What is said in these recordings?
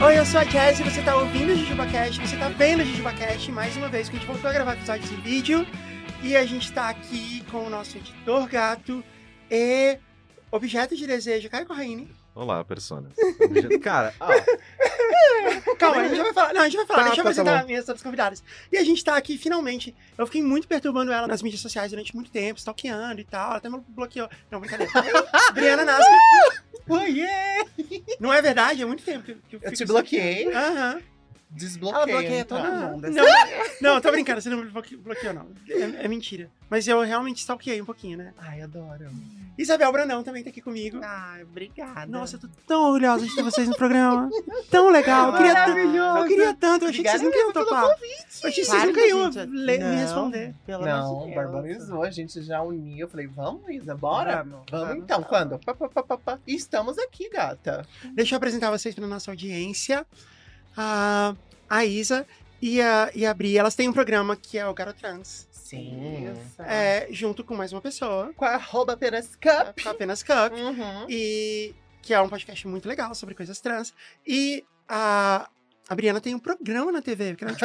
Oi, eu sou a Jazz e você tá ouvindo o JujubaCast, você tá vendo o JujubaCast mais uma vez que a gente voltou a gravar episódios em vídeo e a gente tá aqui com o nosso editor gato e objeto de desejo, Caio Corraine. Olá, personas. Objeto- Cara, ah, Calma, a gente já vai falar. Não, a gente vai falar, Tá, deixa eu tá, tá apresentar bom. minhas outras convidadas. E a gente tá aqui finalmente. Eu fiquei muito perturbando ela nas mídias sociais durante muito tempo, stalkeando e tal. Ela até me bloqueou. Não, brincadeira. Briana Nasca. Oiê! Não é verdade? É muito tempo que, que eu Eu te bloqueei, Aham. Desbloqueei. Ela bloqueia então. todo Ah, mundo. Não, não, tô brincando, você não bloqueou, não. É, é mentira. Mas eu realmente stalkeei um pouquinho, né? Ai, adoro. Isabel Brandão também tá aqui comigo. Ai, obrigada. Nossa, eu tô tão orgulhosa de ter vocês no programa. Tão legal. Eu queria, tanto, eu queria tanto. Eu achei que vocês não queriam topar. Eu achei que vocês Claro não que queriam a gente- le- me responder. Pelo Não, barbarizou, a gente já uniu. Eu falei, vamos, Isa, bora? Vamos, Vamos, vamos, então, vamos. quando? Pá, pá. E estamos aqui, gata. Deixa eu apresentar vocês pra nossa audiência. A, a Isa e a, e a Bri, elas têm um programa que é o Garotrans. Sim. Isso. É, junto com mais uma pessoa, Com a arroba apenas cup. com apenas Cup. Uhum. E que é um podcast muito legal sobre coisas trans. E a, a Briana tem um programa na TV. Ela, tipo,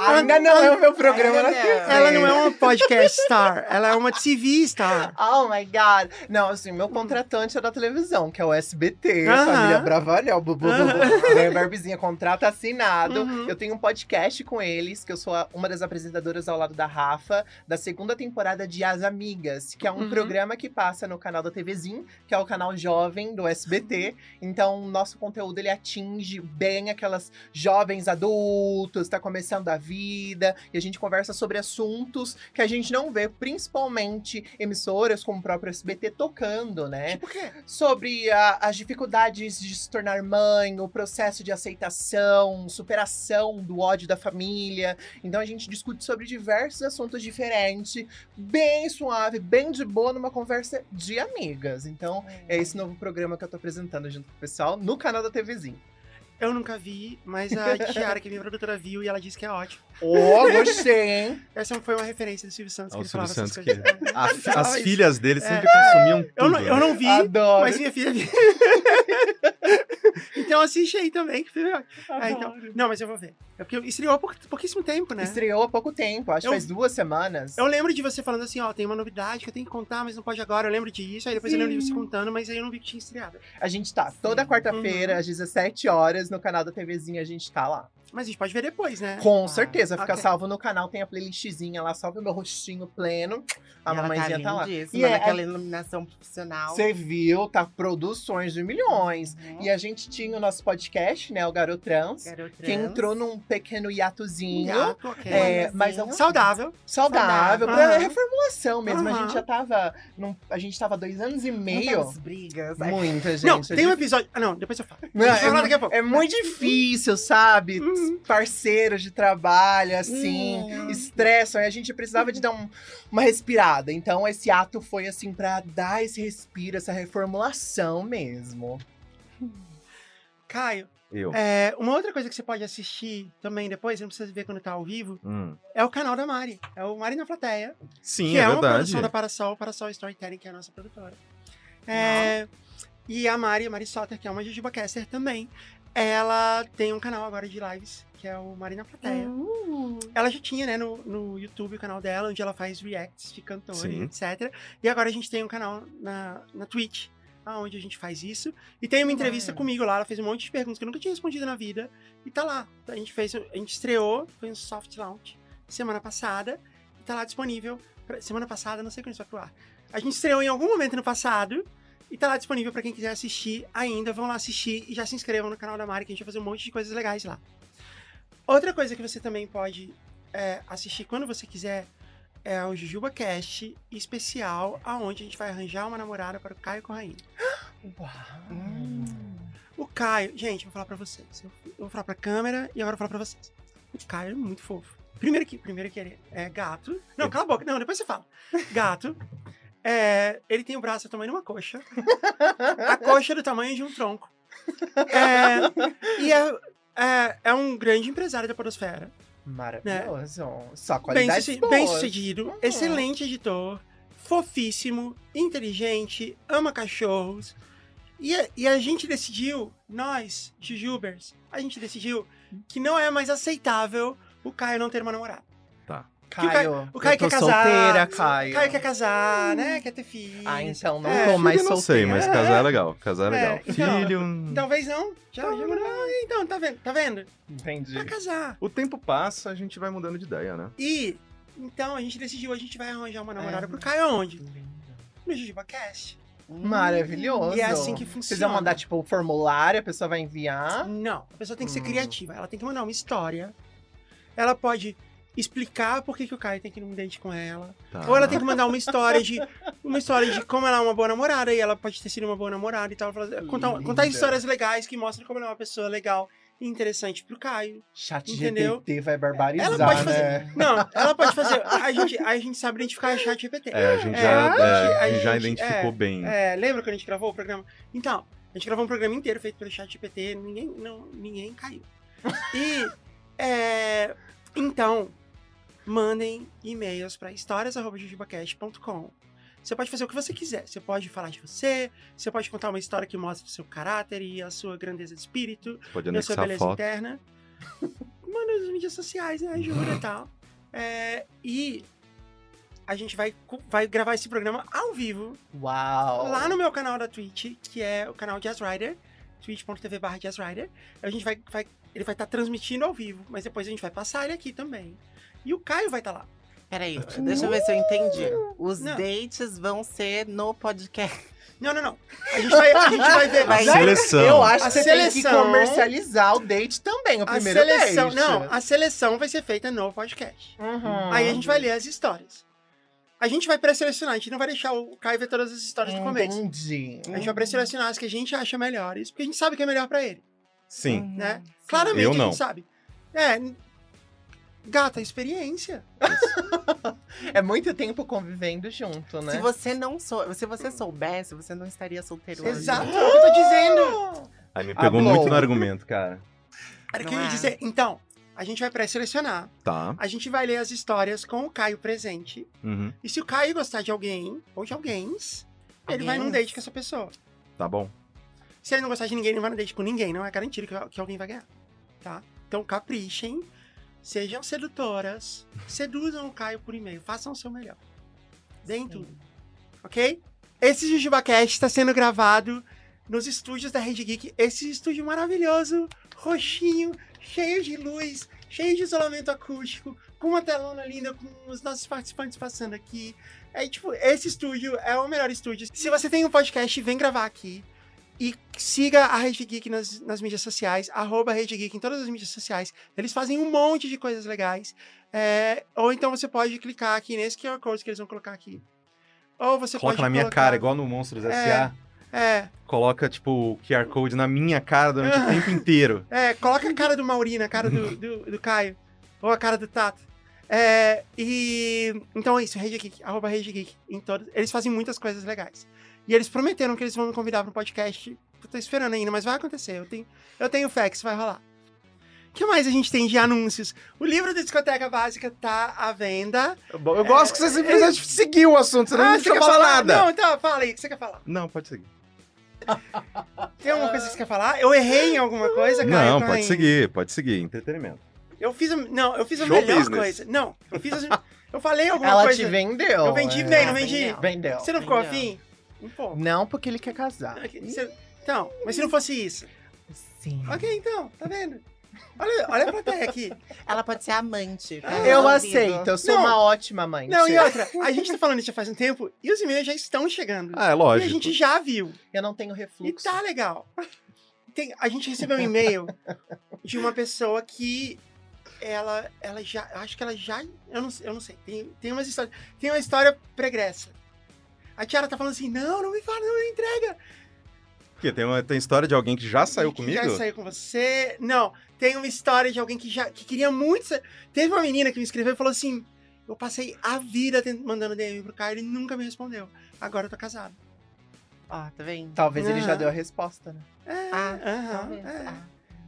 Ainda não é o meu programa na TV. não. ela não é uma podcast star, ela é uma TV star. Oh my god. Não, assim, meu contratante é da televisão, que é o SBT, Aham. família Bravanel. Bu, bu, bu, bu. Ganho Barbizinha, contrato assinado. Uhum. Eu tenho um podcast com eles, que eu sou uma das apresentadoras ao lado da Rafa, da segunda temporada de As Amigas, que é um Uhum. programa que passa no canal da TVzinho, que é o canal jovem do SBT. Então, o nosso conteúdo ele atinge bem aquelas jovens adultos, tá começando a vida, e a gente conversa sobre assuntos que a gente não vê, principalmente emissoras como o próprio SBT tocando, né? Tipo quê? Sobre a- as dificuldades de se tornar mãe, o processo de aceitação, superação do ódio da família. Então a gente discute sobre diversos assuntos diferentes, bem suave, bem de boa, numa conversa de amigas. Então é esse novo programa que eu tô apresentando junto com o pessoal no canal da TVzinho. Eu nunca vi, mas a Tiara, que é minha produtora, viu e ela disse que é ótimo. Oh, gostei, hein? Essa foi uma referência do Silvio Santos, que ele Silvio falava essas Santos que coisas. a- falava as filhas dele sempre consumiam tudo. Eu não, eu não vi, Adoro. mas minha filha viu. então assiste aí também. ótimo. Ah, então, não, mas eu vou ver. É porque estreou há pouquíssimo tempo, né? Estreou há pouco tempo, acho que Eu- faz duas semanas. Eu lembro de você falando assim, ó, tem uma novidade que eu tenho que contar, mas não pode agora. Eu lembro disso, aí depois eu lembro de você contando, mas aí eu não vi que tinha estreado. A gente tá toda quarta-feira, Uhum. às 17 horas, no canal da TVzinha, a gente tá lá. Mas a gente pode ver depois, né? Com Ah, certeza, fica ok. salvo no canal, tem a playlistzinha lá, salve o meu rostinho pleno. A E ela mamãezinha tá, lá. lindíssima, E é- naquela iluminação profissional. Você viu, tá produções de milhões. Uhum. E a gente tinha o nosso podcast, né, o Garotrans, Garoto que entrou num pequeno hiatozinho. Gato, ok. É, mas Manezinho. Saudável. Saudável, Saudável. Aham. reformulação mesmo. A Aham. gente já tava. num- a gente tava dois anos e meio. Muitas brigas. Ai, Muita gente. não, a tem um episódio. Ah, não, depois eu falo. Não, Eu a é, pouco. é muito difícil, sabe? Uhum. Parceiros de trabalho, assim, Hum. estressam. E a gente precisava de dar um- uma respirada. Então, esse ato foi, assim, pra dar esse respiro, essa reformulação mesmo. Caio, Eu. é, uma outra coisa que você pode assistir também depois, não precisa ver quando tá ao vivo, Hum. é o canal da Mari. É o Mari na Plateia. Sim, que é, é, uma verdade. produção da Parasol, Parasol Storytelling, que é a nossa produtora. É, e a Mari, a Mari Soter, que é uma Jujubacaster também, ela tem um canal agora de lives, que é o Mari na Plateia. Uh, Ela já tinha, né, no, no YouTube o canal dela, onde ela faz reacts de cantores, Sim. etc. E agora a gente tem um canal na, na Twitch, onde a gente faz isso. E tem uma entrevista Ah. comigo lá, ela fez um monte de perguntas que eu nunca tinha respondido na vida. E tá lá. A gente fez, a gente estreou, foi um soft launch semana passada. E tá lá disponível. pra- semana passada, não sei quando isso vai pro ar. A gente estreou em algum momento no passado. E tá lá disponível pra quem quiser assistir ainda. Vão lá assistir e já se inscrevam no canal da Mari, que a gente vai fazer um monte de coisas legais lá. Outra coisa que você também pode é, assistir quando você quiser é o Jujuba Cast especial, aonde a gente vai arranjar uma namorada para o Caio Corraine. Uau. hum. O Caio, gente, eu vou falar pra vocês. Eu, eu vou falar pra câmera e agora eu vou falar pra vocês. O Caio é muito fofo. Primeiro que, primeiro que ele é gato. Não, cala a boca. Não, depois você fala. Gato. É, ele tem o braço do tamanho de uma coxa. A coxa é do tamanho de um tronco. É, e é, é, é um grande empresário da podosfera. Maravilhoso. Só Bem, qualidade suce- boa. bem sucedido, Uhum. excelente editor, fofíssimo, inteligente, ama cachorros. E a, e a gente decidiu, nós, Jujubers, a gente decidiu que não é mais aceitável o Caio não ter uma namorada. Tá. Caio, O Caio eu tô quer casar. solteira, Caio. Caio quer casar, né? Quer ter filho. Ah, então não É, tô mais eu não sei, solteira. mas casar é legal. Casar é legal. então- Filho. Talvez não. Já, já morou. Então, tá vendo? Tá vendo? Entendi. Pra casar. O tempo passa, a gente vai mudando de ideia, né? E, então, a gente decidiu, a gente vai arranjar uma namorada É. pro Caio aonde? No JujubaCast. Maravilhoso. E é assim que Vocês funciona. vão mandar, tipo, o formulário, a pessoa vai enviar. Não, a pessoa tem que ser Hum. criativa. Ela tem que mandar uma história. Ela pode explicar por que, que o Caio tem que ir num date com ela. Tá. Ou ela tem que mandar uma história de uma história de como ela é uma boa namorada e ela pode ter sido uma boa namorada e tal. Falar- Contar, Linda. contar histórias legais que mostram como ela é uma pessoa legal e interessante pro Caio. Chat Entendeu? GPT vai barbarizar, Ela pode né? fazer. Não, ela pode fazer. A gente, a gente sabe identificar chat GPT. É, a gente É, já, a gente- é, a a gente já gente- identificou é, bem. É, lembra quando a gente gravou o programa? Então, a gente gravou um programa inteiro feito pelo chat GPT, ninguém, não, ninguém caiu. E, é, então, mandem e-mails para histórias.jujubacast.com. Você pode fazer o que você quiser. Você pode falar de você, você pode contar uma história que mostra o seu caráter e a sua grandeza de espírito, Pode e a sua beleza foto. interna. Manda nas mídias sociais, né? Ajuda e tal. É, e a gente vai, vai gravar esse programa ao vivo Uau! lá no meu canal da Twitch, que é o canal Jazz Rider, twitch.tv barra Jazz Rider. A gente vai, vai- ele vai estar transmitindo ao vivo, mas depois a gente vai passar ele aqui também. E o Caio vai estar lá. Peraí, deixa eu ver se eu entendi. Os Não. dates vão ser no podcast. Não, não, não. A gente vai, a gente vai ver. Vai- Seleção. Eu acho A que você tem que seleção- comercializar o date também, o A primeiro seleção, date. não, a seleção vai ser feita no podcast. Uhum. Aí a gente vai ler as histórias. A gente vai pré-selecionar, a gente não vai deixar o Caio ver todas as histórias do começo. Entendi. A gente vai pré-selecionar as que a gente acha melhores, porque a gente sabe que é melhor pra ele, Sim. Uhum. né? Sim. Claramente Eu a não. gente sabe. É, gata, experiência. É muito tempo convivendo junto, né? Se você não sou, se você soubesse, você não estaria solteiro hoje. Exato, é o que eu tô dizendo. Aí me pegou Hablou. muito no argumento, cara. Era o que eu ia é? dizer. Então, a gente vai pré-selecionar, Tá. a gente vai ler as histórias com o Caio presente, Uhum. e se o Caio gostar de alguém, ou de alguém, ele vai num date com essa pessoa. Tá bom. Se ele não gostar de ninguém, ele não vai no date com ninguém. Não é garantido que, que alguém vai ganhar. Tá? Então caprichem. Sejam sedutoras. Seduzam o Caio por e-mail. Façam o seu melhor. Deem Sim. tudo. Ok? Esse JujubaCast está sendo gravado nos estúdios da Rede Geek. Esse estúdio maravilhoso, roxinho, cheio de luz, cheio de isolamento acústico, com uma telona linda, com os nossos participantes passando aqui. É tipo, esse estúdio é o melhor estúdio. Se você tem um podcast, vem gravar aqui. E siga a Rede Geek nas, nas mídias sociais, arroba Rede Geek em todas as mídias sociais. Eles fazem um monte de coisas legais. É, ou então você pode clicar aqui nesse QR Code que eles vão colocar aqui. Ou você Coloca pode na minha colocar- cara, igual no Monstros S.A. É, Coloca, tipo, o QR Code na minha cara durante o tempo inteiro. é, coloca a cara do Mauri na cara do, do, do Caio. Ou a cara do Tato. É, e então é isso, Rede Geek, arroba Rede Geek. Em todos, eles fazem muitas coisas legais. E eles prometeram que eles vão me convidar para um podcast. Eu tô esperando ainda, mas vai acontecer. Eu tenho, eu tenho fé que isso vai rolar. O que mais a gente tem de anúncios? O livro da discoteca básica tá à venda. Eu, eu gosto que você simplesmente seguiu o assunto, você não ah, me falar falar? nada. Não, então, fala aí, o que você quer falar? Não, pode seguir. Tem alguma coisa que você quer falar? Eu errei em alguma coisa, Caio? Não, pode aí. seguir, pode seguir. Entretenimento. Eu fiz a, não, eu fiz a Show melhor business. coisa. Não, eu fiz a, eu falei alguma Ela coisa. te vendeu. Eu vendi, é. não Ah, vendi. vendeu. Vendeu. Você não ficou Vendeu. afim? Um pouco. Não, porque ele quer casar. Então, mas se não fosse isso. Sim. Ok, então, tá vendo? Olha, olha a plateia aqui. Ela pode ser amante. tá Eu aceito, eu sou Não. uma ótima mãe. Não, e outra, a gente tá falando isso já faz um tempo e os e-mails já estão chegando. Ah, é e lógico. a gente já viu. Eu não tenho E refluxo. tá legal. Tem- a gente recebeu um e-mail de uma pessoa que ela, ela já, eu acho que ela já, eu não, eu não sei, tem, tem umas histórias, tem uma história pregressa. A Tiara tá falando assim, não, não me fala, não me entrega. Porque tem, uma, tem história de alguém que já saiu que comigo? Já saiu com você. Não, tem uma história de alguém que já que queria muito. sa- Teve uma menina que me escreveu e falou assim: Eu passei a vida mandando DM pro Caio, ele nunca me respondeu. Agora eu tô casado. Ó, tá vendo? Talvez ele já deu a resposta, né? É, Ah, aham, talvez. é. Ah.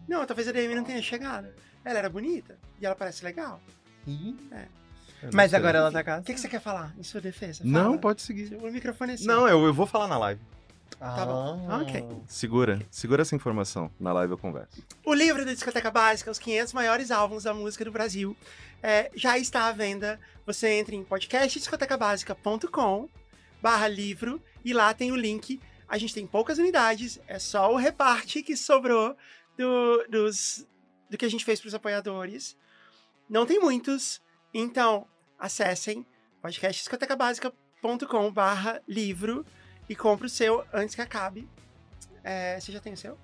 Não, talvez a DM não tenha chegado. Ela era bonita e ela parece legal. Ih, Eu não Mas sei. agora ela tá O casada. que, que você quer falar em sua defesa? Não, Fala. pode seguir. O microfone é seu. Não, eu, eu vou falar na live. Tá bom. Ah. Ok. Segura, segura essa informação. Na live eu converso. O livro da Discoteca Básica, os 500 maiores álbuns da música do Brasil, é, já está à venda. Você entra em podcastdiscotecabásica.com barra livro e lá tem o link. A gente tem poucas unidades, é só o reparte que sobrou do, dos, do que a gente fez para os apoiadores. Não tem muitos, então acessem podcastdiscotecabásica.com barra livro e compre o seu antes que acabe. É, você já tem o seu?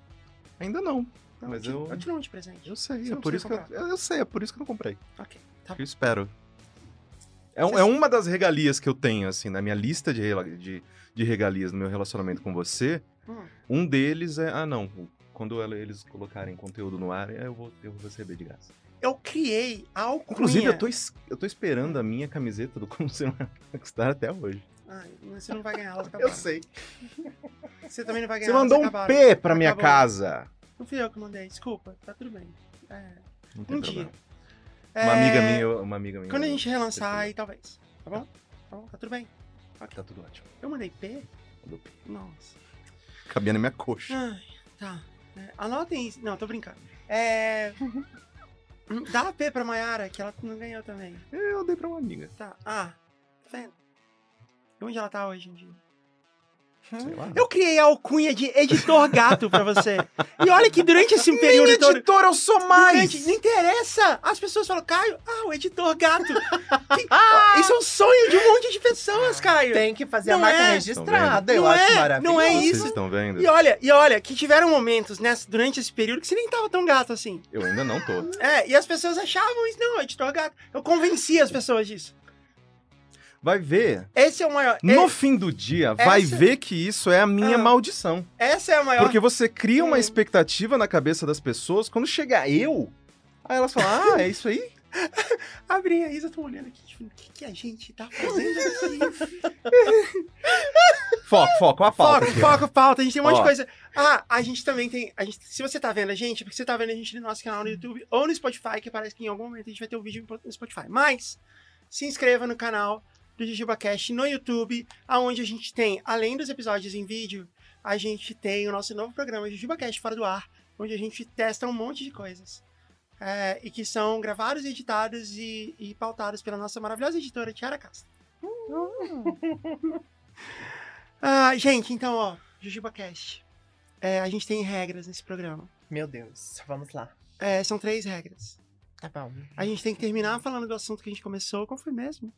Ainda não. Não, Mas eu, eu- te dou um de presente. Eu sei, Você é por isso que eu, eu, sei, é por isso que eu não comprei. Ok, tá Eu espero. É, é uma das regalias que eu tenho, assim, na minha lista de, de, de regalias no meu relacionamento com você. Hum. Um deles é. Ah, não. Quando ela- eles colocarem conteúdo no ar, eu vou, eu vou receber de graça. Eu criei a alcunha. Inclusive, eu tô, es- eu tô esperando a minha camiseta do Como Ser Uma Rockstar até hoje. Ai, mas você não vai ganhar, elas Eu sei. Você também não vai ganhar. Você mandou elas um acabaram. P pra minha Acabou. casa. Não fui eu que mandei, desculpa. Tá tudo bem. É, Não tem um problema. dia. Uma É, amiga minha, uma amiga minha. Quando a gente relançar, aí talvez. Tá bom? Tá bom, tá tudo bem. Tá tudo ótimo. Eu mandei P? Mandou P. Nossa. Cabia na minha coxa. Ai, tá. É, anotem isso. Não, tô brincando. É. Dá P pra Mayara, que ela não ganhou também. Eu dei pra uma amiga. Tá. Ah, tá vendo? E onde ela tá hoje em dia? Eu criei a alcunha de editor gato pra você. E olha que durante esse período todo. editor, eu sou Durante, não interessa! As pessoas falam, Caio, ah, o editor gato. Que- Isso é um sonho de um monte de pessoas, Caio. Tem que fazer Não a marca é. registrada, eu Não acho é, maravilhoso. não é Vocês isso. estão vendo? E olha, e olha, que tiveram momentos nessa, durante esse período que você nem tava tão gato assim. Eu ainda não tô. É, e as pessoas achavam isso, não, editor gato. Eu convenci as pessoas disso. Vai ver. Esse é o maior. No e- fim do dia, vai essa- ver que isso é a minha Ah. maldição. essa é a maior. Porque você cria uma Hum. expectativa na cabeça das pessoas, quando chega eu, aí elas falam, ah, é isso aí? Abri a Isa, tô olhando aqui, tipo, o que, que a gente tá fazendo aqui? Foco, foco, a pauta Foco, aqui. foco, pauta. A gente tem um monte Ó. de coisa. Ah, a gente também tem. A gente, se você tá vendo a gente, é porque você tá vendo a gente no nosso canal no YouTube ou no Spotify, que parece que em algum momento a gente vai ter um vídeo no Spotify. Mas, se inscreva no canal do JujubaCast no YouTube, aonde a gente tem, além dos episódios em vídeo, a gente tem o nosso novo programa JujubaCast Fora do Ar, onde a gente testa um monte de coisas. É, e que são gravados, editados e, e pautados pela nossa maravilhosa editora Tiara Castro. Ah, gente, então, ó, JujubaCast. É, a gente tem regras nesse programa. Meu Deus, vamos lá. É, são três regras. Tá bom. A gente tem que terminar falando do assunto que a gente começou. Qual foi mesmo?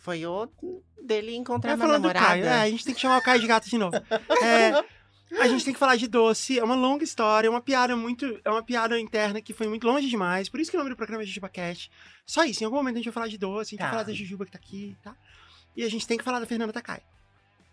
Foi o dele encontrar É, uma falando do namorada. Caio. É, a gente tem que chamar o Caio de gato de novo. É, a gente tem que falar de doce. É uma longa história, é uma piada muito. É uma piada interna que foi muito longe demais. Por isso que o nome do programa é JujubaCast. Só isso. Em algum momento a gente vai falar de doce, a gente Tá. vai falar da Jujuba que tá aqui, tá? E a gente tem que falar da Fernanda Takai.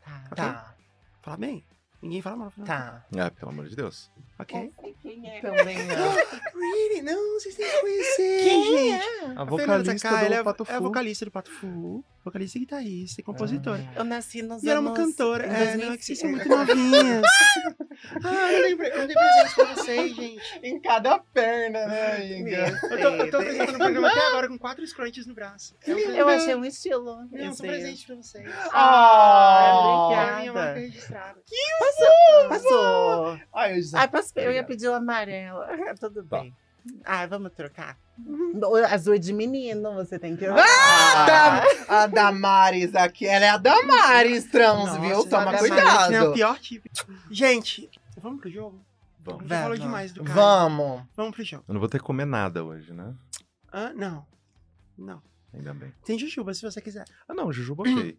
Tá. Ok? Tá, Falar bem. Ninguém fala mal Fernanda. tá. Ah, pelo amor de Deus. Ok? Quem é? Também não. Really? Não, vocês têm que conhecer, Quem gente. é? A vocalista ela do é, Pato é a Fu. vocalista do Pato Fu, vocalista e guitarrista e compositora. Eu nasci nos E é uma anos- cantora. em É, não, é que vocês são 2005. muito novinhas. ah, eu dei, pre- eu dei presente pra vocês, gente. Em cada perna, né, amiga? Eu tô, eu tô apresentando o programa até agora com quatro scrunchies no braço. Um presente. Eu achei um estilo. Não, esse são aí. presentes pra vocês. Ah, É a minha marca obrigada. registrada. Passou. Ai, eu já... Ai, posso, eu ia pedir o amarelo. Tudo Tá. Ah, vamos trocar. O azul é de menino, você tem que. Ah, da- a Damares aqui, ela é a Damares trans, Nossa, viu? Toma cuidado. É o pior tipo. Gente, vamos pro jogo? Vamos. Já falou Vamos. demais do cara. Vamos. Vamos pro jogo. Eu não vou ter que comer nada hoje, né? Ah, não. Não. Ainda bem. Tem jujuba se você quiser. Ah, não, Jujuba ok.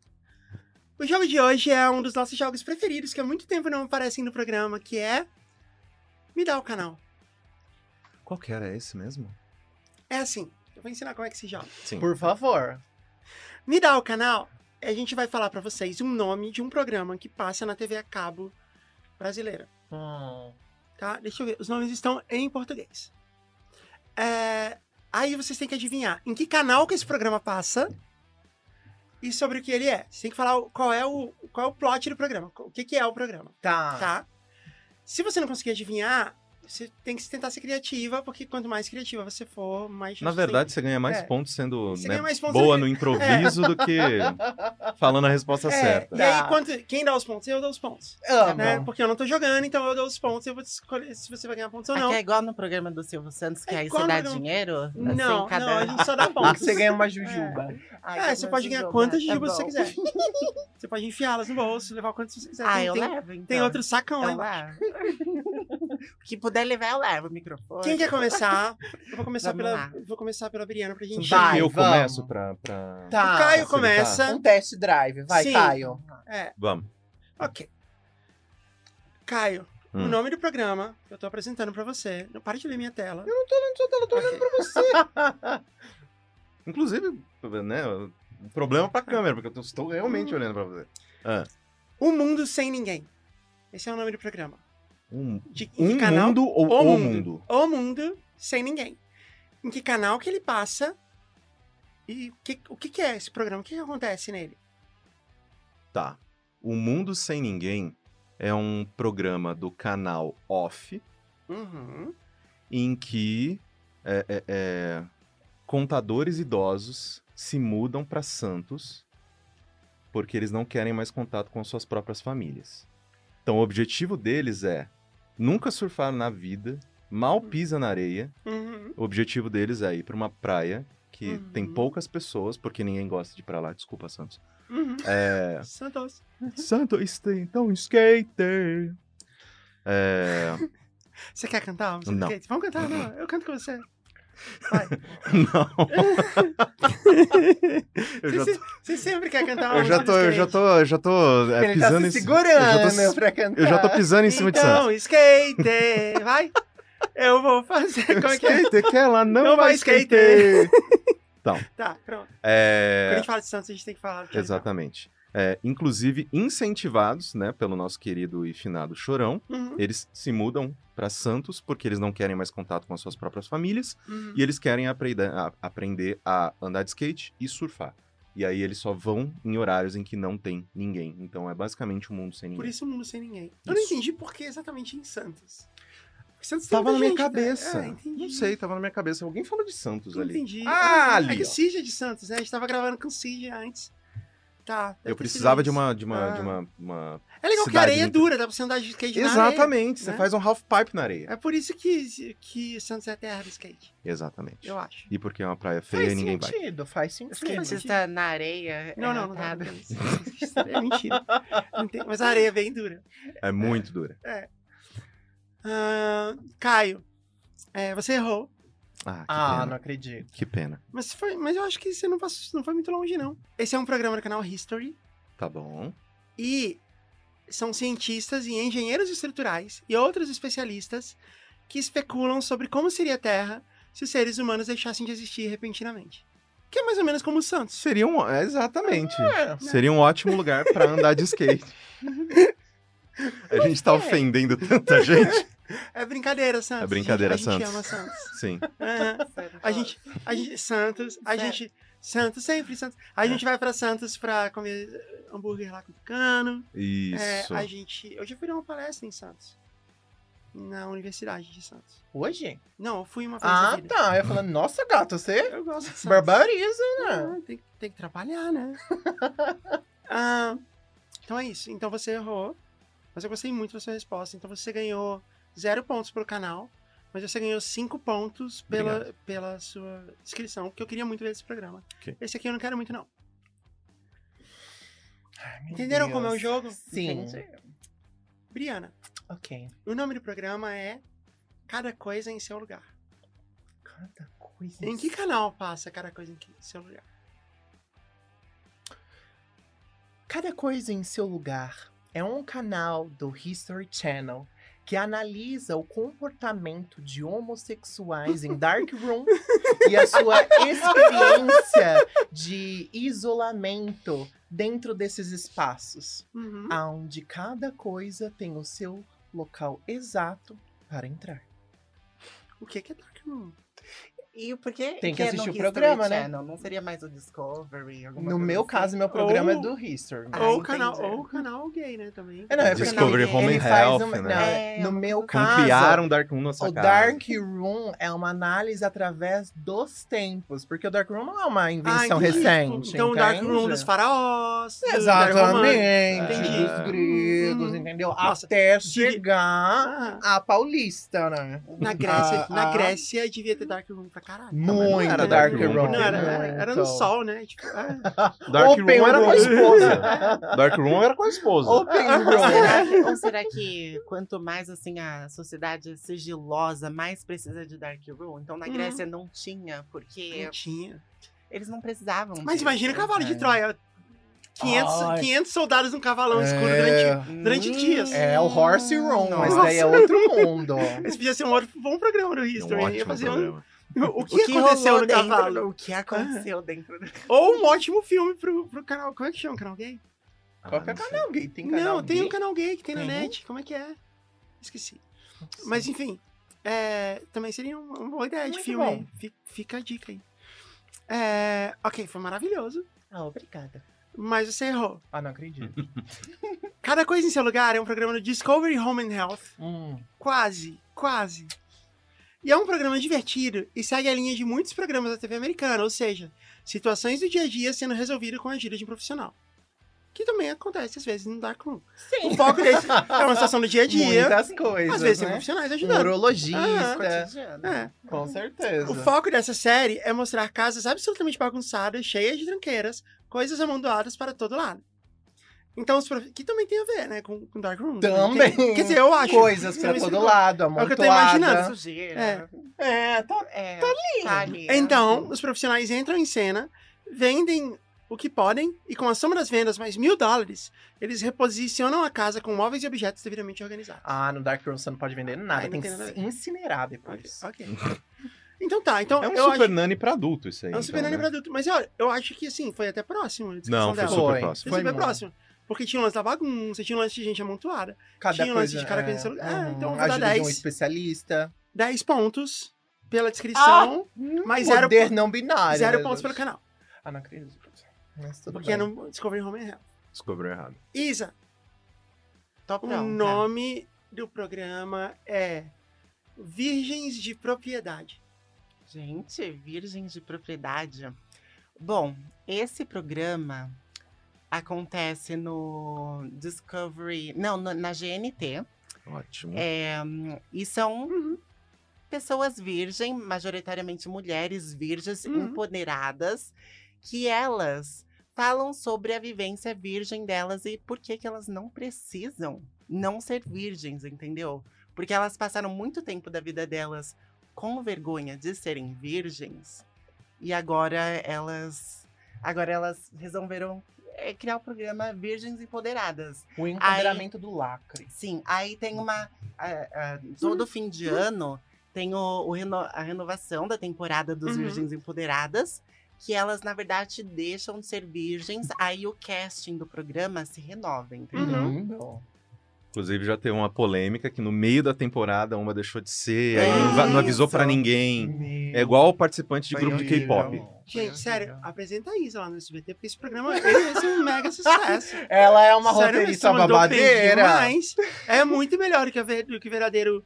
O jogo de hoje é um dos nossos jogos preferidos, que há muito tempo não aparecem no programa, que é... Me dá o canal. Qual que era esse mesmo? É assim, eu vou ensinar como é que se joga. Sim. Por favor. Me dá o canal, a gente vai falar pra vocês um nome de um programa que passa na TV a cabo brasileira. Hum. Tá? Deixa eu ver. Os nomes estão em português. É, Aí vocês têm que adivinhar em que canal que esse programa passa e sobre o que ele é. Você tem que falar qual é o, qual é o plot do programa. O que, que é o programa, Tá. tá? Se você não conseguir adivinhar, você tem que tentar ser criativa, porque quanto mais criativa você for, mais Na verdade, você ganha mais É. pontos sendo né, mais pontos boa do no improviso do que falando a resposta tem. É, certa. e aí, Tá. quanto, quem dá os pontos? Eu dou os pontos. Né? Porque eu não tô jogando, então eu dou os pontos e eu vou escolher se você vai ganhar pontos ou Aqui não. é igual no programa do Silvio Santos, que É aí você dá dinheiro? assim, Não, cada... não, a gente só dá pontos. você ganha uma jujuba. Ai, É, que você pode ganhar quantas jujubas você quiser. você pode enfiá-las no bolso, levar quantas você quiser. Ah, tem, eu tem, levo, então. tem outro sacão, Eu né? O que puder levar, eu levo o microfone. Quem quer começar? Eu vou começar Vamos pela, lá. vou começar pela Briana pra gente. Vai, eu vamos. começo pra, pra... Tá. O Caio facilitar. começa. Um test drive. Vai, Sim. Caio. É, Vamos. ok. Caio, o Hum. nome do programa que eu tô apresentando pra você. Não para de ler minha tela. Eu não tô lendo sua tela, eu tô olhando pra você. Inclusive, né, um problema pra câmera, porque eu tô- estou realmente olhando pra você. O Mundo Sem Ninguém. Esse é o nome do programa. Um, De, um canal? mundo ou O o, mundo. O Mundo Sem Ninguém. Em que canal que ele passa? E que- o que, que é esse programa? O que, que acontece nele? Tá. O Mundo Sem Ninguém é um programa do canal Off, Uhum. em que é, é, é, contadores idosos se mudam para Santos porque eles não querem mais contato com as suas próprias famílias. Então o objetivo deles é nunca surfar na vida, mal pisa na areia. Uhum. O objetivo deles é ir para uma praia que Uhum. tem poucas pessoas, porque ninguém gosta de ir pra lá, desculpa, Santos. Uhum. É, Santos. Santos tem tão skater. É, Você quer cantar? Você Não. quer? Vamos cantar? Não, eu canto com você. Vai. não. eu Você, tô, sempre quer cantar uma eu já tô, eu já tô, eu já tô é, Ele tá pisando se em ci- segurando eu já tô, pra cantar. eu já tô pisando em cima de Santos. Então, skater, vai. Eu vou fazer. Como é que é? Skater, quer lá, não, Não vai vai skater. Tá, pronto. Quando a É, gente fala de Santos, a gente tem que falar. do que é. É, inclusive, incentivados né, pelo nosso querido e finado Chorão. Uhum, eles se mudam para Santos porque eles não querem mais contato com as suas próprias famílias uhum. e eles querem aprender a, aprender a andar de skate e surfar. E aí eles só vão em horários em que não tem ninguém. Então é basicamente um mundo sem Por ninguém. isso o mundo sem ninguém. Eu não Isso. entendi por que exatamente em Santos. Santos Tava na minha gente, né? cabeça. É, entendi. não sei, tava na minha cabeça. Alguém falou de Santos Não ali. entendi. Ah, é ali, que ó. o Cid é de Santos, né? A gente tava gravando com o Cid antes. Tá. Eu precisava de uma, de uma, Ah. de uma, uma- É legal que a cidade areia é muito- dura, dá pra você andar de skate na areia. Exatamente, você né? faz um half pipe na areia. É por isso que, que Santos é a terra do skate, Exatamente. eu acho. E porque é uma praia feia Faz e ninguém vai. sentido, faz sentido. Skatista na areia. Não, é não, não. Isso é mentira. Não tem- mas a areia é bem dura. É muito dura. Ah, Caio, é, você errou. Ah, que Ah, pena. não acredito. Que pena. Mas, foi, mas eu acho que você não, passou, não foi muito longe, não. Esse é um programa do canal History. Tá bom. E são cientistas e engenheiros estruturais e outros especialistas que especulam sobre como seria a Terra se os seres humanos deixassem de existir repentinamente. Que é mais ou menos como o Santos. Seria um. é, exatamente. É. Seria um ótimo lugar pra andar de skate. A gente tá ofendendo tanta gente. É brincadeira, Santos. É brincadeira, gente, Santos. A gente ama Santos. Sim. Aham. A gente, a gente, Santos, a Certo. gente, Santos sempre, Santos. A gente vai pra Santos pra comer hambúrguer lá com o Tucano. É, Isso. a gente, eu já fui dar uma palestra em Santos. Na Universidade de Santos. Hoje? Não, eu fui uma vez Ah, tá. Eu falando, nossa, gato, você Eu gosto de Santos. barbariza, né? Ah, tem, tem que trabalhar, né? Ah, então é isso. Então você errou. Mas eu gostei muito da sua resposta. Então você ganhou zero pontos pelo canal. Mas você ganhou cinco pontos pela, Obrigado. pela sua inscrição. Porque eu queria muito ver esse programa. Ok. Esse aqui eu não quero muito, não. Ai, Entenderam Deus. como é o jogo? Sim. Entendi. Briana, Ok. o nome do programa é Cada Coisa em Seu Lugar. Cada coisa. Em que canal passa Cada Coisa em Seu Lugar? Cada coisa em seu lugar é um canal do History Channel que analisa o comportamento de homossexuais em Dark Room e a sua experiência de isolamento dentro desses espaços, Uhum. onde cada coisa tem o seu local exato para entrar. O que que é Dark Room? E por que Tem que é no assistir o History programa, né? Channel? Não seria mais o Discovery? No meu assim? caso, meu programa Ou- é do History. Ah, ou, o canal, ou o canal gay, né, também. É, não, é Discovery ele- Home Health, uma- né? não, É, no uma meu caso, criaram Dark Room na sua O casa. Dark Room é uma análise através dos tempos, porque o Dark Room não é uma Ah, invenção recente. Então, o Dark? Room dos faraós. Exatamente, Entendi. dos gregos, Uhum. entendeu? Nossa, Até chegar Ah, a paulista, né? na Grécia, Ah, na ah. Grécia devia ter Dark Room pra caralho. Muito era Dark, Room, Room. Não, era, era, era no muito. sol, né? Tipo, é. Dark Open Room era com a esposa. Dark Room era com a esposa. Open Ou Room. será, que, ou será que quanto mais assim a sociedade é sigilosa, mais precisa de Dark Room? Então na Uhum. Grécia não tinha, porque Não tinha. eles não precisavam. Mas disso. imagina o cavalo de é. Troia. 500, Ai. 500 soldados num cavalão escuro É. durante, durante dias. É o Horse Room, mas daí é outro mundo. Esse podia ser um outro bom programa do Um History. ia ótimo fazer um- programa. O que, O que aconteceu no dentro cavalo? O que aconteceu dentro do Ou um ótimo filme pro, pro canal. Como é que chama o canal gay? Qual que é Ah, sei. canal gay? Tem canal não, tem gay? um canal gay que tem na Tem? net. Como é que é? Esqueci. Mas enfim, é, também seria uma, uma boa ideia de Muito filme. bom. aí. Fi- Fica a dica aí. É, ok, foi maravilhoso. Ah, obrigada. Mas você errou. Ah, não acredito. Cada coisa em seu lugar é um programa do Discovery Home and Health. Hum. Quase, quase. E é um programa divertido e segue a linha de muitos programas da TV americana, ou seja, situações do dia a dia sendo resolvidas com a ajuda de um profissional. Que também acontece às vezes no Dark Room. Sim. O foco desse é uma situação do dia a dia. Muitas coisas, Às vezes tem né? profissionais ajudando. urologista. cotidiano. É. Com certeza. O foco dessa série é mostrar casas absolutamente bagunçadas, cheias de tranqueiras, coisas amontoadas para todo lado. Então, os prof... que também tem a ver, né, com, com Dark Room. Também. Tem- Quer dizer, eu acho. Coisas pra todo explicou. lado, É o que eu tô imaginando. Sujeira. É, tá É, tá ali. Então, os profissionais entram em cena, vendem o que podem, e com a soma das vendas mais mil dólares, eles reposicionam a casa com móveis e objetos devidamente organizados. Ah, no Dark Room você não pode vender nada, não tem que nada incinerar depois. Ok. Então tá, então É um eu super acho... nani pra adulto isso aí. É um então, super nani né? pra adulto. Mas olha, eu acho que assim, foi até próximo a Não, foi dela. super Foi. próximo. Foi Foi super muito. próximo. Porque tinha um lance da bagunça, tinha um lance de gente amontoada. Cada Tinha um lance coisa, de cada coisa seu lugar. Ah, então eu vou dar ajuda de um 10. especialista. 10 pontos pela descrição, mas zero, Poder não binário. zero pontos pelo canal. Ah, não acredito. Mas tudo Porque é bem. no Discovery Home and Health. Descobriu errado. Isa, Tô o pronta. nome do programa é Virgens de Propriedade. Gente, Virgens de Propriedade. Bom, esse programa acontece no Discovery. Não, no- na GNT. Ótimo. É, e são Uhum. pessoas virgens, majoritariamente mulheres virgens Uhum. empoderadas, que elas falam sobre a vivência virgem delas e por que, que elas não precisam não ser virgens, entendeu? Porque elas passaram muito tempo da vida delas com vergonha de serem virgens e agora elas agora elas resolveram é, criar o programa Virgens Empoderadas. O empoderamento do lacre. Sim, aí tem uma. a- a- todo fim de ano tem o, o reno- a renovação da temporada dos Uhum. Virgens Empoderadas, que elas, na verdade, deixam de ser virgens, aí o casting do programa se renova, entendeu? Uhum. Inclusive já teve uma polêmica que no meio da temporada uma deixou de ser, É aí não, não avisou pra ninguém. Meu. É igual participante de Foi grupo de horrível. K-pop. Gente, sério, horrível. apresenta a Isa lá no SBT, porque esse programa ser um mega sucesso. Ela é uma Sério, roteirista babadeira. demais. É muito melhor do que, ver- do que verdadeiro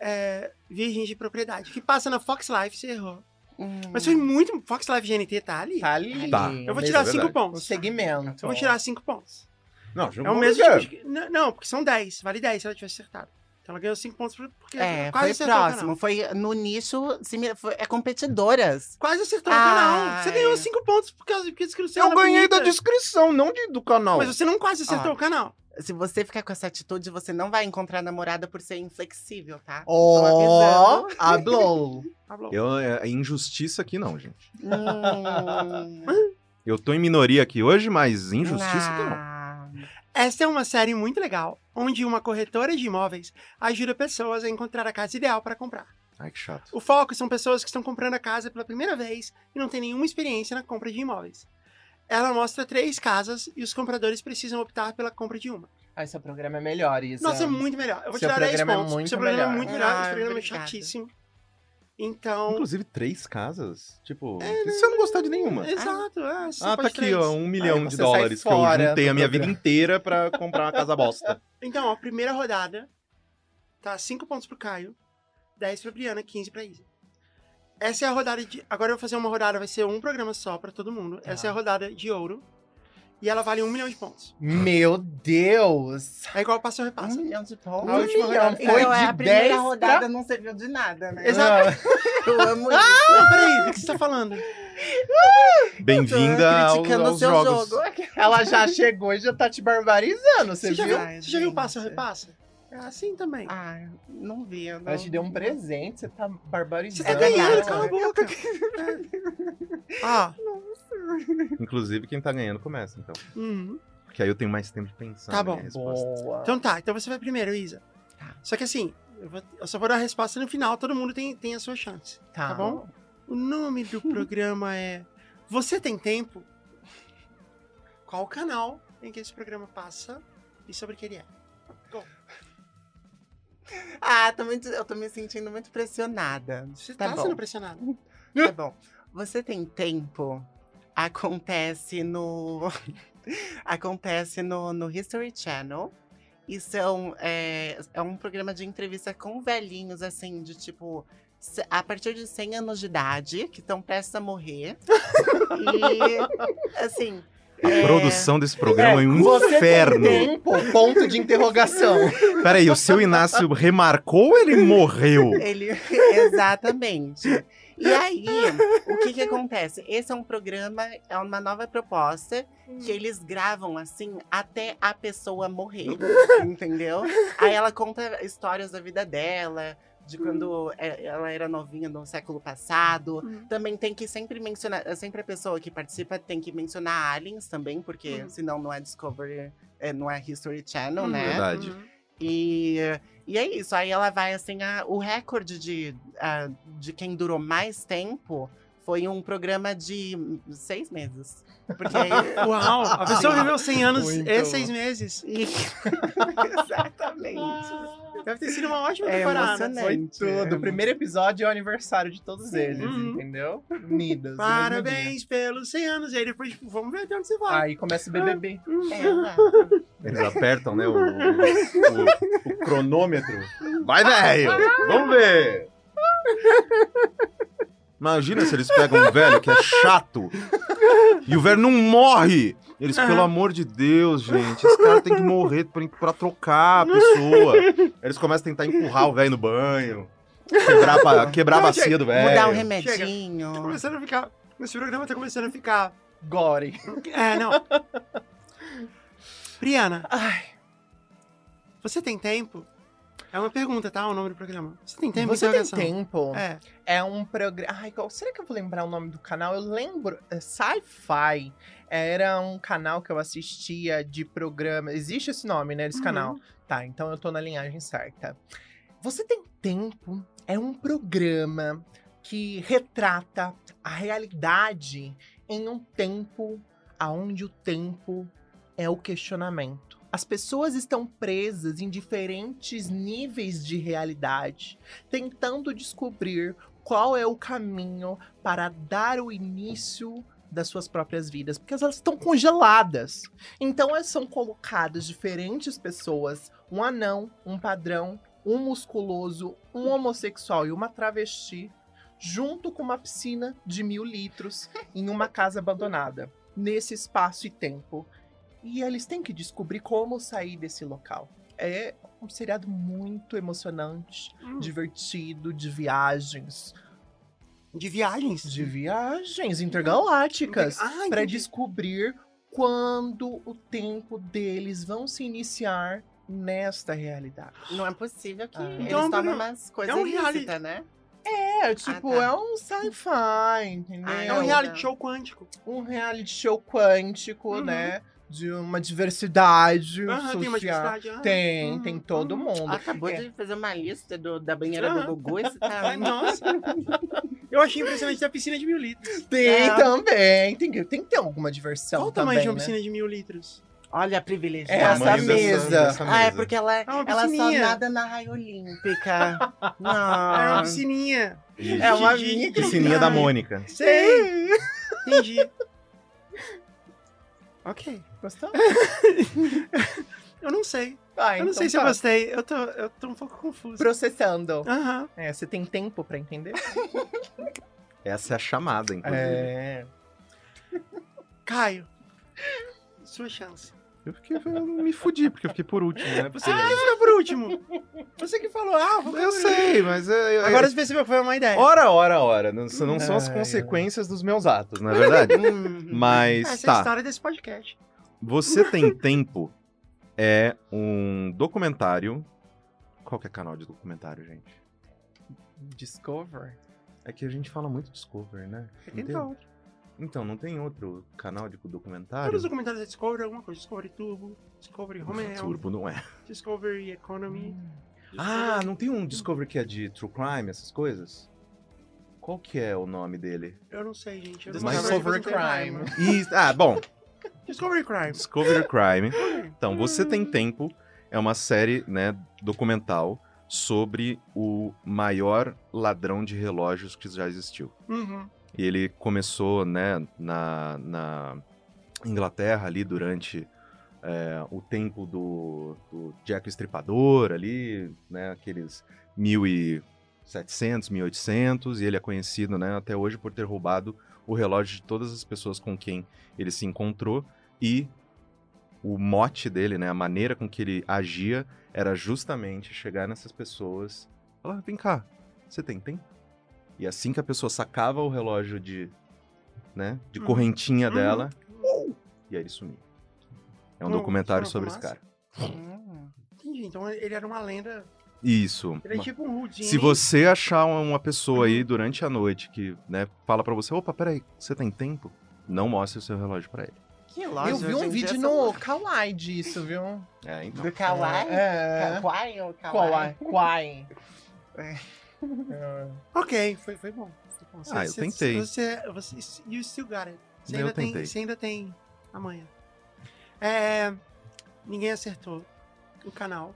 é, Virgem de Propriedade. Que passa na Fox Life, você errou. Hum. Mas foi muito. Fox Live GNT tá ali. Tá ali. Tá. Eu vou tirar é cinco verdade. O pontos. segmento. Eu vou tirar cinco pontos. Não, É o mesmo tipo de... Não, Não, porque são 10. Vale 10 se ela tivesse acertado. Então ela ganhou 5 pontos por- porque É, quase foi acertou o próximo. canal. Foi no nicho. foi- é competidoras. Quase acertou o Ai. canal. Você ganhou 5 pontos por causa que a descrição Eu ganhei da bonita. descrição, não de, do canal. Mas você não quase acertou Ó. o canal. Se você ficar com essa atitude, você não vai encontrar namorada por ser inflexível, tá? Ó, hablou. Falou. Eu, é, injustiça aqui não, gente. Hum. Eu tô em minoria aqui hoje, mas injustiça aqui não. Ah, Esta é uma série muito legal, onde uma corretora de imóveis ajuda pessoas a encontrar a casa ideal para comprar. Ai, que chato. O foco são pessoas que estão comprando a casa pela primeira vez e não têm nenhuma experiência na compra de imóveis. Ela mostra três casas e os compradores precisam optar pela compra de uma. Ai, seu programa é melhor, Isa. Nossa, é muito melhor. Eu vou Seu te dar 10 programa é pontos. muito seu programa é melhor. muito melhor. Ah, Esse programa é obrigada. chatíssimo. Então. Inclusive, três casas? Tipo, e se eu não gostar de nenhuma? Exato, é. Ah, tá aqui, três. ó, um milhão de dólares que eu juntei a minha vida inteira pra comprar uma casa bosta. Então, a primeira rodada tá 5 pontos pro Caio, 10 pra Briana, 15 pra Isa. Essa é a rodada de. Agora eu vou fazer uma rodada, vai ser um programa só pra todo mundo. Tá. Essa é a rodada de ouro. E ela vale um milhão de pontos. Meu Deus! É igual passo ou Um repassa. milhão de pontos. A última milhão rodada. foi Então, é, de a primeira 10 rodada pra- não serviu de nada, né? Exato. Eu amo isso. Não, peraí, do que você tá falando? Bem-vinda ao- criticando o aos seu jogos. jogo. Ela já chegou e já tá te barbarizando, você, Você já viu? viu, Ai, você já viu gente. passo ou repassa? É assim também. Ai, não vi. eu Não... Ela te deu um presente, você tá barbarizando. Você tá ganhando, cala a boca. Ah, Inclusive, quem tá ganhando começa, então. uhum. Porque aí eu tenho mais tempo de pensar Tá bom. Boa. Então tá, então você vai primeiro, Isa. Tá. Só que assim, eu, vou- eu só vou dar a resposta no final, todo mundo tem, tem a sua chance. tá. tá bom? O nome do programa é Você Tem Tempo? Qual o canal em que esse programa passa e sobre o que ele é? Ah, tô muito- eu tô me sentindo muito pressionada. Você tá tá, bom. sendo pressionado. Tá bom. Você tem tempo? Acontece no. Acontece no, no History Channel. E são. É, é um programa de entrevista com velhinhos, assim, de tipo. A partir de 100 anos de idade, que estão prestes a morrer. e. Assim. A é, produção desse programa é, um Você inferno. tem tempo? Ponto de interrogação. Peraí, o seu Inácio remarcou ou ele morreu? Ele, exatamente. E aí, o que que acontece? Esse é um programa, é uma nova proposta que eles gravam assim até a pessoa morrer, entendeu? Aí ela conta histórias da vida dela, de quando é, ela era novinha no século passado. Uhum. Também tem que sempre mencionar, sempre a pessoa que participa tem que mencionar aliens também, porque Uhum. senão não é Discovery, é, não é History Channel, Uhum. né? Verdade. Uhum. E, e é isso. Aí ela vai assim, a- o recorde de, a- de quem durou mais tempo foi um programa de seis meses. Porque aí, Uau, a pessoa viveu 100 anos Muito. e 6 meses. E- Exatamente. Deve ter sido uma ótima É temporada. emocionante. Foi tudo. O primeiro episódio é o aniversário de todos eles, Uhum. entendeu? Unidas. Parabéns pelos 100 anos. E aí depois, tipo, vamos ver até onde você vai. Aí começa o BBB. É, exato. Eles apertam, né, o, o- o cronômetro. Vai, velho! Vamos ver! Imagina se eles pegam um velho que é chato e o velho não morre. Eles, pelo amor de Deus, gente, esse cara tem que morrer pra, pra trocar a pessoa. Eles começam a tentar empurrar o velho no banho, quebrar, a quebrar a Não, bacia do velho. Mudar um Tá remedinho. começando a ficar. Esse programa tá começando a ficar. Gore. É, não. Briana, Ai, você tem tempo? É uma pergunta, tá? O nome do programa. Você tem tempo? você tem tempo? É. É um programa. Ai, qual... será que eu vou lembrar o nome do canal? Eu lembro. É Sci-Fi. Era um canal que eu assistia de programa. Existe esse nome, né? Desse Uhum. canal. Tá, então eu tô na linhagem certa. Você tem tempo? É um programa que retrata a realidade em um tempo aonde o tempo é o questionamento. As pessoas estão presas em diferentes níveis de realidade, tentando descobrir qual é o caminho para dar o início das suas próprias vidas, porque elas estão congeladas. Então elas são colocadas diferentes pessoas, um anão, um padrão, um musculoso, um homossexual e uma travesti, junto com uma piscina de mil litros em uma casa abandonada, nesse espaço e tempo. E eles têm que descobrir como sair desse local. É um seriado muito emocionante, Hum. divertido, de viagens. De viagens? De viagens intergalácticas. Ah, para descobrir quando o tempo deles vão se iniciar nesta realidade. Não é possível que Ah. eles Então, tomem umas coisas é um reality- ilícitas, né? É, tipo, tá. é um sci-fi, entendeu? Ah, É um reality show quântico. um reality show quântico, Uhum. né? De uma diversidade Aham, tem uma social. diversidade. aham. Tem, Uhum, tem todo uhum. mundo. Acabou É. de fazer uma lista do- da banheira Ah. do Gugu e tá. Ai, nossa. Eu achei impressionante a piscina de mil litros. Tem É. também. Tem que, tem que ter alguma diversão Qual o também, tamanho de uma né? piscina de mil litros? Olha a privilegiada. Essa Tamanho dessa- mesa. dessa Ah, é mesa. porque ela, É uma ela só piscininha. nada na raia olímpica. É uma Não. piscininha. Isso. É uma de- de- minha de- Piscininha da Mônica. Sei. Entendi. Ok. Gostou? Eu não sei. Ah, Eu não então sei se eu tá. gostei. Eu tô, eu tô um pouco confuso. Processando. Aham. É, você tem tempo pra entender? Essa é a chamada, inclusive. É. Caio. Sua chance. Eu, fiquei, eu me fudi, porque eu fiquei por último, né? Você que quis ficar por último. Você que falou, ah, vou Eu sei, mas... é- é- Agora você percebeu que foi uma ideia. Ora, ora, ora. Não, são- não são as Ai, consequências dos meus atos, não é verdade? Hum. Mas Essa é a tá. história desse podcast. Você tem tempo é um documentário. Qual que é canal de documentário, gente? Discover? É que a gente fala muito Discovery, né? Não tem- Então, Então, não tem outro canal de documentário? todos os documentários da Discovery, alguma coisa. Discovery Turbo, Discovery Home Health, Turbo não é. Discovery Economy. Ah, não tem um Discovery que é de True Crime, essas coisas? Qual que é o nome dele? Eu não sei, gente. Eu Mas- Discovery tenho Crime. Ih, ah, bom. Discovery Crime. Discovery Crime. Então, Você Tem Tempo é uma série, né, documental sobre o maior ladrão de relógios que já existiu. Uhum. E ele começou, né, na, na Inglaterra ali durante é, o tempo do, do Jack Estripador ali, né, aqueles 1700, 1800, e ele é conhecido, né, até hoje por ter roubado o relógio de todas as pessoas com quem ele se encontrou e o mote dele, né, a maneira com que ele agia era justamente chegar nessas pessoas, falar, vem cá, você tem tempo? E assim que a pessoa sacava o relógio de, né, de Uhum. correntinha Uhum. dela, e aí ele sumiu. É um Não, documentário isso sobre esse cara. Hum. Entendi. Então ele era uma lenda. Isso. Ele é tipo um Houdini. Se você achar uma- pessoa aí durante a noite que, né, fala pra você, opa, peraí, você tem tempo? Não mostre o seu relógio pra ele. Que loja. Eu vi um vídeo no Kawaii disso, viu? É, então. Do Kawaii? É. Kawaii ou Kawaii? Kawaii. Kawaii. É. Ok, foi, foi bom. Foi bom. Ah, eu tentei. Você, você, you still got it. Você Eu ainda, tem, você ainda tem amanhã. É, ninguém acertou o canal.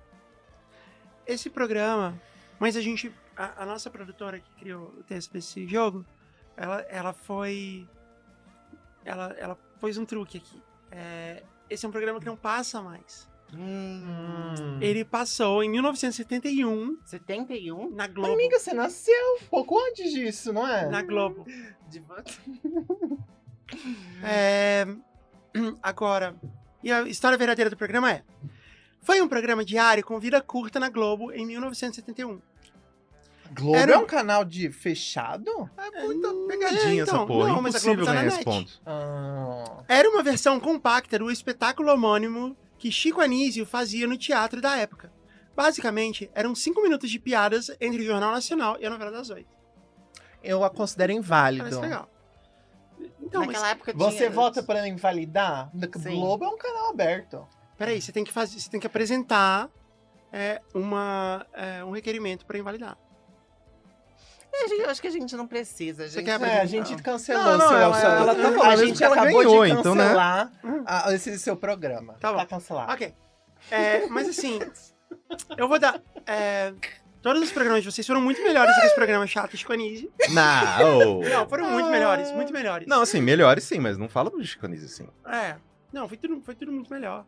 Esse programa, mas a gente, a, a nossa produtora que criou o texto desse jogo, ela, ela foi, ela, ela pôs um truque aqui. É, esse é um programa que não passa mais. Hum. Ele passou em 1971 71? na Globo. Amiga, você nasceu um pouco antes disso, não é? Na Globo. De volta. É, Agora, e a história verdadeira do programa é: foi um programa diário com vida curta na Globo em 1971. Globo Era- é um canal de fechado? É muita pegadinha É, então, essa porra. não, mas a Globo Impossível tá na ganhar esse net. ponto. Ah. Era uma versão compacta do espetáculo homônimo que Chico Anísio fazia no teatro da época. Basicamente, eram cinco minutos de piadas entre o Jornal Nacional e a novela das oito. Eu a considero inválido. Parece legal. Então, mas, Naquela época Você tinha... vota pra invalidar? O Sim. Globo é um canal aberto. peraí, você tem que fazer, você tem que apresentar é, uma, é, um requerimento para invalidar. É, gente, Eu acho que a gente não precisa. Você gente. quer É, a gente cancelou Não, não, seu, ela- seu- ela tá a falando gente isso que ela acabou ganhou, de então, né? cancelar a- esse seu programa. Tá bom. cancelado. Ok. É, mas assim, eu vou dar. é, todos os programas de vocês foram muito melhores do que esse programa chato de Chico Anísio. Não, Não, foram muito melhores, muito melhores. não, assim, melhores sim, mas não fala do Chicanis assim. É. Não, foi tudo, foi tudo muito melhor.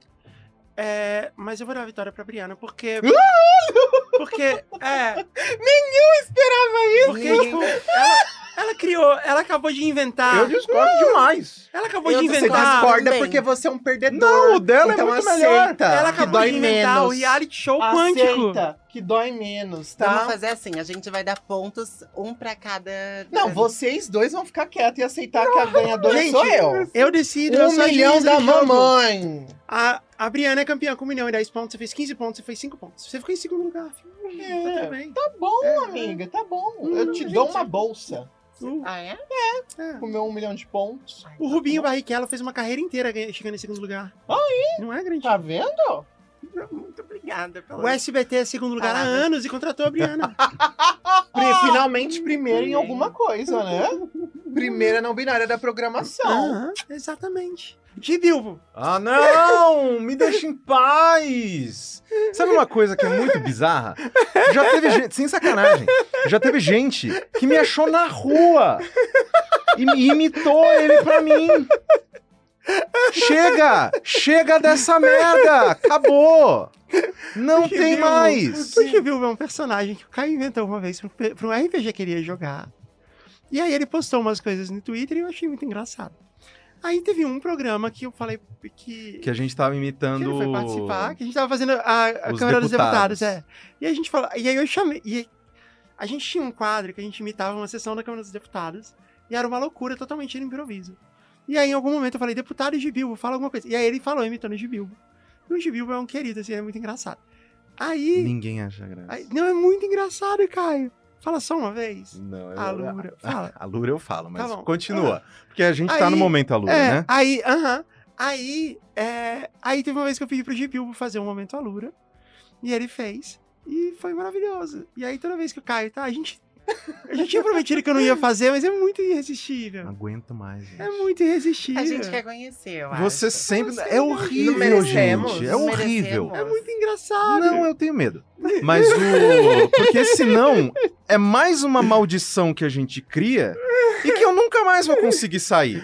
É, mas eu vou dar a vitória pra Briana, porque. Porque. É. Nenhum esperava isso! Porque, tipo, ela, ela criou. Ela acabou de inventar. discordo demais. Ela acabou Eu de Você inventar. discorda também. porque você é um perdedor. Não, o dela então é muito aceita, melhor. Ela que acabou dói de inventar menos. o reality show quântico. Aceita, que dói menos, tá? Vamos fazer assim, a gente vai dar pontos, um pra cada... Não, vocês dois vão ficar quietos e aceitar que a ganhadora Gente, sou eu. Eu decido. eu Um sou a milhão da mamãe. A, a Briana é campeã com 1 milhão e 10 pontos. Você fez 15 pontos, você fez 5 pontos. Você ficou em segundo lugar. filho. É, Tá tudo bem. Tá bom, amiga, tá bom. Eu te Hum, dou gente. uma bolsa. O, Ah, é? é. Comeu um milhão de pontos. O Rubinho Barrichello fez uma carreira inteira chegando em segundo lugar. Não é grande? Tá vendo? Muito obrigada pela. O SBT é segundo lugar há anos e contratou a Briana. Pri- Finalmente primeira em alguma coisa, né? Primeira não binária da programação. Aham, exatamente. Gibilbo. Ah, não! Me deixa em paz! Sabe uma coisa que é muito bizarra? Já teve gente, sem sacanagem, já teve gente que me achou na rua e me imitou ele pra mim. Chega! Chega dessa merda! Acabou! Não tem Gibilbo- mais! Gibilbo é um personagem que o Caio inventou uma vez pra um RPG que ele ia jogar. E aí ele postou umas coisas no Twitter e eu achei muito engraçado. Aí teve um programa que eu falei que... Que a gente tava que imitando. ele foi participar, que a gente tava fazendo a, a Câmara dos deputados. Deputados, é. E a gente falou, e aí eu chamei, e a gente tinha um quadro que a gente imitava uma sessão da Câmara dos Deputados, e era uma loucura totalmente no improviso. E aí em algum momento eu falei, deputado de Bilbo, fala alguma coisa. E aí ele falou imitando o Gibilbo. E o Gibilbo é um querido, assim, é muito engraçado. Aí, Ninguém acha graça. aí- não, é muito engraçado, Caio. Fala só uma vez. Não, eu- A Lura, fala. A Lura eu falo, mas Tá continua. Porque a gente tá Aí- no momento a Lura, É, né? aí, aham. Aí, é, aí teve uma vez que eu pedi pro Gibilbo fazer um momento Alura. E ele fez. E foi maravilhoso. E aí toda vez que o Caio tá, a gente. Eu já tinha prometido que eu não ia fazer, mas é muito Não irresistível. aguento mais, gente. É muito irresistível. A gente quer conhecer, eu Você acho. sempre. Você É não horrível, gente. É não horrível. É muito engraçado. Não, eu tenho medo. Mas o. Porque senão é mais uma maldição que a gente cria e que eu nunca mais vou conseguir sair.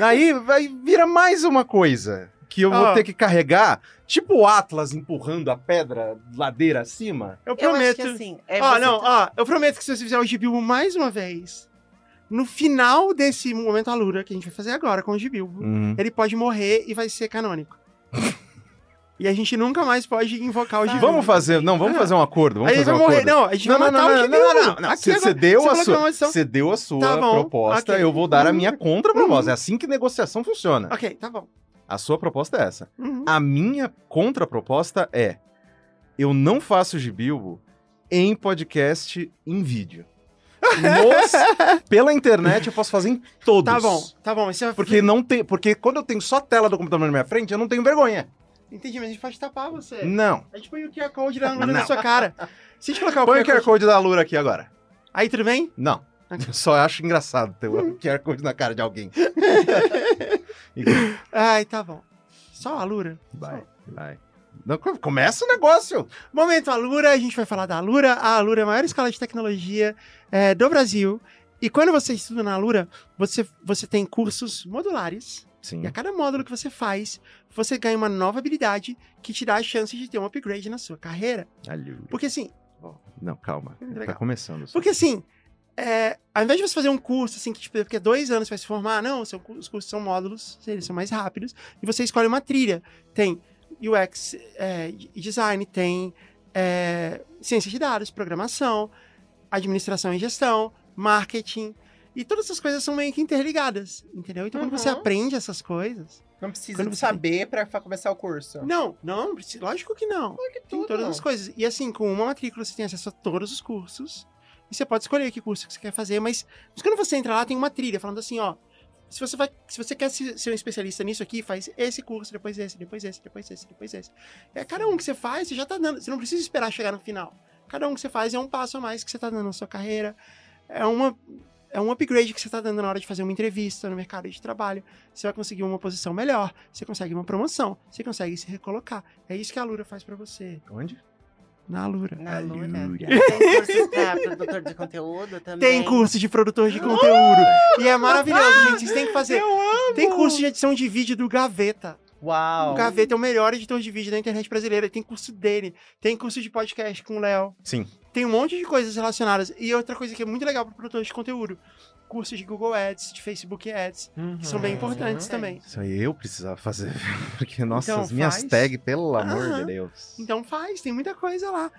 Aí vai vira mais uma coisa que eu vou Ó. ter que carregar, tipo o Atlas empurrando a pedra ladeira acima. Eu Eu prometo. acho que assim. É ó, você não, tá- ó, eu prometo que se você fizer o Gibilbo mais uma vez, no final desse momento Alura que a gente vai fazer agora com o Gibilbo, Uhum. ele pode morrer e vai ser canônico. e a gente nunca mais pode invocar o. Gibilbo. Vamos fazer, não, vamos Ah. fazer um acordo, vamos Aí fazer vai um morrer. acordo. Não, a gente Não, vai não, matar não, o Gibilbo. não, não, não. Aqui Você, deu a sua, você deu a sua Tá bom, proposta, ok. eu vou dar a minha Uhum. contraproposta. É assim que negociação funciona. Ok, tá bom. A sua proposta é essa. Uhum. A minha contraproposta é: eu não faço Gibilbo em podcast em vídeo. Nos, pela internet eu posso fazer em todos. Tá bom, tá bom. Mas você vai... Porque não tem, porque quando eu tenho só a tela do computador na minha frente, eu não tenho vergonha. Entendi, mas a gente pode tapar você. Não. A gente põe o QR Code lá na Não. sua cara. Se a gente colocar o Põe o QR Code da Lura aqui agora. Aí tudo bem? Não. Eu só acho engraçado ter o QR Code na cara de alguém. Ai, tá bom. Só a Alura. Vai, vai. Começa o negócio. Momento Alura, a gente vai falar da Alura. A Alura é a maior escola de tecnologia é, do Brasil. E quando você estuda na Alura, você, você tem cursos modulares. Sim. E a cada módulo que você faz, você ganha uma nova habilidade que te dá a chance de ter um upgrade na sua carreira. Alura. Porque assim, Não, calma. Tá começando. só. porque assim, é, ao invés de você fazer um curso, assim, que tipo, a dois anos você vai se formar, não, cu- os cursos são módulos, eles são mais rápidos, e você escolhe uma trilha. Tem UX é, e design, tem é, ciência de dados, programação, administração e gestão, marketing, e todas essas coisas são meio que interligadas, entendeu? Então, quando você Uhum. aprende essas coisas... Não precisa você- saber pra fa- começar o curso. Não, não, lógico que não. que Tem tudo. todas as coisas. E assim, com uma matrícula você tem acesso a todos os cursos. E você pode escolher que curso que você quer fazer, mas, mas quando você entra lá, tem uma trilha falando assim, ó. Se você, vai, se você quer se- ser um especialista nisso aqui, faz esse curso, depois esse, depois esse, depois esse, depois esse. É, cada um que você faz, você já tá dando. Você não precisa esperar chegar no final. Cada um que você faz é um passo a mais que você tá dando na sua carreira. É uma. É um upgrade que você tá dando na hora de fazer uma entrevista no mercado de trabalho. Você vai conseguir uma posição melhor, você consegue uma promoção, você consegue se recolocar. É isso que a Lura faz pra você. Onde? Na Lura. Na Lura. Tem cursos pra produtor de conteúdo também. Tem curso de produtor de conteúdo. e é maravilhoso, gente. Vocês têm que fazer. Tem curso de edição de vídeo do Gaveta. Uau. O Gaveta é o melhor editor de vídeo da internet brasileira. Tem curso dele. Tem curso de podcast com o Léo. Sim. Tem um monte de coisas relacionadas. E outra coisa que é muito legal para produtor de conteúdo. Cursos de Google Ads, de Facebook Ads, que são bem Uhum. importantes também. Isso aí eu precisava fazer. Porque, nossa, Então, as minhas faz. tags, pelo amor de Deus. Então faz, tem muita coisa lá.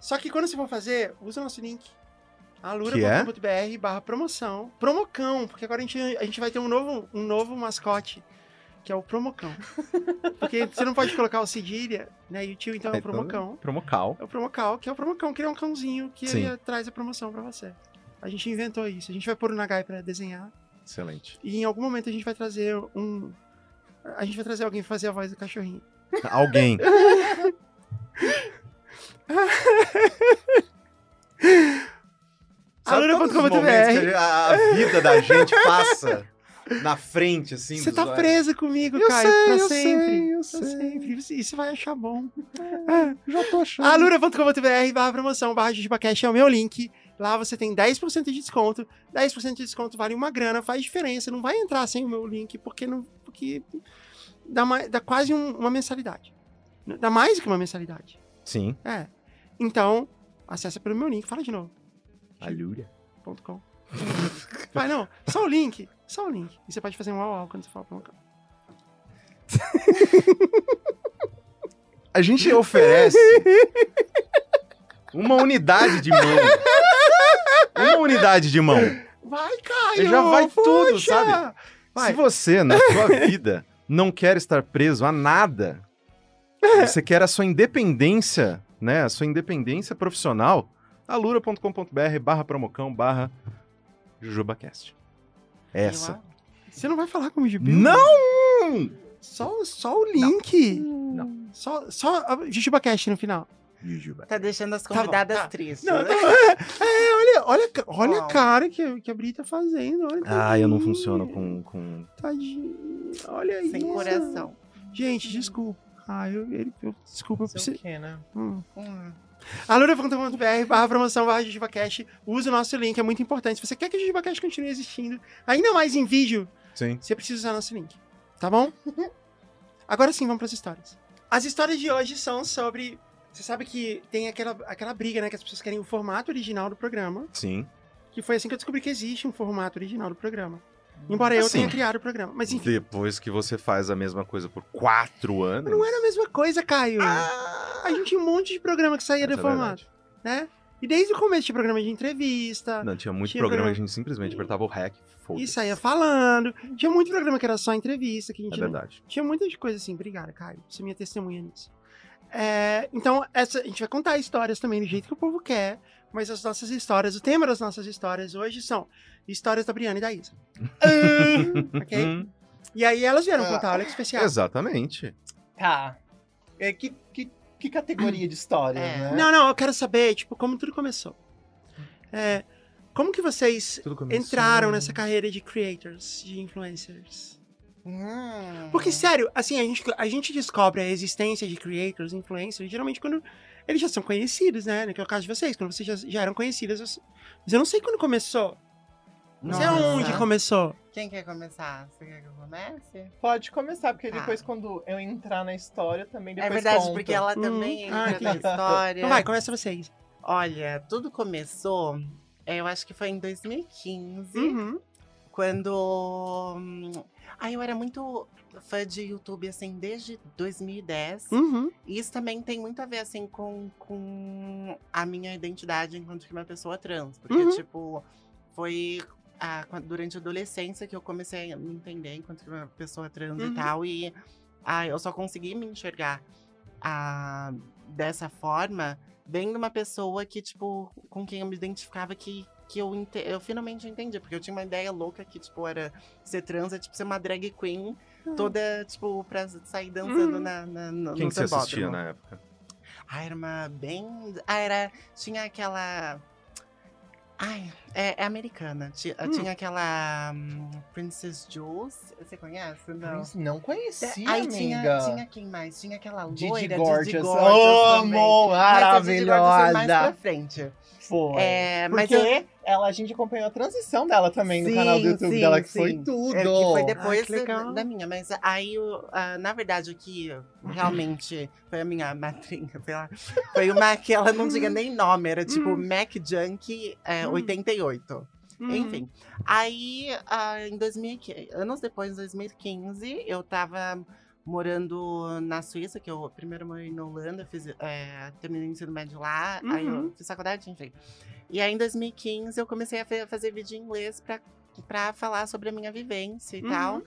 Só que quando você for fazer, usa o nosso link. Que é? alura.com.br barra promoção. Promocão, porque agora a gente, a gente vai ter um novo, um novo mascote, que é o Promocão. Porque você não pode colocar o cedilha, né? E o tio, então é o Então, Promocão. Promocal. É o Promocal, que é o Promocão, que ele é um cãozinho que Sim. ele traz a promoção pra você. A gente inventou isso. A gente vai pôr o Nagai pra desenhar. Excelente. E em algum momento a gente vai trazer um. A gente vai trazer alguém pra fazer a voz do cachorrinho. Alguém. Aluna.com.br. a vida da gente passa na frente, assim. Você tá olhos? preso comigo, Eu Caio, sei, pra eu sempre. sei, eu sei. sempre. E você vai achar bom. Já tô achando. Alura.com.br barra promoção barra JujubaCast é o meu link. Lá você tem 10% de desconto. 10% de desconto vale uma grana, faz diferença. Não vai entrar sem o meu link, porque não. Porque dá, mais, dá quase um- uma mensalidade. Dá mais do que uma mensalidade. Sim. É. Então, acessa pelo meu link. Fala de novo. Alura. .com. Vai, não. Só o link. Só o link. E você pode fazer um au au quando você fala promoção. A gente oferece uma unidade de mão. Uma unidade de mão. Vai, Caio! Já vai tudo, puxa! sabe? Vai. Se você, na sua vida, não quer estar preso a nada, você quer a sua independência, né? A sua independência profissional, alura.com.br barra promocão barra jujubacast. Essa. Você não vai falar com o Gibi? Não! Só, só o link. Não. Só, só a JujubaCast no final. Jujuba. Tá deixando as bom, convidadas tá. tristes. Não, não, é, é, olha, olha, olha a cara que, que a Bri tá fazendo. Olha, Ah, eu não tadinha. funciono com, com... Tadinho. Olha isso. Sem coração. Gente, desculpa. Ah, eu, ele, eu- desculpa, Sei o quê, né? Hum. Hum. alura.com.br barra promoção barra JujubaCast. Use o nosso link, é muito importante. Se você quer que o JujubaCast continue existindo, ainda mais em vídeo, Sim. você precisa usar nosso link. Tá bom? Agora sim, vamos para as histórias. As histórias de hoje são sobre. Você sabe que tem aquela, aquela briga, né? Que as pessoas querem o formato original do programa. Sim. Que foi assim que eu descobri que existe um formato original do programa. Embora eu Assim. tenha criado o programa. Mas enfim, Depois que você faz a mesma coisa por quatro anos... não era a mesma coisa, Caio. Ah, A gente tinha um monte de programa que saía essa é formato, né? E desde o começo tinha programa de entrevista. Não, tinha muito Tinha programa programa- que a gente simplesmente apertava o REC. E saía falando. Tinha muito programa que era só entrevista, que a É gente não- verdade. Tinha muitas coisas assim. Obrigada, Caio. Você é minha testemunha nisso. É, então, essa, a gente vai contar histórias também do jeito que o povo quer. Mas as nossas histórias, o tema das nossas histórias hoje são histórias da Briana e da Isa. Ah, ok? Hum, E aí elas vieram Ah. contar, olha que especial. Exatamente. Tá. É, que, que, que categoria de história, É. né? Não, não, eu quero saber, tipo, como tudo começou. É, como que vocês entraram nessa carreira de creators, de influencers? Hum. Porque, sério, assim, a gente, a gente descobre a existência de creators, influencers, geralmente quando eles já são conhecidos, né? Que é o caso de vocês, quando vocês já, já eram conhecidas. Mas eu não sei quando começou. Não sei onde começou. Quem quer começar? Você quer que eu comece? Pode começar, porque Tá. depois, quando eu entrar na história, também depois é verdade, conta. porque ela Hum. também Ah, entra na entendi. história. Então vai, começa vocês. Olha, tudo começou, é, eu acho que foi em 2015, Uhum. quando. Hum, Ai, eu era muito fã de YouTube, assim, desde 2010. Uhum. E isso também tem muito a ver, assim, com, com a minha identidade enquanto uma pessoa trans. Porque, Uhum. tipo, foi a- durante a adolescência que eu comecei a me entender enquanto uma pessoa trans Uhum. e tal. E ah, eu só consegui me enxergar ah, dessa forma vendo uma pessoa que, tipo, com quem eu me identificava que, que eu, ente- eu finalmente entendi. Porque eu tinha uma ideia louca que, tipo, era ser trans, é tipo ser uma drag queen toda, tipo, pra sair dançando Uhum. na, na, no, Quem no que você assistia na época? Ah, era uma bem. Ah, era. Tinha aquela. Ai, é, é americana. Ti- Hum. Tinha aquela. hum, Princess Jules. Você conhece? Não. Não conhecia, Aí amiga. tinha, tinha quem mais? Tinha aquela Didi loira Gorgeous. Didi Gorgeous também. Amo! Mas a Didi Gorgeous foi mais pra Maravilhosa! frente. Foi. É, mas eu- ela, a gente acompanhou a transição dela também no Sim, canal do YouTube sim, dela, que sim. foi tudo. É, que foi depois que legal. da minha, mas aí, o- ah, na verdade, o que realmente foi a minha madrinha, sei lá, foi uma que ela não tinha nem nome, era tipo Hum. Mac Junk é, Hum. 88. Uhum. Enfim, aí ah, em 2015, anos depois, em 2015, eu tava morando na Suíça, que eu primeiro morei na Holanda, fiz, é, terminei o ensino médio lá, aí eu Uhum. fiz faculdade, enfim. E aí em 2015 eu comecei a fa- fazer vídeo em inglês pra, pra falar sobre a minha vivência e Uhum. tal.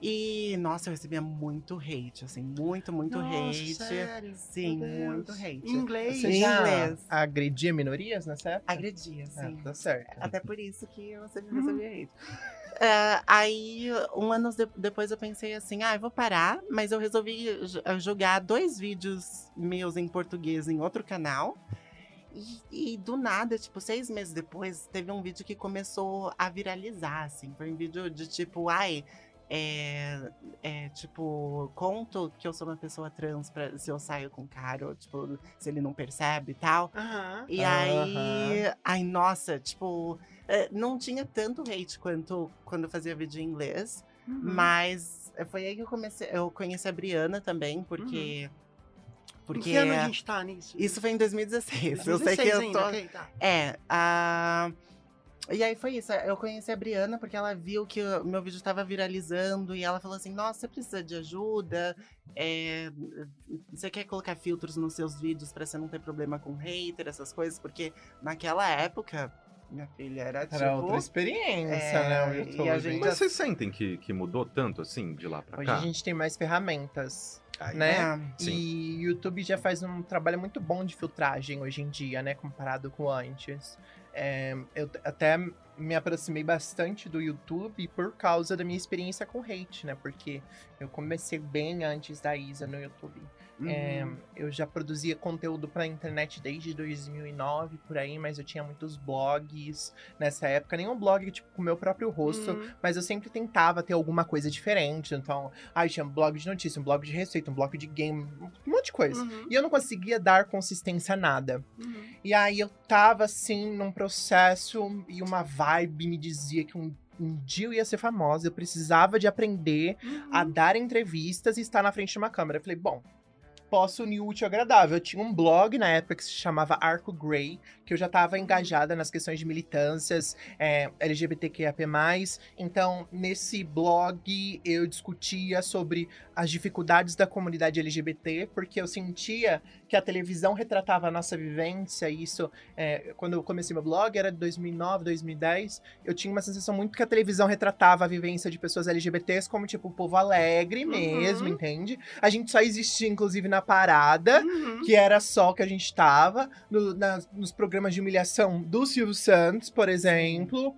E, nossa, eu recebia muito hate, assim, muito, muito Nossa, hate. sério? Sim, muito hate. Em inglês? Você Em já inglês. agredia minorias nessa época? Agredia, Ah, sim. tá certo. Até por isso que eu sempre Uhum. recebia hate. É, aí, um ano de- depois eu pensei assim, ah, eu vou parar, mas eu resolvi jogar dois vídeos meus em português em outro canal. E, e do nada, tipo, seis meses depois, teve um vídeo que começou a viralizar, assim. Foi um vídeo de tipo, ai, é, é, tipo, conto que eu sou uma pessoa trans pra, se eu saio com o cara, ou, tipo, se ele não percebe e tal. Aham. E aí, ai, nossa, tipo, eh, não tinha tanto hate quanto quando eu fazia vídeo em inglês, Uhum. mas foi aí que eu comecei, eu conheci a Briana também, porque Em porque que ano a gente tá nisso? isso foi em 2016. eu sei que 16 eu ainda, tô ok, tá. É, a e aí foi isso, eu conheci a Briana porque ela viu que o meu vídeo tava viralizando e ela falou assim, nossa, você precisa de ajuda, é, você quer colocar filtros nos seus vídeos pra você não ter problema com hater, essas coisas, porque naquela época, minha filha, era tipo... Era outra experiência, é, né? O e YouTube. a gente- Mas vocês sentem que, que mudou tanto assim de lá pra Hoje cá? a gente tem mais ferramentas, Aí- né? Sim. E o YouTube já faz um trabalho muito bom de filtragem hoje em dia, né? Comparado com antes. É, eu até me aproximei bastante do YouTube por causa da minha experiência com hate, né? Porque eu comecei bem antes da Isa no YouTube. É, uhum. eu já produzia conteúdo pra internet desde 2009, por aí, mas eu tinha muitos blogs nessa época. Nenhum blog, tipo, com o meu próprio rosto, Uhum. mas eu sempre tentava ter alguma coisa diferente. Então, aí tinha um blog de notícia, um blog de receita, um blog de game, um monte de coisa. Uhum. E eu não conseguia dar consistência a nada. Uhum. E aí eu tava assim num processo e uma vibe me dizia que um, um dia eu ia ser famosa, eu precisava de aprender a Uhum. dar entrevistas e estar na frente de uma câmera. Eu falei, bom, posso unir o útil ao agradável. Eu tinha um blog na época que se chamava Arco Grey, que eu já estava engajada nas questões de militâncias é, LGBTQIAP+. Então, nesse blog, eu discutia sobre as dificuldades da comunidade LGBT, porque eu sentia que a televisão retratava a nossa vivência, e isso, é, quando eu comecei meu blog, era 2009, 2010, eu tinha uma sensação muito que a televisão retratava a vivência de pessoas LGBTs como, tipo, o povo alegre mesmo, Uhum. entende? A gente só existia, inclusive, na parada, Uhum. que era só que a gente tava, no- nas- nos programas de humilhação do Silvio Santos, por exemplo.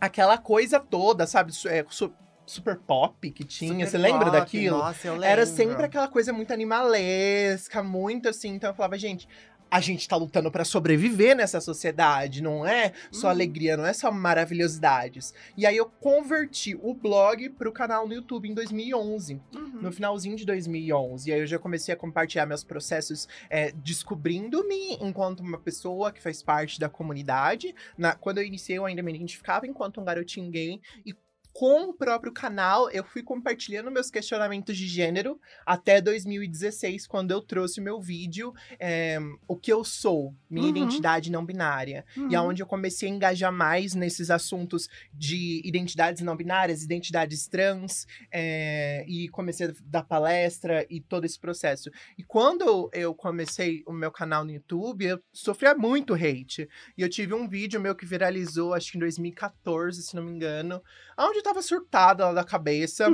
Aquela coisa toda, sabe? É, su- super pop que tinha, Super você lembra pop, daquilo? Nossa, eu lembro. Era sempre aquela coisa muito animalesca, muito assim. Então eu falava, gente, a gente tá lutando pra sobreviver nessa sociedade, não é só Uhum. alegria, não é só maravilhosidades. E aí eu converti o blog pro canal no YouTube em 2011 Uhum. no finalzinho de 2011. E aí eu já comecei a compartilhar meus processos é, descobrindo-me enquanto uma pessoa que faz parte da comunidade. Na- quando eu iniciei, eu ainda me identificava enquanto um garotinho gay. E com o próprio canal, eu fui compartilhando meus questionamentos de gênero até 2016, quando eu trouxe o meu vídeo é, O que eu sou, minha Uhum. identidade não binária. Uhum. E é onde eu comecei a engajar mais nesses assuntos de identidades não binárias, identidades trans, é, e comecei a dar palestra e todo esse processo. E quando eu comecei o meu canal no YouTube, eu sofria muito hate. E eu tive um vídeo meu que viralizou, acho que em 2014, se não me engano, onde eu tava surtada lá da cabeça.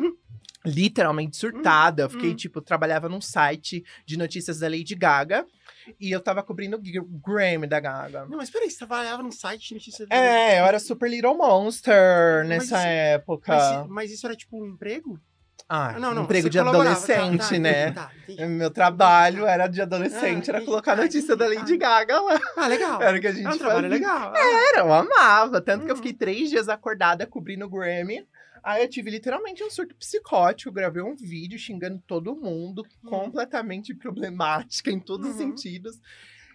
Literalmente surtada. Eu fiquei, Uhum. tipo, trabalhava num site de notícias da Lady Gaga. E eu tava cobrindo o Grammy da Gaga. Não, mas peraí, você trabalhava num site de notícias... É, eu era super Little Monster Mas nessa isso- época. Mas, mas isso era tipo um emprego? Ah, Ah, não, não. emprego de colaborava, adolescente, tá, tá, né? Tá. Meu trabalho era de adolescente, Ah, era colocar a Ah, notícia da. Lady Ah. Gaga lá. Ah, legal. Era o que a gente É um fazia. legal. Ah, Era, eu amava. Tanto que eu Uhum. fiquei três dias acordada cobrindo o Grammy. Aí eu tive literalmente um surto psicótico, gravei um vídeo xingando todo mundo, Uhum. completamente problemática em todos os Uhum. sentidos.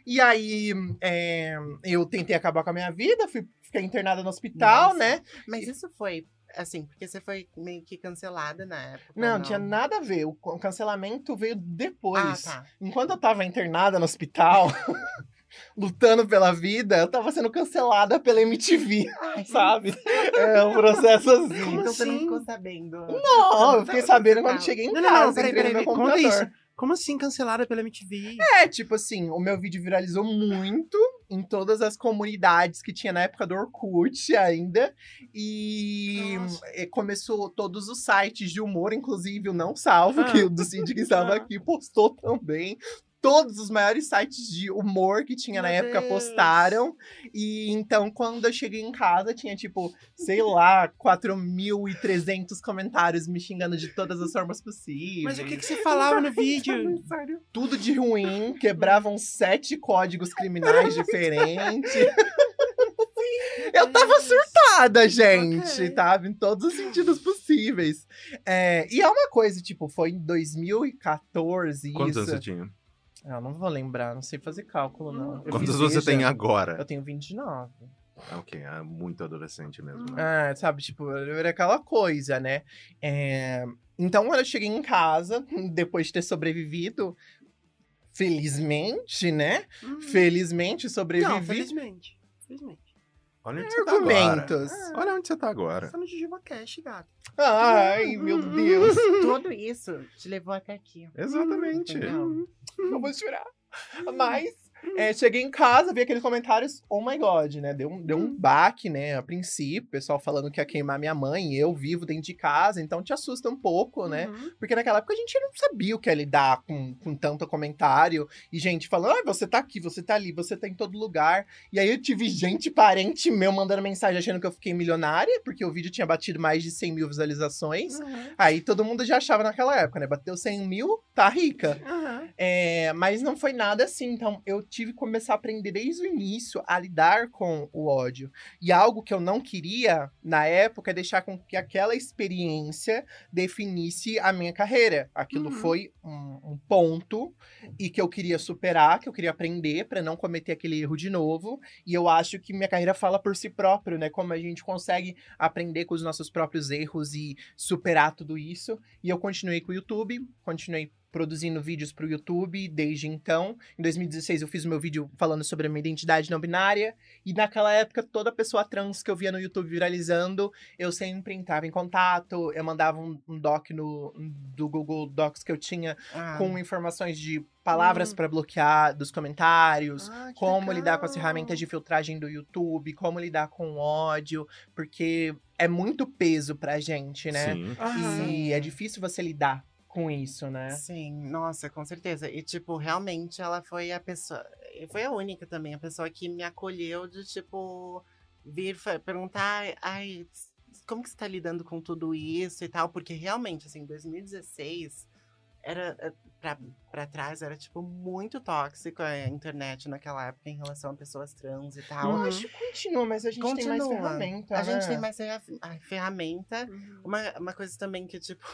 E aí é, eu tentei acabar com a minha vida, fui ficar internada no hospital, Nossa. né? Mas isso foi, assim, porque você foi meio que cancelada na época. Não, não tinha nada a ver. O cancelamento veio Ah, depois. tá. Enquanto eu tava internada no hospital, lutando pela vida, eu tava sendo cancelada pela MTV, sabe? É um processo assim. Como Então você não assim? ficou sabendo. Não, eu fiquei sabendo quando Não, cheguei em Não, não, casa, não, peraí, entrei peraí, no meu conta computador. isso. Como assim cancelada pela MTV? É, tipo assim, o meu vídeo viralizou muito em todas as comunidades que tinha na época do Orkut ainda. E Nossa. eh, começou todos os sites de humor, inclusive o Não Salvo, Ah. que o do Cid que estava Ah. aqui postou também. Todos os maiores sites de humor que tinha na Meu época Deus. postaram. E então, quando eu cheguei em casa, tinha tipo, sei lá, 4.300 comentários me xingando de todas as formas possíveis. Mas o que, que você falava no vídeo? Sério? Tudo de ruim, quebravam sete códigos criminais diferentes. Eu tava surtada, gente, Ok. tava em todos os sentidos possíveis. É, e é uma coisa, tipo, foi em 2014 Quantos isso. anos você tinha? Eu não vou lembrar, não sei fazer cálculo, não. Eu Quantos fiz você Veja, tem agora? Eu tenho 29. Ah, Ok, é muito adolescente mesmo. né? É, sabe, tipo, era aquela coisa, né? É, Então, quando eu cheguei em casa, depois de ter sobrevivido, felizmente, né? Hum. Felizmente sobrevivi. Não, felizmente. Felizmente. Olha onde você tá agora. Argumentos. Olha onde você tá agora. Você tá no Jujuba Cash, gato. Ai, meu Deus. Tudo isso te levou até aqui. Exatamente. Entendeu? Eu vou chorar. Mas, é, cheguei em casa, vi aqueles comentários, oh my god, né? Deu um, deu um baque, né? A princípio, o pessoal falando que ia queimar minha mãe, eu vivo dentro de casa, então te assusta um pouco, né? Uhum. Porque naquela época a gente não sabia o que é lidar com, com tanto comentário. E gente falando, ah, você tá aqui, você tá ali, você tá em todo lugar. E aí eu tive gente, parente meu, mandando mensagem achando que eu fiquei milionária, porque o vídeo tinha batido mais de 100 mil visualizações. Uhum. Aí todo mundo já achava naquela época, né? Bateu 100 mil, tá rica. Uhum. É, mas não foi nada assim. Então, eu tive que começar a aprender desde o início a lidar com o ódio. E algo que eu não queria, na época, é deixar com que aquela experiência definisse a minha carreira. Aquilo Uhum. foi um, um ponto e que eu queria superar, que eu queria aprender para não cometer aquele erro de novo. E eu acho que minha carreira fala por si próprio, né? Como a gente consegue aprender com os nossos próprios erros e superar tudo isso. E eu continuei com o YouTube, continuei produzindo vídeos pro YouTube desde então. Em 2016 eu fiz o meu vídeo falando sobre a minha identidade não binária e naquela época toda pessoa trans que eu via no YouTube viralizando, eu sempre entrava em contato, eu mandava um, um doc no do Google Docs que eu tinha Ah, com informações de palavras Hum. para bloquear dos comentários, Ah, como lidar com as legal. ferramentas de filtragem do YouTube, como lidar com o ódio, porque é muito peso pra gente, né? Sim. Aham. E é difícil você lidar com isso, né? Sim, nossa, com certeza. E, tipo, realmente ela foi a pessoa. Foi a única também, a pessoa que me acolheu de, tipo, vir perguntar, ai, como que você tá lidando com tudo isso e tal? Porque realmente, assim, 2016 era. eh, Pra, pra trás era, tipo, muito tóxico a internet naquela época em relação a pessoas trans e tal. Eu acho que continua, mas a gente tem mais Continua. ferramenta. A gente né? tem mais a ferramenta. Uhum. Uma, uma coisa também que, tipo,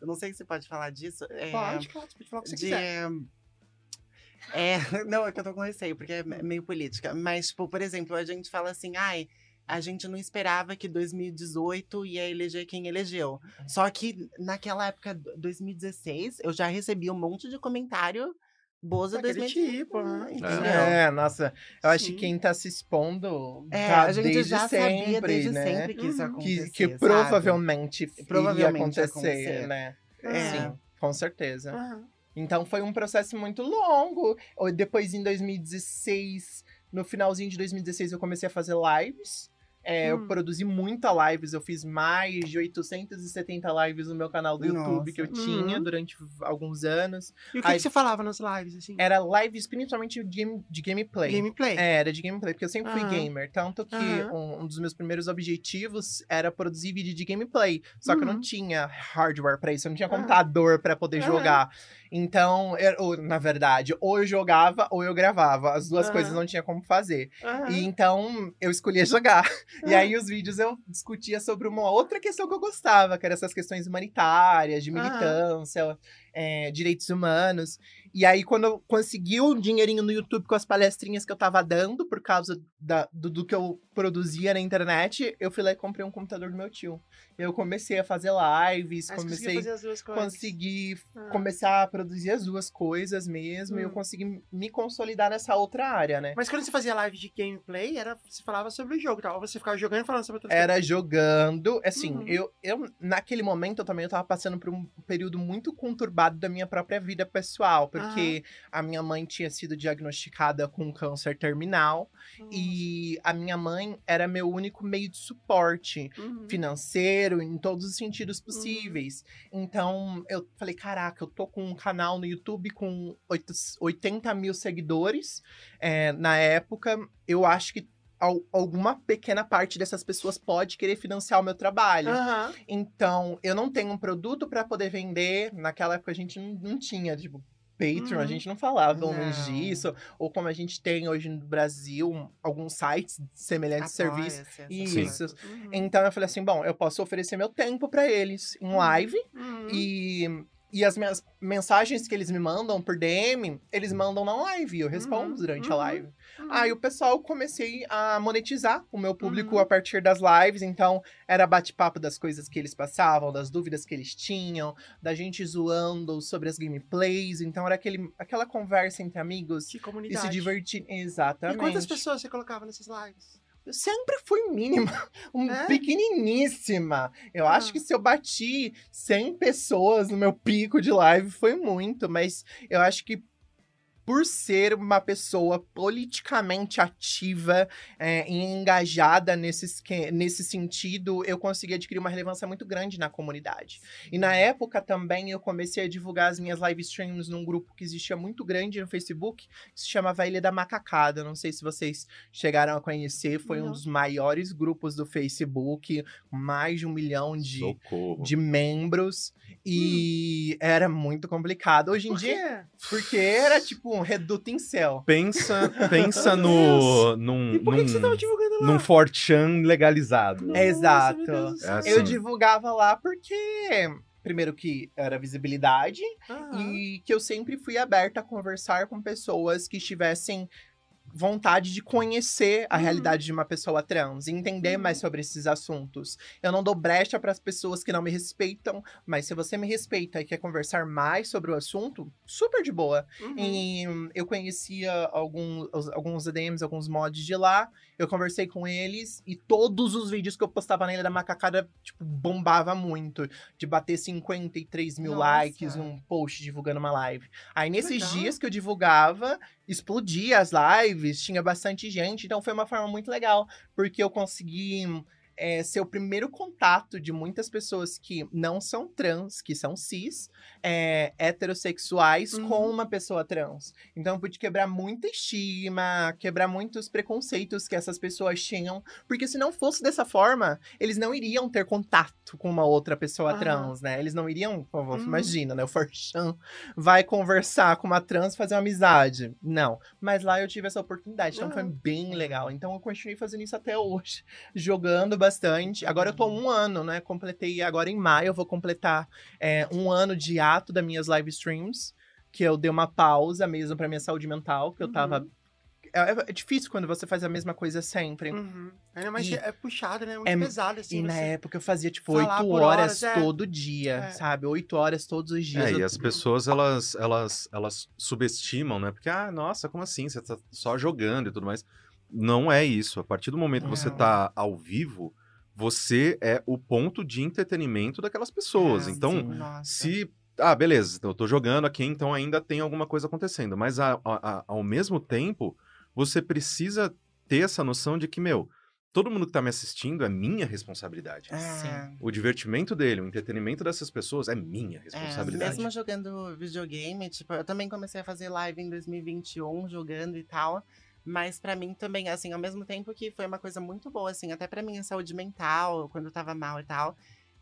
eu não sei se você pode falar disso. É, Pode, claro, você pode falar o que você de. quiser. É, não, é que eu tô com receio, porque é me- meio política. Mas, tipo, por exemplo, a gente fala assim, ai, a gente não esperava que 2018 ia eleger quem elegeu. Só que naquela época, 2016, eu já recebi um monte de comentário Bozo Daquele 2018. tipo, né? É, nossa, eu acho Sim. que quem tá se expondo É, tá a gente desde já sempre, sabia desde né? sempre que isso Uhum. Que, que provavelmente, Provavelmente ia acontecer, acontecer. né? É. Sim, com certeza. Aham. Então foi um processo muito longo. Depois, em 2016, no finalzinho de 2016, eu comecei a fazer lives. É, Eu Hum. produzi muita lives, eu fiz mais de 870 lives no meu canal do YouTube que eu Nossa. tinha Uhum. durante alguns anos. E o que, Aí- que você falava nas lives, assim? Era lives principalmente de, game, de gameplay. Gameplay. É, era de gameplay, porque eu sempre fui Aham. gamer. Tanto que Aham. um, um dos meus primeiros objetivos era produzir vídeo de gameplay. Só que eu não Uhum. tinha hardware pra isso, eu não tinha Aham. computador pra poder jogar. Então, eu- ou, na verdade, ou eu jogava ou eu gravava. As duas coisas não tinha como fazer. E então eu escolhia jogar. E aí os vídeos eu discutia sobre uma outra questão que eu gostava, que eram essas questões humanitárias, de militância, é, direitos humanos. E aí, quando eu consegui um dinheirinho no YouTube com as palestrinhas que eu tava dando, por causa da- do, do que eu produzia na internet, eu fui lá e comprei um computador do meu tio. Eu comecei a fazer lives, conseguia comecei fazer as duas coisas. consegui Ah. começar a produzir as duas coisas mesmo, e eu Hum. consegui me consolidar nessa outra área, né? Mas quando você fazia live de gameplay, era, você falava sobre o jogo, tá? Ou você ficava jogando e falando sobre outras Era jogando, assim, Uhum. eu, eu naquele momento eu também eu tava passando por um período muito conturbado da minha própria vida pessoal, porque porque a minha mãe tinha sido diagnosticada com câncer terminal e a minha mãe era meu único meio de suporte Uhum. financeiro em todos os sentidos possíveis. Então eu falei, caraca, eu tô com um canal no YouTube com oito- 80 mil seguidores. É, na época, eu acho que al- alguma pequena parte dessas pessoas pode querer financiar o meu trabalho. Aham. Então, eu não tenho um produto pra poder vender. Naquela época a gente não, não tinha, tipo, Patreon, a Uhum. gente não falava pelo menos Não. disso. Ou como a gente tem hoje no Brasil, alguns sites semelhantes serviços. Apoia-se, essas Isso. Uhum. Então eu falei assim, bom, eu posso oferecer meu tempo pra eles em live Uhum. e e as minhas mensagens que eles me mandam por DM, eles mandam na live, e eu respondo Uhum, durante a uhum, live. Uhum. Aí o pessoal comecei a monetizar o meu público Uhum. a partir das lives, então era bate-papo das coisas que eles passavam, das dúvidas que eles tinham, da gente zoando sobre as gameplays, então era aquele, aquela conversa entre amigos Que e comunidade. se divertir. E Exatamente. quantas pessoas você colocava nessas lives? Eu sempre fui mínima, um É? pequeniníssima. Eu Ah. acho que se eu bati 100 pessoas no meu pico de live foi muito, mas eu acho que por ser uma pessoa politicamente ativa é, e engajada nesse, nesse sentido, eu consegui adquirir uma relevância muito grande na comunidade. E na época também eu comecei a divulgar as minhas live streams num grupo que existia muito grande no Facebook, que se chamava Ilha da Macacada. Não sei se vocês chegaram a conhecer, foi um Não. dos maiores grupos do Facebook, mais de um milhão de, Socorro. de membros. E era muito complicado. Hoje em Por dia, porque era tipo um reduto em céu. Pensa, pensa no, num, E por que, que você num, tava divulgando lá? num 4chan legalizado. Nossa, Exato. É assim. Eu divulgava lá porque, primeiro, que era visibilidade Aham. e que eu sempre fui aberta a conversar com pessoas que estivessem vontade de conhecer a Uhum. realidade de uma pessoa trans e entender Uhum. mais sobre esses assuntos. Eu não dou brecha para as pessoas que não me respeitam, mas se você me respeita e quer conversar mais sobre o assunto, super de boa. Uhum. E eu conhecia alguns, alguns ADMs, alguns mods de lá. Eu conversei com eles e todos os vídeos que eu postava na Ilha da Macacada, tipo, bombava muito. De bater 53 mil Nossa. likes num post divulgando uma live. Aí nesses legal. dias que eu divulgava, explodia as lives, tinha bastante gente. Então foi uma forma muito legal, porque eu consegui é, ser o primeiro contato de muitas pessoas que não são trans, que são cis, é, heterossexuais, Uhum. com uma pessoa trans. Então eu pude quebrar muita estigma, quebrar muitos preconceitos que essas pessoas tinham, porque se não fosse dessa forma, eles não iriam ter contato com uma outra pessoa Aham. trans, né? Eles não iriam, Uhum. imagina, né? O Forchan vai conversar com uma trans, fazer uma amizade. Não. Mas lá eu tive essa oportunidade, então foi Aham. bem legal. Então eu continuei fazendo isso até hoje, jogando bastante. Agora eu tô há um ano, né? Completei agora em maio, eu vou completar é, um ano de ato das minhas live streams, que eu dei uma pausa mesmo pra minha saúde mental, que eu tava. É, é difícil quando você faz a mesma coisa sempre. Uhum. Ainda mais E- que é puxado, né? Muito é- pesado, assim. E na você- época eu fazia, tipo, oito horas horas, é. todo dia, É. sabe? Oito horas todos os dias. É, e Eu- as pessoas, elas, elas, elas subestimam, né? Porque, ah, nossa, como assim? Você tá só jogando e tudo mais. Não é isso. A partir do momento que você tá ao vivo, você é o ponto de entretenimento daquelas pessoas. É, então, sim. Se. Ah, beleza, eu tô jogando aqui, então ainda tem alguma coisa acontecendo. Mas a- a- a- ao mesmo tempo, você precisa ter essa noção de que, meu, todo mundo que tá me assistindo é minha responsabilidade. É. O divertimento dele, o entretenimento dessas pessoas é minha É, responsabilidade. mesmo jogando videogame, tipo, eu também comecei a fazer live em 2021, jogando e tal. Mas pra mim também, assim, ao mesmo tempo que foi uma coisa muito boa, assim, até pra minha saúde mental, quando eu tava mal e tal,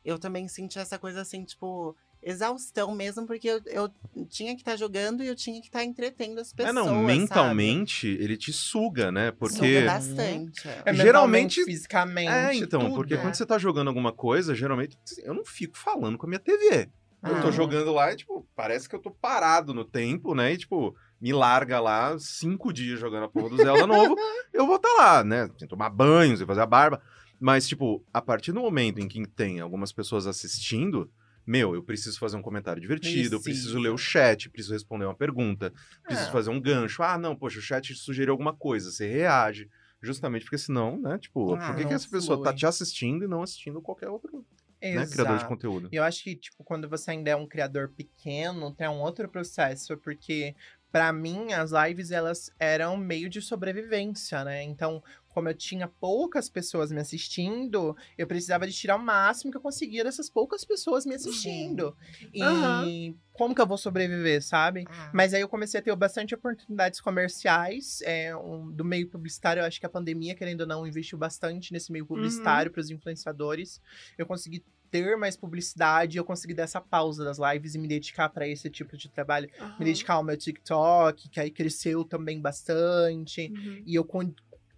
eu também senti essa coisa, assim, tipo, exaustão mesmo, porque eu, eu tinha que estar jogando e eu tinha que estar entretendo as É, pessoas. não, sabe? mentalmente ele te suga, né? Porque. Suga bastante. É geralmente- geralmente, fisicamente. É, então, tudo. porque é. quando você tá jogando alguma coisa, geralmente eu não fico falando com a minha TV. Eu tô Ah. jogando lá e, tipo, parece que eu tô parado no tempo, né? E, tipo, me larga lá cinco dias jogando a porra do Zelda novo, eu vou estar tá lá, né? Sem tomar banho, sem fazer a barba. Mas, tipo, a partir do momento em que tem algumas pessoas assistindo, meu, eu preciso fazer um comentário divertido, eu preciso ler o chat, preciso responder uma pergunta, preciso É. fazer um gancho. Ah, não, poxa, o chat sugeriu alguma coisa, você reage. Justamente porque senão, né, tipo, Ah, por que, que essa pessoa tá te assistindo e não assistindo qualquer outro né? Criador de Exato. conteúdo. E eu acho que, tipo, quando você ainda é um criador pequeno, tem um outro processo, porque pra mim as lives elas eram meio de sobrevivência, né? Então, como eu tinha poucas pessoas me assistindo, eu precisava de tirar o máximo que eu conseguia dessas poucas pessoas me assistindo. E Aham. como que eu vou sobreviver, sabe? Ah, Mas aí eu comecei a ter bastante oportunidades comerciais é, um- do meio publicitário. Eu acho que a pandemia, querendo ou não, investiu bastante nesse meio publicitário para os influenciadores. Eu consegui ter mais publicidade, eu consegui dar essa pausa das lives e me dedicar para esse tipo de trabalho. Aham. Me dedicar ao meu TikTok, que aí cresceu também bastante. Uhum. E eu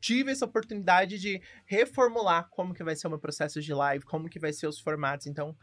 tive essa oportunidade de reformular como que vai ser o meu processo de live, como que vai ser os formatos. Então,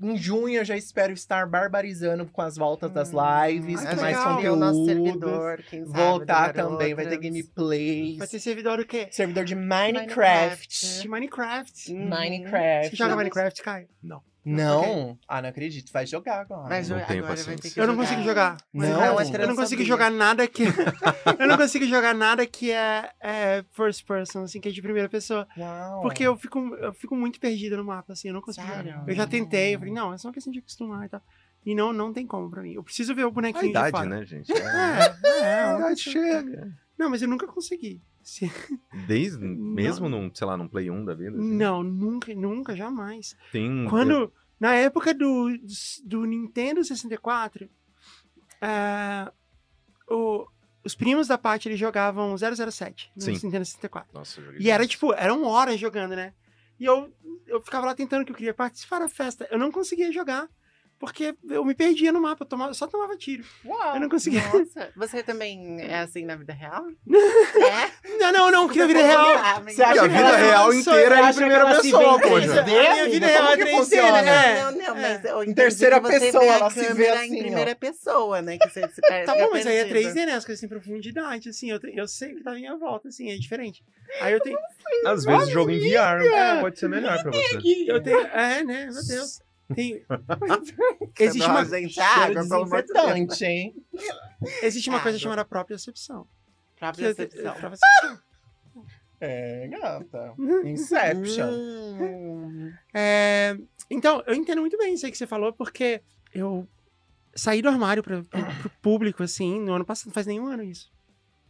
em junho eu já espero estar barbarizando com as voltas das Hum, lives, ai, com que mais legal. Criar o nosso conteúdo. servidor, quem sabe, Voltar também, vai ter gameplays. Vai ter servidor o quê? Servidor de Minecraft. Minecraft. De Minecraft. Uhum. Minecraft. Você joga Minecraft, Caio? Não. Não. Ah, não acredito. Vai jogar agora. Mas Não agora tenho vai paciência. ter que Eu não jogar. consigo jogar. Não, é eu não consigo jogar nada que. eu não consigo jogar nada que é, é first person, assim, que é de primeira pessoa. Uau. Porque eu fico, eu fico muito perdida no mapa, assim, eu não consigo Sério? jogar. Eu já tentei, eu falei, não, é só uma questão de acostumar e tal. E não, não tem como pra mim. Eu preciso ver o A bonequinho de idade, fora. né, gente? É, é, é, A uma idade chega. Não, mas eu nunca consegui. Se- Desde, mesmo num, sei lá, num Play 1 da vida. assim, Não, nunca, nunca, jamais. Tem. Quando, na época do, do Nintendo 64, é, o- os primos da Paty, eles jogavam 007 no Sim. Nintendo 64. Nossa, eu E era tipo, eram horas jogando, né? E eu, eu ficava lá tentando que eu queria participar da festa. Eu não conseguia jogar. Porque eu me perdia no mapa, eu, tomava, só tomava tiro. Uau. Eu não conseguia. Nossa, você também é assim na vida real? é? Não, não, não, que na vida real. Você acha E a que vida ela- real inteira é em que primeira pessoa, em pô. 3D? já. A minha vida real Como é que 3D, funciona? né? Não, não, mas eu entendi terceira que pessoa, ela se vê assim, em ó. primeira pessoa, né? Que você se perde. Tá bom, mas aí é perdido. 3D, né? As coisas têm profundidade, assim. Eu, eu sei que tá à minha volta, assim, é diferente. Aí eu tenho. Às vezes o jogo em VR pode ser melhor pra você. Eu tenho. É, né? Meu Deus. Tem, existe uma, Gente, água, desinfetante, hein? existe uma coisa chamada propriocepção. Própria Que é- percepção. propriocepção. É, gata. Inception. É, então, eu entendo muito bem isso aí que você falou, porque eu saí do armário pro, pro público, assim, no ano passado. Não faz nenhum ano isso.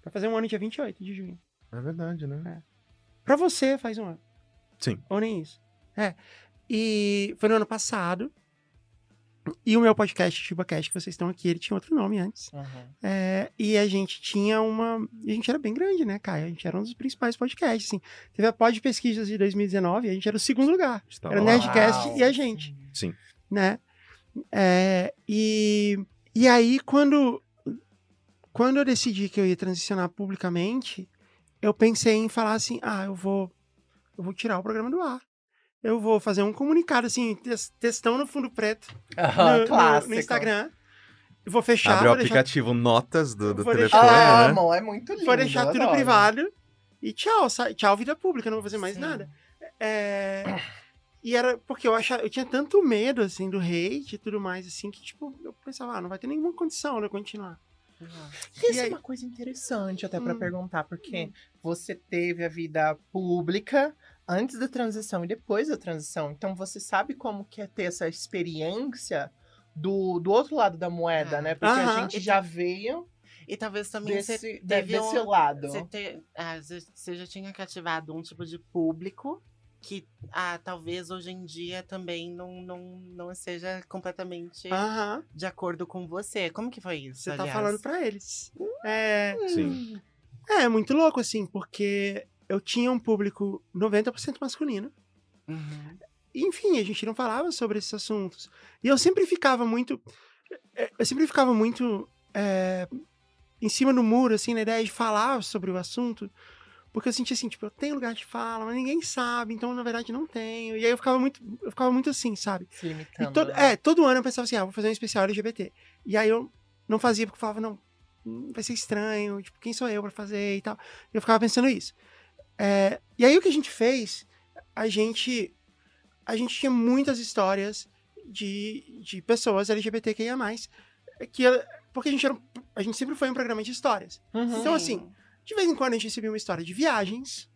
Vai fazer um ano dia 28 de junho. É verdade, né? Pra você faz um ano. Sim. Ou nem isso. É. E foi no ano passado. E o meu podcast, ChibaCast, que vocês estão aqui, ele tinha outro nome antes. Uhum. É, e a gente tinha uma. A gente era bem grande, né, Caio? A gente era um dos principais podcasts, assim. Teve a Pod Pesquisas de 2019 e a gente era o segundo lugar. Está Era lá. Nerdcast Uau. e a gente, Sim. né? É, e, e aí, quando, quando eu decidi que eu ia transicionar publicamente, eu pensei em falar assim: ah, eu vou, eu vou tirar o programa do ar. Eu vou fazer um comunicado, assim, textão no fundo preto, Aham, no- no, clássico. no Instagram. Eu vou fechar, Abre o vou deixar aplicativo Notas do, do telefone, deixar- Ah, né? amor, é muito lindo. Vou deixar tudo adoro. privado. E tchau, sa- tchau, vida pública, não vou fazer mais Sim. nada. É, E era porque eu achava, eu tinha tanto medo, assim, do hate e tudo mais, assim, que, tipo, eu pensava, ah, não vai ter nenhuma condição de eu continuar. Isso E é aí- uma coisa interessante até pra Hum. perguntar, porque Hum. você teve a vida pública antes da transição e depois da transição. Então você sabe como que é ter essa experiência do, do outro lado da moeda, Ah. né? Porque a gente já veio E talvez também desse, você teve desse um, lado. Você, ter- ah, você- já tinha cativado um tipo de público que ah, talvez hoje em dia também não, não, não seja completamente Aham. de acordo com você. Como que foi isso? Você tá aliás? falando pra eles. É, Sim. é muito louco, assim, porque eu tinha um público 90% masculino. Uhum. enfim, a gente não falava sobre esses assuntos. E eu sempre ficava muito. eh, Eu sempre ficava muito eh, em cima do muro, assim, na ideia de falar sobre o assunto. Porque eu sentia assim, tipo, eu tenho lugar de fala, mas ninguém sabe, então na verdade não tenho. E aí eu ficava muito, eu ficava muito assim, sabe? Se limitando. todo, né? é, todo ano eu pensava assim, ah, vou fazer um especial LGBT. E aí eu não fazia porque eu falava, não, hum, vai ser estranho, tipo, quem sou eu pra fazer e tal. E eu ficava pensando isso. É, e aí o que a gente fez, a gente, a gente tinha muitas histórias de, de pessoas LGBTQIA+, que, porque a gente, era, a gente sempre foi um programa de histórias. Uhum. Então, assim, de vez em quando a gente recebia uma história de viagens,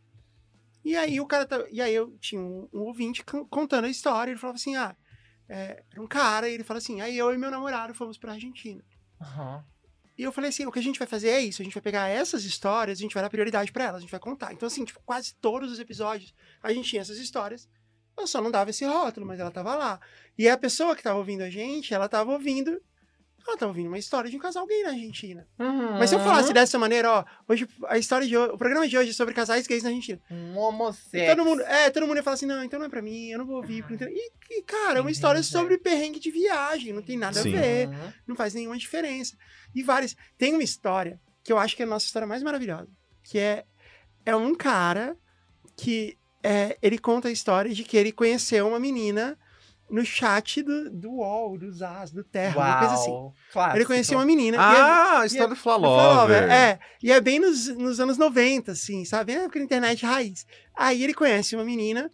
E aí o cara tá, e aí eu tinha um, um ouvinte con- contando a história, ele falava assim: "Ah, é, era um cara", e ele fala assim: "Aí eu e meu namorado fomos pra Argentina". Aham. E eu falei assim, o que a gente vai fazer é isso, a gente vai pegar essas histórias, a gente vai dar prioridade pra elas, a gente vai contar. Então assim, tipo, quase todos os episódios a gente tinha essas histórias. Eu só não dava esse rótulo, mas ela tava lá. E a pessoa que tava ouvindo a gente, ela tava ouvindo ela tava ouvindo uma história de um casal gay na Argentina. Mas se eu falasse dessa maneira, ó, hoje a história de hoje, o programa de hoje é sobre casais gays na Argentina. Um homossexual. todo mundo, é, todo mundo ia falar assim, não, então não é pra mim, eu não vou ouvir. tem-" E, e, cara, é uma história Entendi. sobre perrengue de viagem, não tem nada Sim. a ver, não faz nenhuma diferença. E várias. Tem uma história que eu acho que é a nossa história mais maravilhosa, que é, é um cara que é, ele conta a história de que ele conheceu uma menina no chat do, do UOL, do Zaz, do Terra, uma coisa assim. Clássico. Ele conheceu uma menina. é- Ah, a história do Flalover. É, e é bem nos, nos anos 90, assim, sabe? Na época da internet raiz. Aí ele conhece uma menina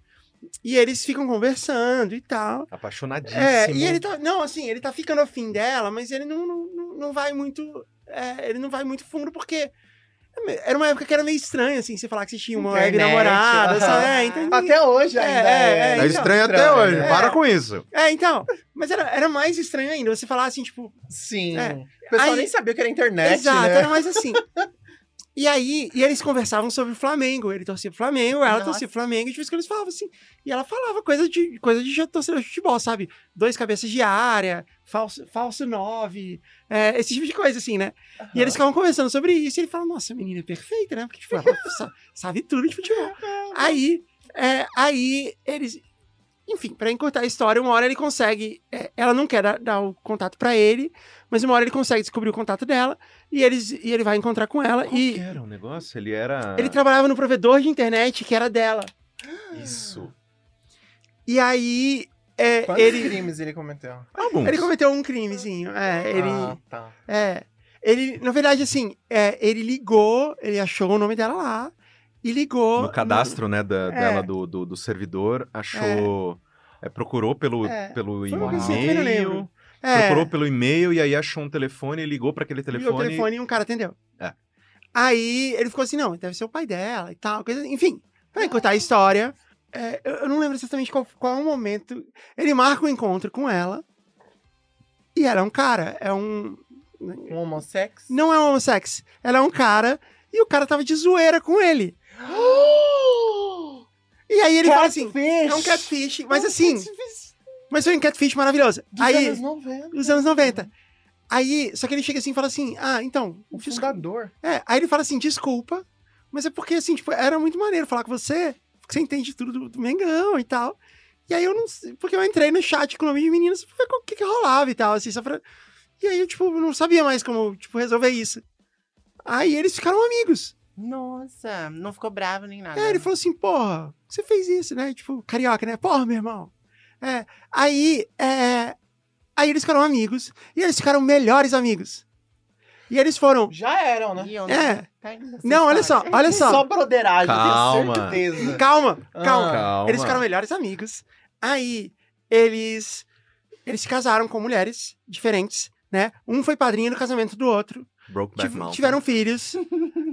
e eles ficam conversando e tal. Apaixonadíssimo. É, e ele tá. Não, assim, ele tá ficando afim dela, mas ele não, não, não- não vai muito. é, ele não vai muito fundo, porque. Era uma época que era meio estranho, assim, você falar que você tinha uma web namorada, aham. sabe? É, então, Até hoje É, ainda é, é. é, É então. estranho até Estranho, hoje. né? Para com isso. É, então. Mas era, era mais estranho ainda. Você falar assim, tipo, Sim. É. O pessoal Aí- nem sabia que era internet, Exato, né? era mais assim. E aí, e eles conversavam sobre o Flamengo. Ele torcia pro Flamengo, ela Nossa. torcia pro Flamengo, e de vez quando eles falavam assim. E ela falava coisa de, coisa de torcedor de futebol, sabe? Dois cabeças de área, falso, falso nove, é, esse tipo de coisa, assim, né? E eles ficavam conversando sobre isso, e ele falava, nossa, a menina é perfeita, né? Porque, tipo, ela sa- sabe tudo de futebol. Aí, é, aí eles. Enfim, pra encurtar a história, uma hora ele consegue. é, ela não quer dar, dar o contato pra ele, mas uma hora ele consegue descobrir o contato dela e, eles, e ele vai encontrar com ela. Qual e que era o negócio? Ele era... ele trabalhava no provedor de internet que era dela. Isso. E aí. é, Quantos ele, crimes ele cometeu? Alguns. ele cometeu um crimezinho. É, ele. Ah, tá. É. Ele, na verdade, assim, é, ele ligou, ele achou o nome dela lá e ligou. No cadastro, né, da, É. dela do, do, do servidor, achou... é, procurou pelo, É. pelo assim, e-mail. É, Procurou pelo e-mail e aí achou um telefone, ligou pra aquele ligou telefone. o telefone e um cara atendeu. É. Aí ele ficou assim, não, deve ser o pai dela e tal, coisa, enfim. Pra encurtar a história, é, eu, eu não lembro exatamente qual, qual é o momento. Ele marca um encontro com ela e ela é um cara, é um... Um homossexo? Não é um homossexo, ela é um cara e o cara tava de zoeira com ele. E aí ele fala assim, é um catfish, mas assim, mas foi um catfish maravilhoso. Dos aí, anos 90. dos anos 90. Aí, só que ele chega assim e fala assim, ah, então, O fundador. É, aí ele fala assim, desculpa, mas é porque, assim, tipo, era muito maneiro falar com você, porque você entende tudo do, do Mengão e tal. E aí eu não sei, porque eu entrei no chat com o nome de meninas pra ver o que que rolava e tal, assim, só pra... E aí eu, tipo, não sabia mais como, tipo, resolver isso. Aí eles ficaram amigos. Nossa, não ficou bravo nem nada. É, ele falou assim, porra, você fez isso, né? Tipo, carioca, né? Porra, meu irmão. É, aí, é... Aí eles ficaram amigos, e eles ficaram melhores amigos. E eles foram... Já eram, né? É. tá Não, olha só, olha só. Só broderagem, Calma. tenho certeza. Calma, Ah. calma. Calma. Eles ficaram melhores amigos. Aí, eles eles se casaram com mulheres diferentes, né? Um foi padrinho do casamento do outro. Brokeback Mountain. tiveram filhos.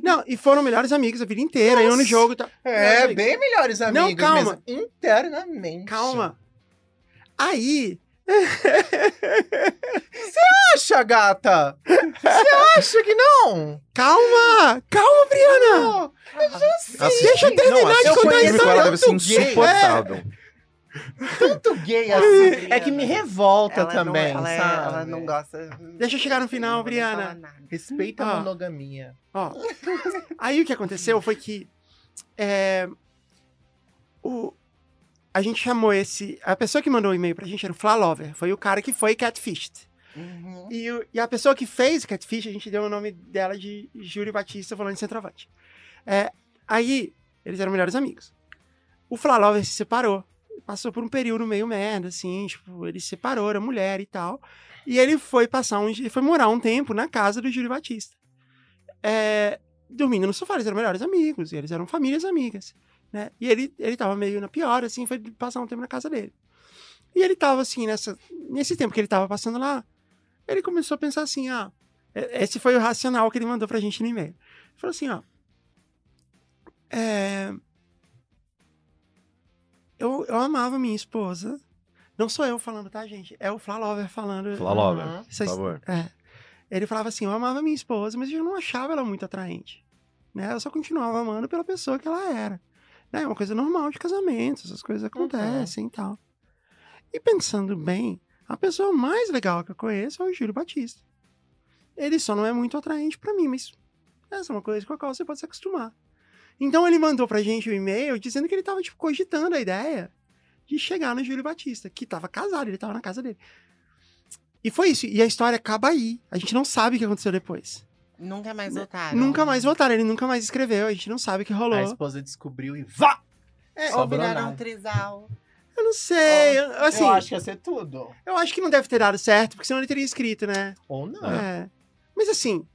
Não, e foram melhores amigos a vida inteira. Iam no jogo e tal. É, Melhores bem melhores amigos Não, calma. mesmo. Internamente. Calma. Aí, Acha, gata? Você acha que não? calma! Calma, Briana! Não. Assisti- Deixa eu terminar não, de assistir contar a história ela deve ser tanto gay. Tanto gay assim. É que me revolta Ela não- também, ela, é- sabe? ela não gosta. Deixa eu chegar no final, não Briana. Respeita Ah. a monogamia. Ó, aí o que aconteceu foi que é, o, a gente chamou esse. A pessoa que mandou o e-mail pra gente era o Flalover. Foi o cara que foi catfished. Uhum. E, e a pessoa que fez o catfish, a gente deu o nome dela de Júlio Batista, falando de centroavante. É, aí, eles eram melhores amigos. O Flalover se separou. Passou por um período meio merda, assim, tipo, ele se separou, era mulher e tal. E ele foi passar um. Ele foi morar um tempo na casa do Júlio Batista. É, dormindo no sofá, eles eram melhores amigos, e eles eram famílias amigas. Né? E ele, ele tava meio na pior, assim, foi passar um tempo na casa dele. E ele tava assim, nessa, nesse tempo que ele tava passando lá, ele começou a pensar assim, ah, esse foi o racional que ele mandou pra gente no e-mail. Ele falou assim, ó, é, eu, eu amava minha esposa. Não sou eu falando, tá, gente? É o Flalover falando. Flalover, Uhum. por favor. É. Ele falava assim: eu amava minha esposa, mas eu não achava ela muito atraente. Né? Eu só continuava amando pela pessoa que ela era. Né? É uma coisa normal de casamento, essas coisas acontecem e tal. E pensando bem, a pessoa mais legal que eu conheço é o Júlio Batista. Ele só não é muito atraente pra mim, mas essa é uma coisa com a qual você pode se acostumar. Então ele mandou pra gente um e-mail dizendo que ele tava, tipo, cogitando a ideia de chegar no Júlio Batista, que tava casado, ele tava na casa dele. E foi isso. E a história acaba aí. A gente não sabe o que aconteceu depois. Nunca mais voltaram. Nunca mais votaram, ele nunca mais escreveu, a gente não sabe o que rolou. A esposa descobriu e vá! É, Ou Sobrou viraram um trisal. Eu não sei, eu- assim, eu acho que ia ser tudo. eu acho que não deve ter dado certo, porque senão ele teria escrito, né? Ou não. É. Mas assim,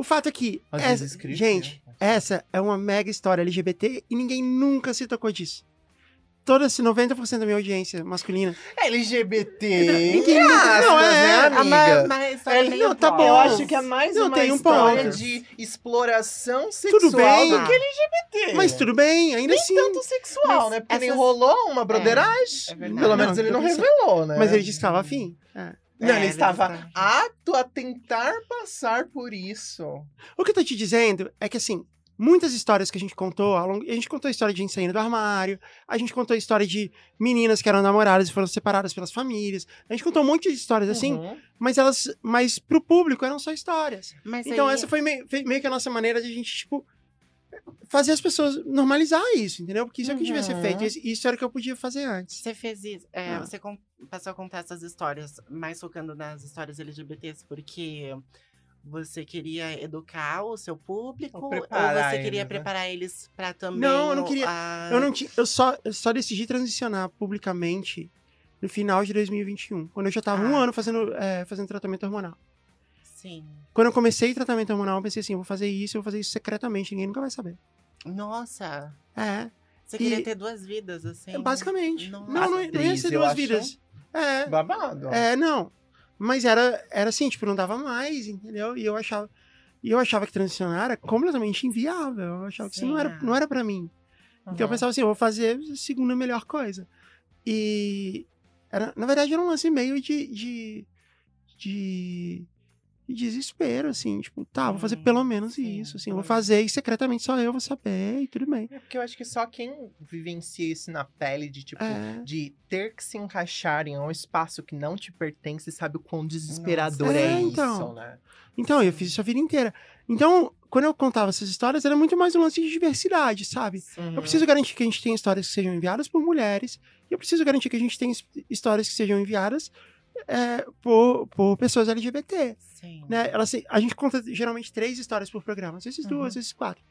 o fato é que, essa- escrito, gente, né? essa é uma mega história LGBT e ninguém nunca se tocou disso. Toda esse 90% da minha audiência masculina. LGBT. Ninguém- aspas, não, é. né, Ah, amiga? a É, tem não, um tá bom. Eu acho que é mais Não, uma tem um história ponto. de exploração sexual Tudo bem. do que LGBT. Mas tudo bem, ainda assim. Tanto sexual, Mas né? Porque ele essas- rolou uma broderagem. É verdade. Pelo menos Não, ele não revelou, né? Mas ele disse que estava afim. É. Não, É, ele estava está- apto a tentar passar por isso. O que eu tô te dizendo é que, assim, muitas histórias que a gente contou, ao longo... a gente contou a história de gente saindo do armário, a gente contou a história de meninas que eram namoradas e foram separadas pelas famílias, a gente contou um monte de histórias assim, Uhum. mas elas, mas pro público eram só histórias. Mas Então aí- essa foi meio, foi meio que a nossa maneira de a gente, tipo, fazer as pessoas normalizar isso, entendeu? Porque isso é o que devia ser Uhum. feito, isso era o que eu podia fazer antes. Você fez isso. é, Ah. Você passou a contar essas histórias, mais focando nas histórias LGBTs, porque você queria educar o seu público Ou ou, você queria eles, né? preparar eles pra também. Não, eu não queria- a- Eu não eu só, eu só decidi transicionar publicamente no final de 2021, quando eu já tava um Ah. ano fazendo, é, fazendo tratamento hormonal. Sim. Quando eu comecei tratamento hormonal, eu pensei assim, eu vou fazer isso, eu vou fazer isso secretamente, ninguém nunca vai saber. Nossa. É, Você queria E- ter duas vidas, assim. é basicamente. Nossa. Não, não, não ia ser duas vidas. É, Babado. é, não. Mas era, era assim, tipo, não dava mais, entendeu? E eu achava, e eu achava que transicionar era completamente inviável. Eu achava que isso não Sim, era, é. não era para mim. Então eu Uhum. pensava assim, eu vou fazer a segunda melhor coisa. E era, na verdade era um lance meio de, de, de, de desespero, assim, tipo, tá, vou fazer pelo menos sim, isso, assim, eu vou fazer e secretamente só eu vou saber e tudo bem. É porque eu acho que só quem vivencia isso na pele de tipo. É. De ter que se encaixar em um espaço que não te pertence, sabe o quão desesperador Nossa. é, É, isso, então. né? Então, eu fiz isso a vida inteira. Então, quando eu contava essas histórias, era muito mais um lance de diversidade, sabe? Uhum. Eu preciso garantir que a gente tenha histórias que sejam enviadas por mulheres, e eu preciso garantir que a gente tenha his- histórias que sejam enviadas é, por, por pessoas LGBT. Sim. né? Ela, se- a gente conta geralmente três histórias por programa, às vezes duas, Uhum. às vezes quatro.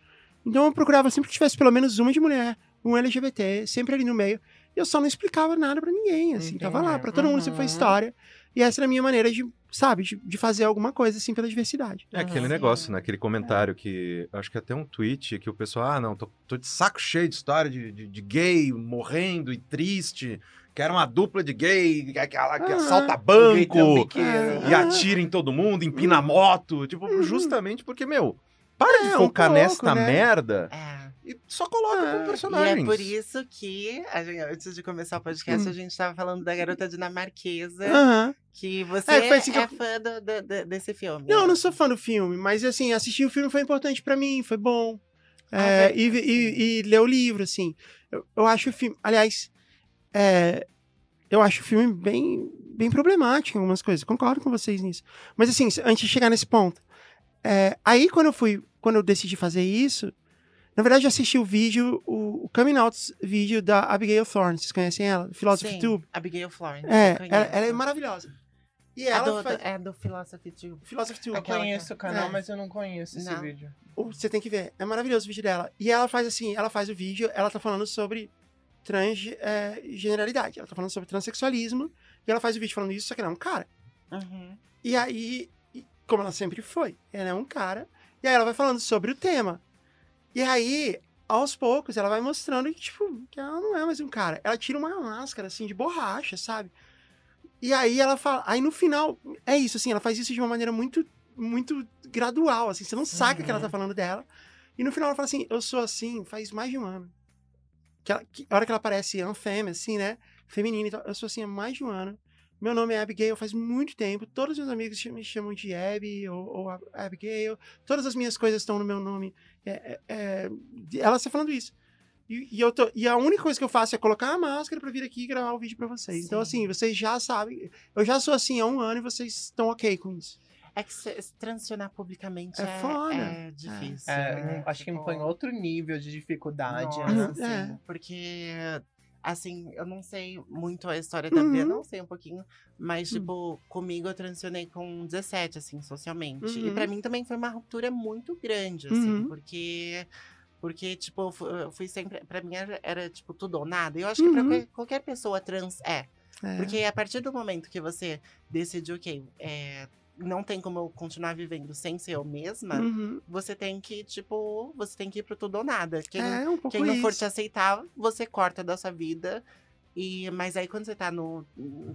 Então eu procurava sempre que tivesse pelo menos uma de mulher, um LGBT, sempre ali no meio. E eu só não explicava nada pra ninguém, assim. Tava lá, Entendi. pra todo mundo sempre foi Uhum. história. E essa era a minha maneira de, sabe, de, de fazer alguma coisa, assim, pela diversidade. É aquele Uhum. negócio, né? Aquele comentário que. Acho que até um tweet que o pessoal, ah, não, tô, tô de saco cheio de história de, de, de gay morrendo e triste. Quero uma dupla de gay que, aquela que Ah, assalta banco trambiqueiro. e Ah. atira em todo mundo, empina moto. Tipo, Uhum. justamente porque, meu, para de É, um focar pouco, nesta né? merda É. e só coloca É, com é E personagens. é por isso que, a gente- antes de começar o podcast, Hum. a gente tava falando da garota dinamarquesa, Aham. que você É, é, assim que eu- fã do- do- do- desse filme. Não, eu não sou fã do filme, mas assim, assistir o filme foi importante pra mim, foi bom. Ah, É, e, e, e ler o livro, assim. Eu, eu acho o filme. Aliás, é, eu acho o filme bem, bem problemático em algumas coisas. Concordo com vocês nisso. Mas assim, antes de chegar nesse ponto. é, aí quando eu fui. Quando eu decidi fazer isso. Na verdade, eu assisti o vídeo, o, o Coming Out vídeo da Abigail Thorne. Vocês conhecem ela? Philosophy Sim, Tube. Abigail Florence. É, ela, ela é maravilhosa. E É ela do, faz. do- é do Philosophy Tube. Philosophy Tube. Eu Aquela conheço que- o canal, é. mas eu não conheço esse Não. vídeo. Você tem que ver. É maravilhoso o vídeo dela. E ela faz assim, ela faz o vídeo, ela tá falando sobre transgeneralidade. ela tá falando sobre transexualismo. E ela faz o vídeo falando isso, só que ela é um cara. Uhum. E aí, como ela sempre foi, ela é um cara. E aí ela vai falando sobre o tema. E aí, aos poucos, ela vai mostrando que, tipo, que ela não é mais um cara. Ela tira uma máscara, assim, de borracha, sabe? E aí ela fala. Aí no final, é isso, assim, ela faz isso de uma maneira muito, muito gradual, assim. Você não saca que ela tá falando dela. E no final ela fala assim: Eu sou assim faz mais de um ano. Que, ela- que a hora que ela aparece unfemme, assim, né? Feminina e tal. Eu sou assim há mais de um ano. Meu nome é Abigail faz muito tempo. Todos os meus amigos me chamam de Abby ou, ou Ab- Abigail. Todas as minhas coisas estão no meu nome. É, é, é, ela está falando isso. E, e eu tô, e a única coisa que eu faço é colocar a máscara pra vir aqui e gravar o vídeo pra vocês. Então, Sim. assim, vocês já sabem. Eu já sou assim há um ano e vocês estão ok com isso. É que se- se transicionar publicamente É é, foda. é difícil. É, né? acho que Tipo, impõe outro nível de dificuldade. Nossa, né? Uhum, sim, é. porque assim, eu não sei muito a história da Bia, Uhum. não sei um pouquinho, mas Hum. tipo, comigo eu transicionei com 17 assim, socialmente. E Uhum. pra mim também foi uma ruptura muito grande assim, Uhum. porque porque tipo, eu fu- eu fui sempre, pra mim era, era, tipo tudo ou nada. E eu acho que pra Uhum. qualquer, qualquer pessoa trans é, É. porque a partir do momento que você decide, ok, é, não tem como eu continuar vivendo sem ser eu mesma, Uhum. você tem que, tipo, você tem que ir pro tudo ou nada. Quem, é um quem não for isso. te aceitar, você corta da sua vida. E, mas aí quando você tá no,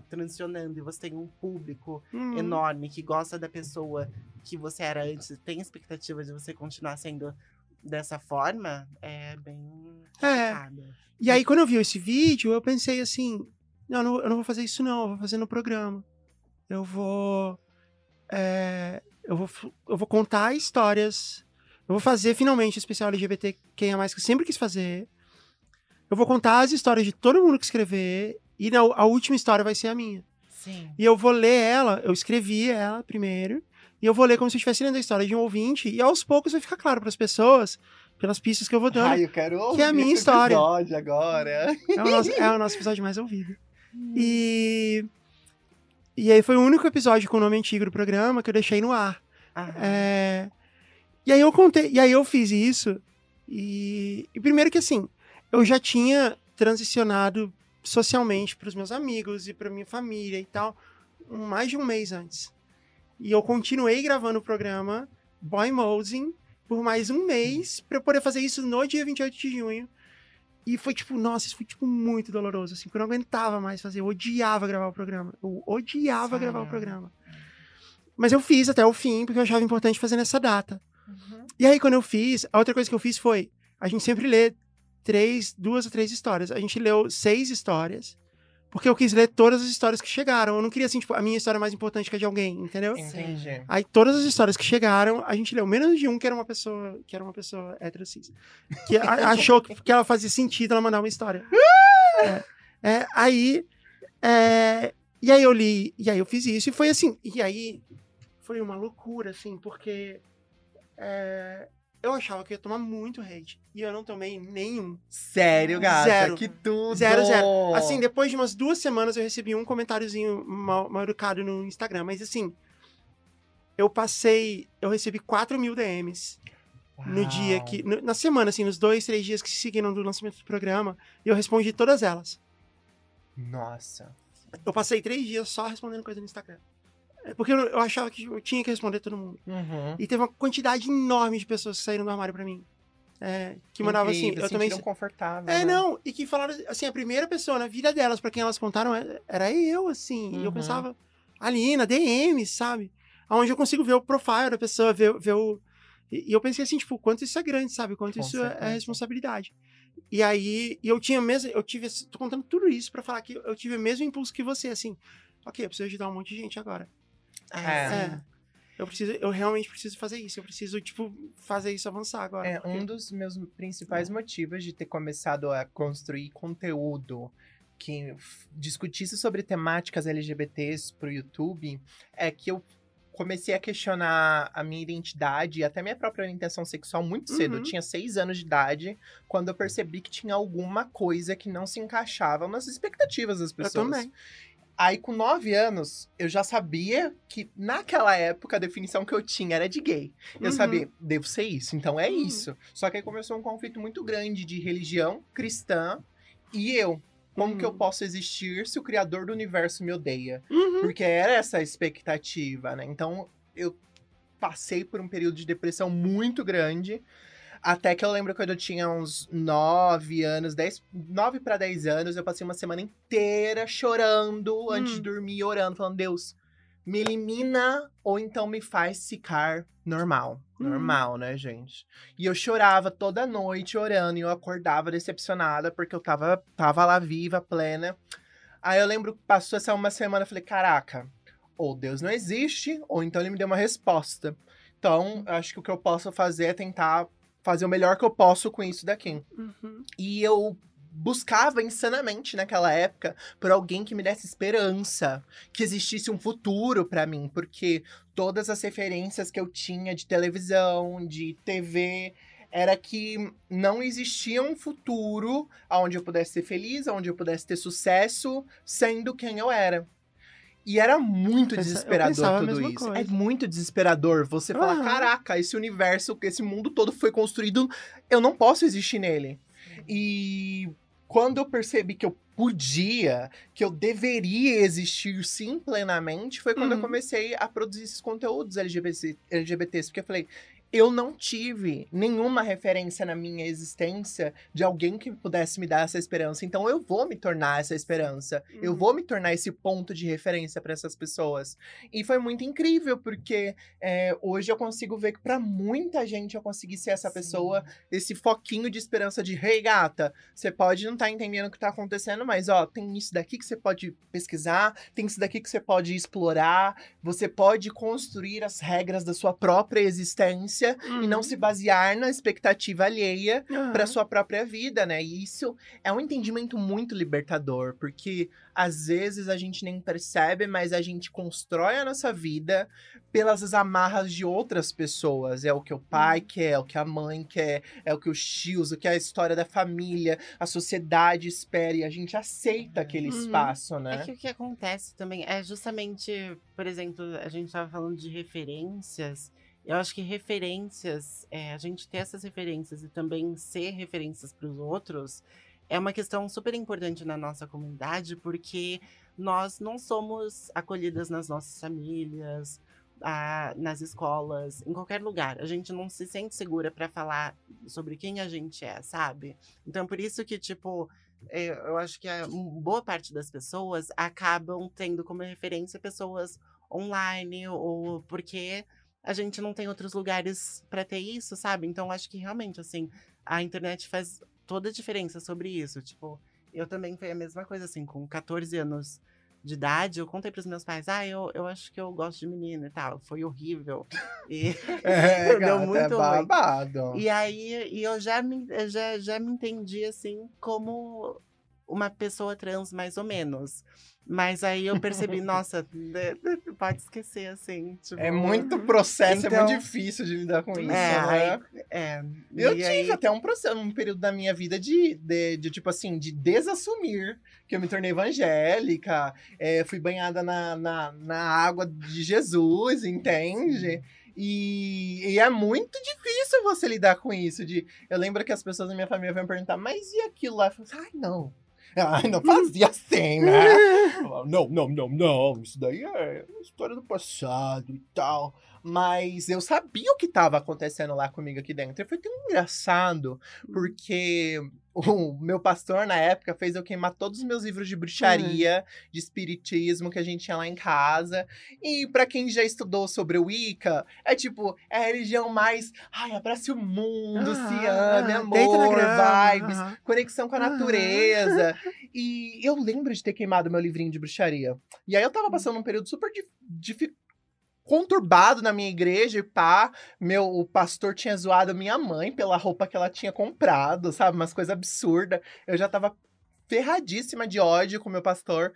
transicionando e você tem um público Uhum. enorme que gosta da pessoa que você era antes, tem expectativa de você continuar sendo dessa forma, é bem É. complicado. E aí, quando eu vi esse vídeo, eu pensei assim: não, não, eu não vou fazer isso, não, eu vou fazer no programa. Eu vou. É, eu, vou eu vou contar histórias. Eu vou fazer finalmente o especial LGBT quem é mais que eu sempre quis fazer. Eu vou contar as histórias de todo mundo que escrever. E na- a última história vai ser a minha. Sim. E eu vou ler ela, eu escrevi ela primeiro, e eu vou ler como se eu estivesse lendo a história de um ouvinte, e aos poucos vai ficar claro para as pessoas, pelas pistas que eu vou dando. Ai, eu quero ouvir Que é a minha esse história. episódio agora. É o nosso, é o nosso episódio mais ouvido. E. E aí foi o único episódio com o nome antigo do programa que eu deixei no ar. É, E aí eu contei. E aí eu fiz isso. E, e primeiro que assim, eu já tinha transicionado socialmente para os meus amigos e para minha família e tal, um- mais de um mês antes. E eu continuei gravando o programa Boy Mosing por mais um mês para poder fazer isso no dia 28 de junho. E foi tipo, nossa, isso foi tipo muito doloroso, assim, porque eu não aguentava mais fazer, eu odiava gravar o programa. Eu odiava gravar o programa. Mas eu fiz até o fim, porque eu achava importante fazer nessa data. Uhum. E aí, quando eu fiz, a outra coisa que eu fiz foi: a gente sempre lê três, duas ou três histórias. A gente leu seis histórias, porque eu quis ler todas as histórias que chegaram. Eu não queria, assim, tipo, a minha história mais importante que a de alguém, entendeu? Entendi. Aí todas as histórias que chegaram, a gente leu menos de um que era uma pessoa, que era uma pessoa hétero cis. Que a- achou que, que ela fazia sentido ela mandar uma história. É, é, aí. é, e aí eu li, e aí eu fiz isso, e foi assim. E aí foi uma loucura, assim, porque é, eu achava que eu ia tomar muito hate. E eu não tomei nenhum. Sério, gata? Zero. Que tudo! Zero, zero. Assim, depois de umas duas semanas eu recebi um comentáriozinho mal, mal educado no Instagram. Mas assim, eu passei. Eu recebi 4 mil DMs no dia Uau. que. no- na semana, assim, nos dois, três dias que se seguiram do lançamento do programa. E eu respondi todas elas. Nossa. Eu passei três dias só respondendo coisa no Instagram. É, Porque eu, eu achava que eu tinha que responder todo mundo. Uhum. E teve uma quantidade enorme de pessoas que saíram do armário pra mim. É, que mandava assim, eu também. confortável. É, né? não, e que falaram, assim, a primeira pessoa na vida delas, pra quem elas contaram, é- era eu, assim. E eu Uhum. pensava, ali, na DM, sabe? Onde eu consigo ver o profile da pessoa, ver, ver o. E e eu pensei assim, tipo, quanto isso é grande, sabe? Quanto Com isso é- é certeza. responsabilidade. E aí, eu tinha mesmo, eu tive, tô contando tudo isso pra falar que eu tive o mesmo impulso que você, assim. Ok, eu preciso ajudar um monte de gente agora. É. É. Eu preciso, eu realmente preciso fazer isso. Eu preciso, tipo, fazer isso avançar agora. É, porque- um dos meus principais motivos de ter começado a construir conteúdo que discutisse sobre temáticas LGBTs pro YouTube é que eu comecei a questionar a minha identidade e até minha própria orientação sexual muito cedo. Uhum. Eu tinha seis anos de idade quando eu percebi que tinha alguma coisa que não se encaixava nas expectativas das eu pessoas. também. Aí, com nove anos, eu já sabia que, naquela época, a definição que eu tinha era de gay. Eu Uhum. sabia, devo ser isso, então é Uhum. isso. Só que aí começou um conflito muito grande de religião cristã e eu. Como Uhum. que eu posso existir se o criador do universo me odeia? Uhum. Porque era essa a expectativa, né? Então, eu passei por um período de depressão muito grande. Até que eu lembro quando eu tinha uns 9 anos, 10, 9 para 10 anos, eu passei uma semana inteira chorando antes de Hum. dormir, orando, falando: Deus, me elimina ou então me faz ficar normal. Uhum. Normal, né, gente? E eu chorava toda noite orando e eu acordava decepcionada porque eu tava, tava lá viva, plena. Aí eu lembro que passou essa uma semana, eu falei, caraca, ou Deus não existe, ou então ele me deu uma resposta. Então, acho que o que eu posso fazer é tentar fazer o melhor que eu posso com isso daqui. Uhum. E eu buscava insanamente naquela época por alguém que me desse esperança, que existisse um futuro pra mim, porque todas as referências que eu tinha de televisão, de TV, era que não existia um futuro onde eu pudesse ser feliz, onde eu pudesse ter sucesso, sendo quem eu era. E era muito Pensa- eu desesperador tudo isso. É coisa. muito desesperador você falar: Aham. caraca, esse universo, esse mundo todo foi construído, eu não posso existir nele. E quando eu percebi que eu podia, que eu deveria existir sim plenamente, foi quando eu Uhum. comecei a produzir esses conteúdos LGBT, LGBTs, porque eu falei, eu não tive nenhuma referência na minha existência de alguém que pudesse me dar essa esperança. Então eu vou me tornar essa esperança. Eu Uhum. vou me tornar esse ponto de referência para essas pessoas. E foi muito incrível, porque é, hoje eu consigo ver que para muita gente eu consegui ser essa pessoa esse foquinho de esperança de, hey, gata, você pode não estar entendendo o que tá acontecendo, mas ó, tem isso daqui que você pode pesquisar, tem isso daqui que você pode explorar, você pode construir as regras da sua própria existência e não se basear na expectativa alheia Uhum. para sua própria vida, né? E isso é um entendimento muito libertador, porque às vezes a gente nem percebe, mas a gente constrói a nossa vida pelas amarras de outras pessoas. É o que o pai quer, é o que a mãe quer, é o que os tios, o que a história da família, a sociedade espera e a gente aceita aquele Uhum. espaço, É né? que o que acontece também é justamente, por exemplo, a gente tava falando de referências. Eu acho que referências, é, a gente ter essas referências e também ser referências para os outros é uma questão super importante na nossa comunidade, porque nós não somos acolhidas nas nossas famílias, ah, nas escolas, em qualquer lugar. A gente não se sente segura para falar sobre quem a gente é, sabe? Então, por isso que, tipo, é, eu acho que a boa parte das pessoas acabam tendo como referência pessoas online ou porque a gente não tem outros lugares para ter isso, sabe? Então acho que realmente assim, a internet faz toda a diferença sobre isso, tipo, eu também foi a mesma coisa assim, com 14 anos de idade, eu contei pros meus pais, ah, eu, eu acho que eu gosto de menina e tal. Foi horrível. E, É, Deu gata, muito é ruim. babado. e aí e eu já me, já, já me entendi assim como uma pessoa trans, mais ou menos. Mas aí eu percebi, nossa, né, pode esquecer, assim. Tipo, É muito processo, é Então- muito difícil de lidar com isso, É, né? aí- é. Eu e tive aí- até um processo, um período da minha vida de, de, de, tipo assim, de desassumir que eu me tornei evangélica, é, fui banhada na, na, na água de Jesus, entende? E, e é muito difícil você lidar com isso. De, eu lembro que as pessoas da minha família vão perguntar, mas e aquilo lá? Eu falo, ai, não. Ai, não fazia assim, né? Não, não, não, não. Isso daí é história do passado e tal. Mas eu sabia o que estava acontecendo lá comigo aqui dentro. E foi tão engraçado, porque o meu pastor, na época, fez eu queimar todos os meus livros de bruxaria, de espiritismo que a gente tinha lá em casa. E pra quem já estudou sobre o Wicca, é tipo, é a religião mais. Ai, abrace o mundo, se ame, amor, grama, vibes conexão com a natureza. E eu lembro de ter queimado meu livrinho de bruxaria. E aí eu tava passando um período super dif- difi- conturbado na minha igreja e pá. Meu, o pastor tinha zoado a minha mãe pela roupa que ela tinha comprado, sabe? Umas coisas absurdas. Eu já tava ferradíssima de ódio com o meu pastor.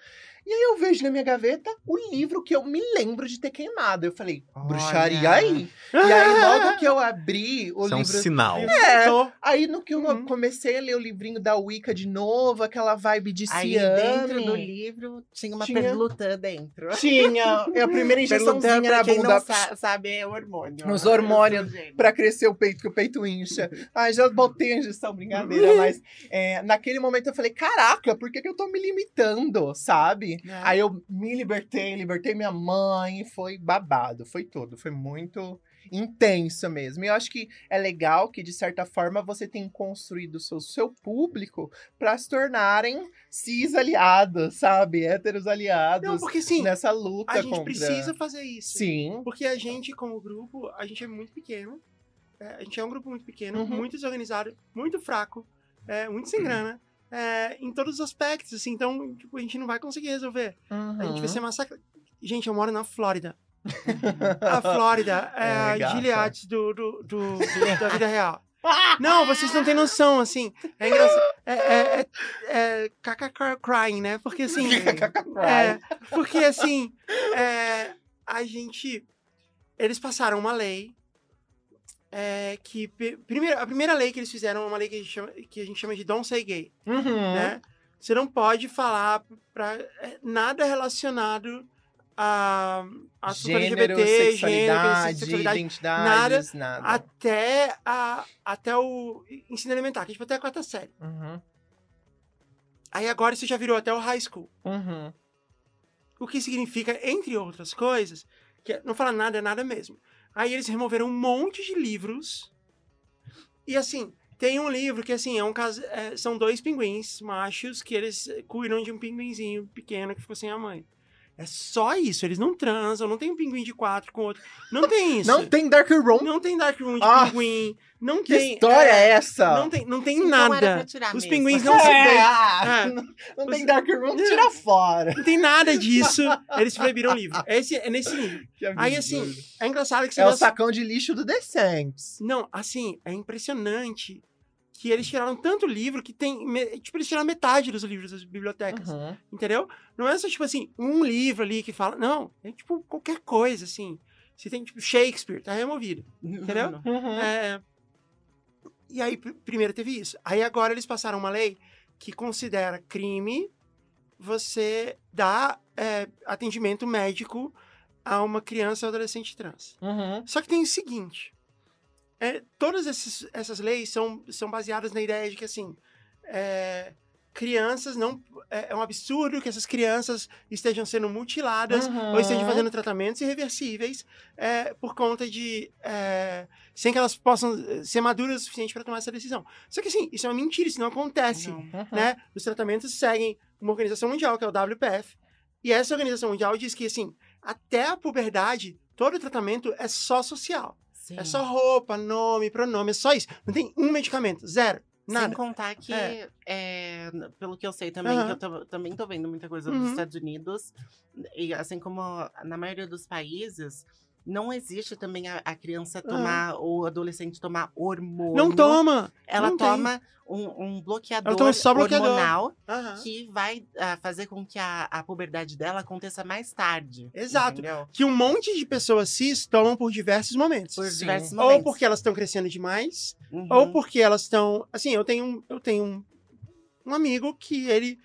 E aí eu vejo na minha gaveta o livro que eu me lembro de ter queimado. Eu falei, bruxaria aí. E aí, logo que eu abri o Isso é um livro. sinal. É. Aí no que eu Uhum. comecei a ler o livrinho da Wicca de novo, aquela vibe de Aí Ciane. dentro do livro tinha uma Tinha- perlutã dentro. Tinha. É a primeira injeçãozinha pra na quem bunda não sa- sabe, é hormônio. Os hormônios pra crescer o peito, que o peito incha. Ai, já botei a injeção, brincadeira, mas é, naquele momento eu falei, caraca, por que, que eu tô me limitando, sabe? Sabe? né? Aí eu me libertei, libertei minha mãe, foi babado, foi tudo, foi muito intenso mesmo. E eu acho que é legal que, de certa forma, você tem construído o seu, seu público para se tornarem cis aliados, sabe? Héteros aliados Não, porque sim, nessa luta a gente contra... precisa fazer isso. Sim. Porque a gente, como grupo, a gente é muito pequeno. é, a gente é um grupo muito pequeno, Uhum. muito desorganizado, muito fraco, é, muito sem grana. É, em todos os aspectos, assim, então, tipo, a gente não vai conseguir resolver. A gente Uhum. vai ser massacrado. Gente, eu moro na Flórida. A Flórida é, É, a. Gilead do, do, do- do- da vida real. Não, vocês não têm noção, assim. É engraçado. É, é, é, é crying, né? Porque assim. É, porque assim, é, a gente. Eles passaram uma lei. É, que. Primeiro, a primeira lei que eles fizeram é uma lei que a gente chama, que a gente chama de Don't Say Gay. Uhum. Né? Você não pode falar pra, é, nada relacionado a, assunto Gênero, LGBT, sexualidade, gênero, sexualidade, identidades, nada. até, a, até o ensino elementar, que é tipo até a quarta série. Uhum. Aí agora isso já virou até o high school. Uhum. O que significa, entre outras coisas, que não fala nada é nada mesmo. Aí eles removeram um monte de livros. E assim, tem um livro que assim, é um caso. é, são dois pinguins machos que eles cuidam de um pinguinzinho pequeno que ficou sem a mãe. É só isso, eles não transam, não tem um pinguim de quatro com outro. Não tem isso. Não tem Dark Room? Não tem Dark Room de Ah, pinguim. Não que tem. história é, é, essa? Não tem, não tem Então era nada. pra tirar Os mesmo. pinguins não se É, ah, É. não, não Os- tem Dark Room, tira fora. Não tem nada disso. Eles proibiram o livro. Esse, é nesse livro. Aí, assim, é engraçado que você É o sacão de lixo do The Saints. Não, assim, é impressionante que eles tiraram tanto livro que tem. Tipo, eles tiraram metade dos livros das bibliotecas. Uhum. Entendeu? Não é só, tipo assim, um livro ali que fala. Não, é tipo qualquer coisa, assim. Se tem, tipo, Shakespeare, tá removido. Entendeu? Uhum. É, E aí, pr- primeiro teve isso. Aí agora eles passaram uma lei que considera crime você dar é, atendimento médico a uma criança ou adolescente trans. Uhum. Só que tem o seguinte: é, todas esses- essas leis são, são baseadas na ideia de que, assim, é, crianças não. É, é um absurdo que essas crianças estejam sendo mutiladas Uhum. ou estejam fazendo tratamentos irreversíveis é, por conta de. é, sem que elas possam eh, ser maduras o suficiente para tomar essa decisão. Só que, assim, isso é uma mentira, isso não acontece. Uhum. né? Os tratamentos seguem uma organização mundial, que é o WPF. E essa organização mundial diz que, assim, até a puberdade, todo o tratamento é só social. Sim. É só roupa, nome, pronome, é só isso. Não tem um medicamento, zero, Sem nada. contar que, É. é, pelo que eu sei também, que eu tô- também tô vendo muita coisa Uhum. dos Estados Unidos, e assim como na maioria dos países, não existe também a, a criança tomar, ou o adolescente tomar hormônio. Não toma! Ela não toma um, um bloqueador Ela toma só bloqueador. hormonal Aham. que vai ah, fazer com que a, a puberdade dela aconteça mais tarde. Exato. Entendeu? Que um monte de pessoas cis tomam por diversos momentos. Por Sim. diversos Ou momentos. porque elas estão crescendo demais, Uhum. ou porque elas estão. Assim, eu tenho, eu tenho um, um amigo que ele.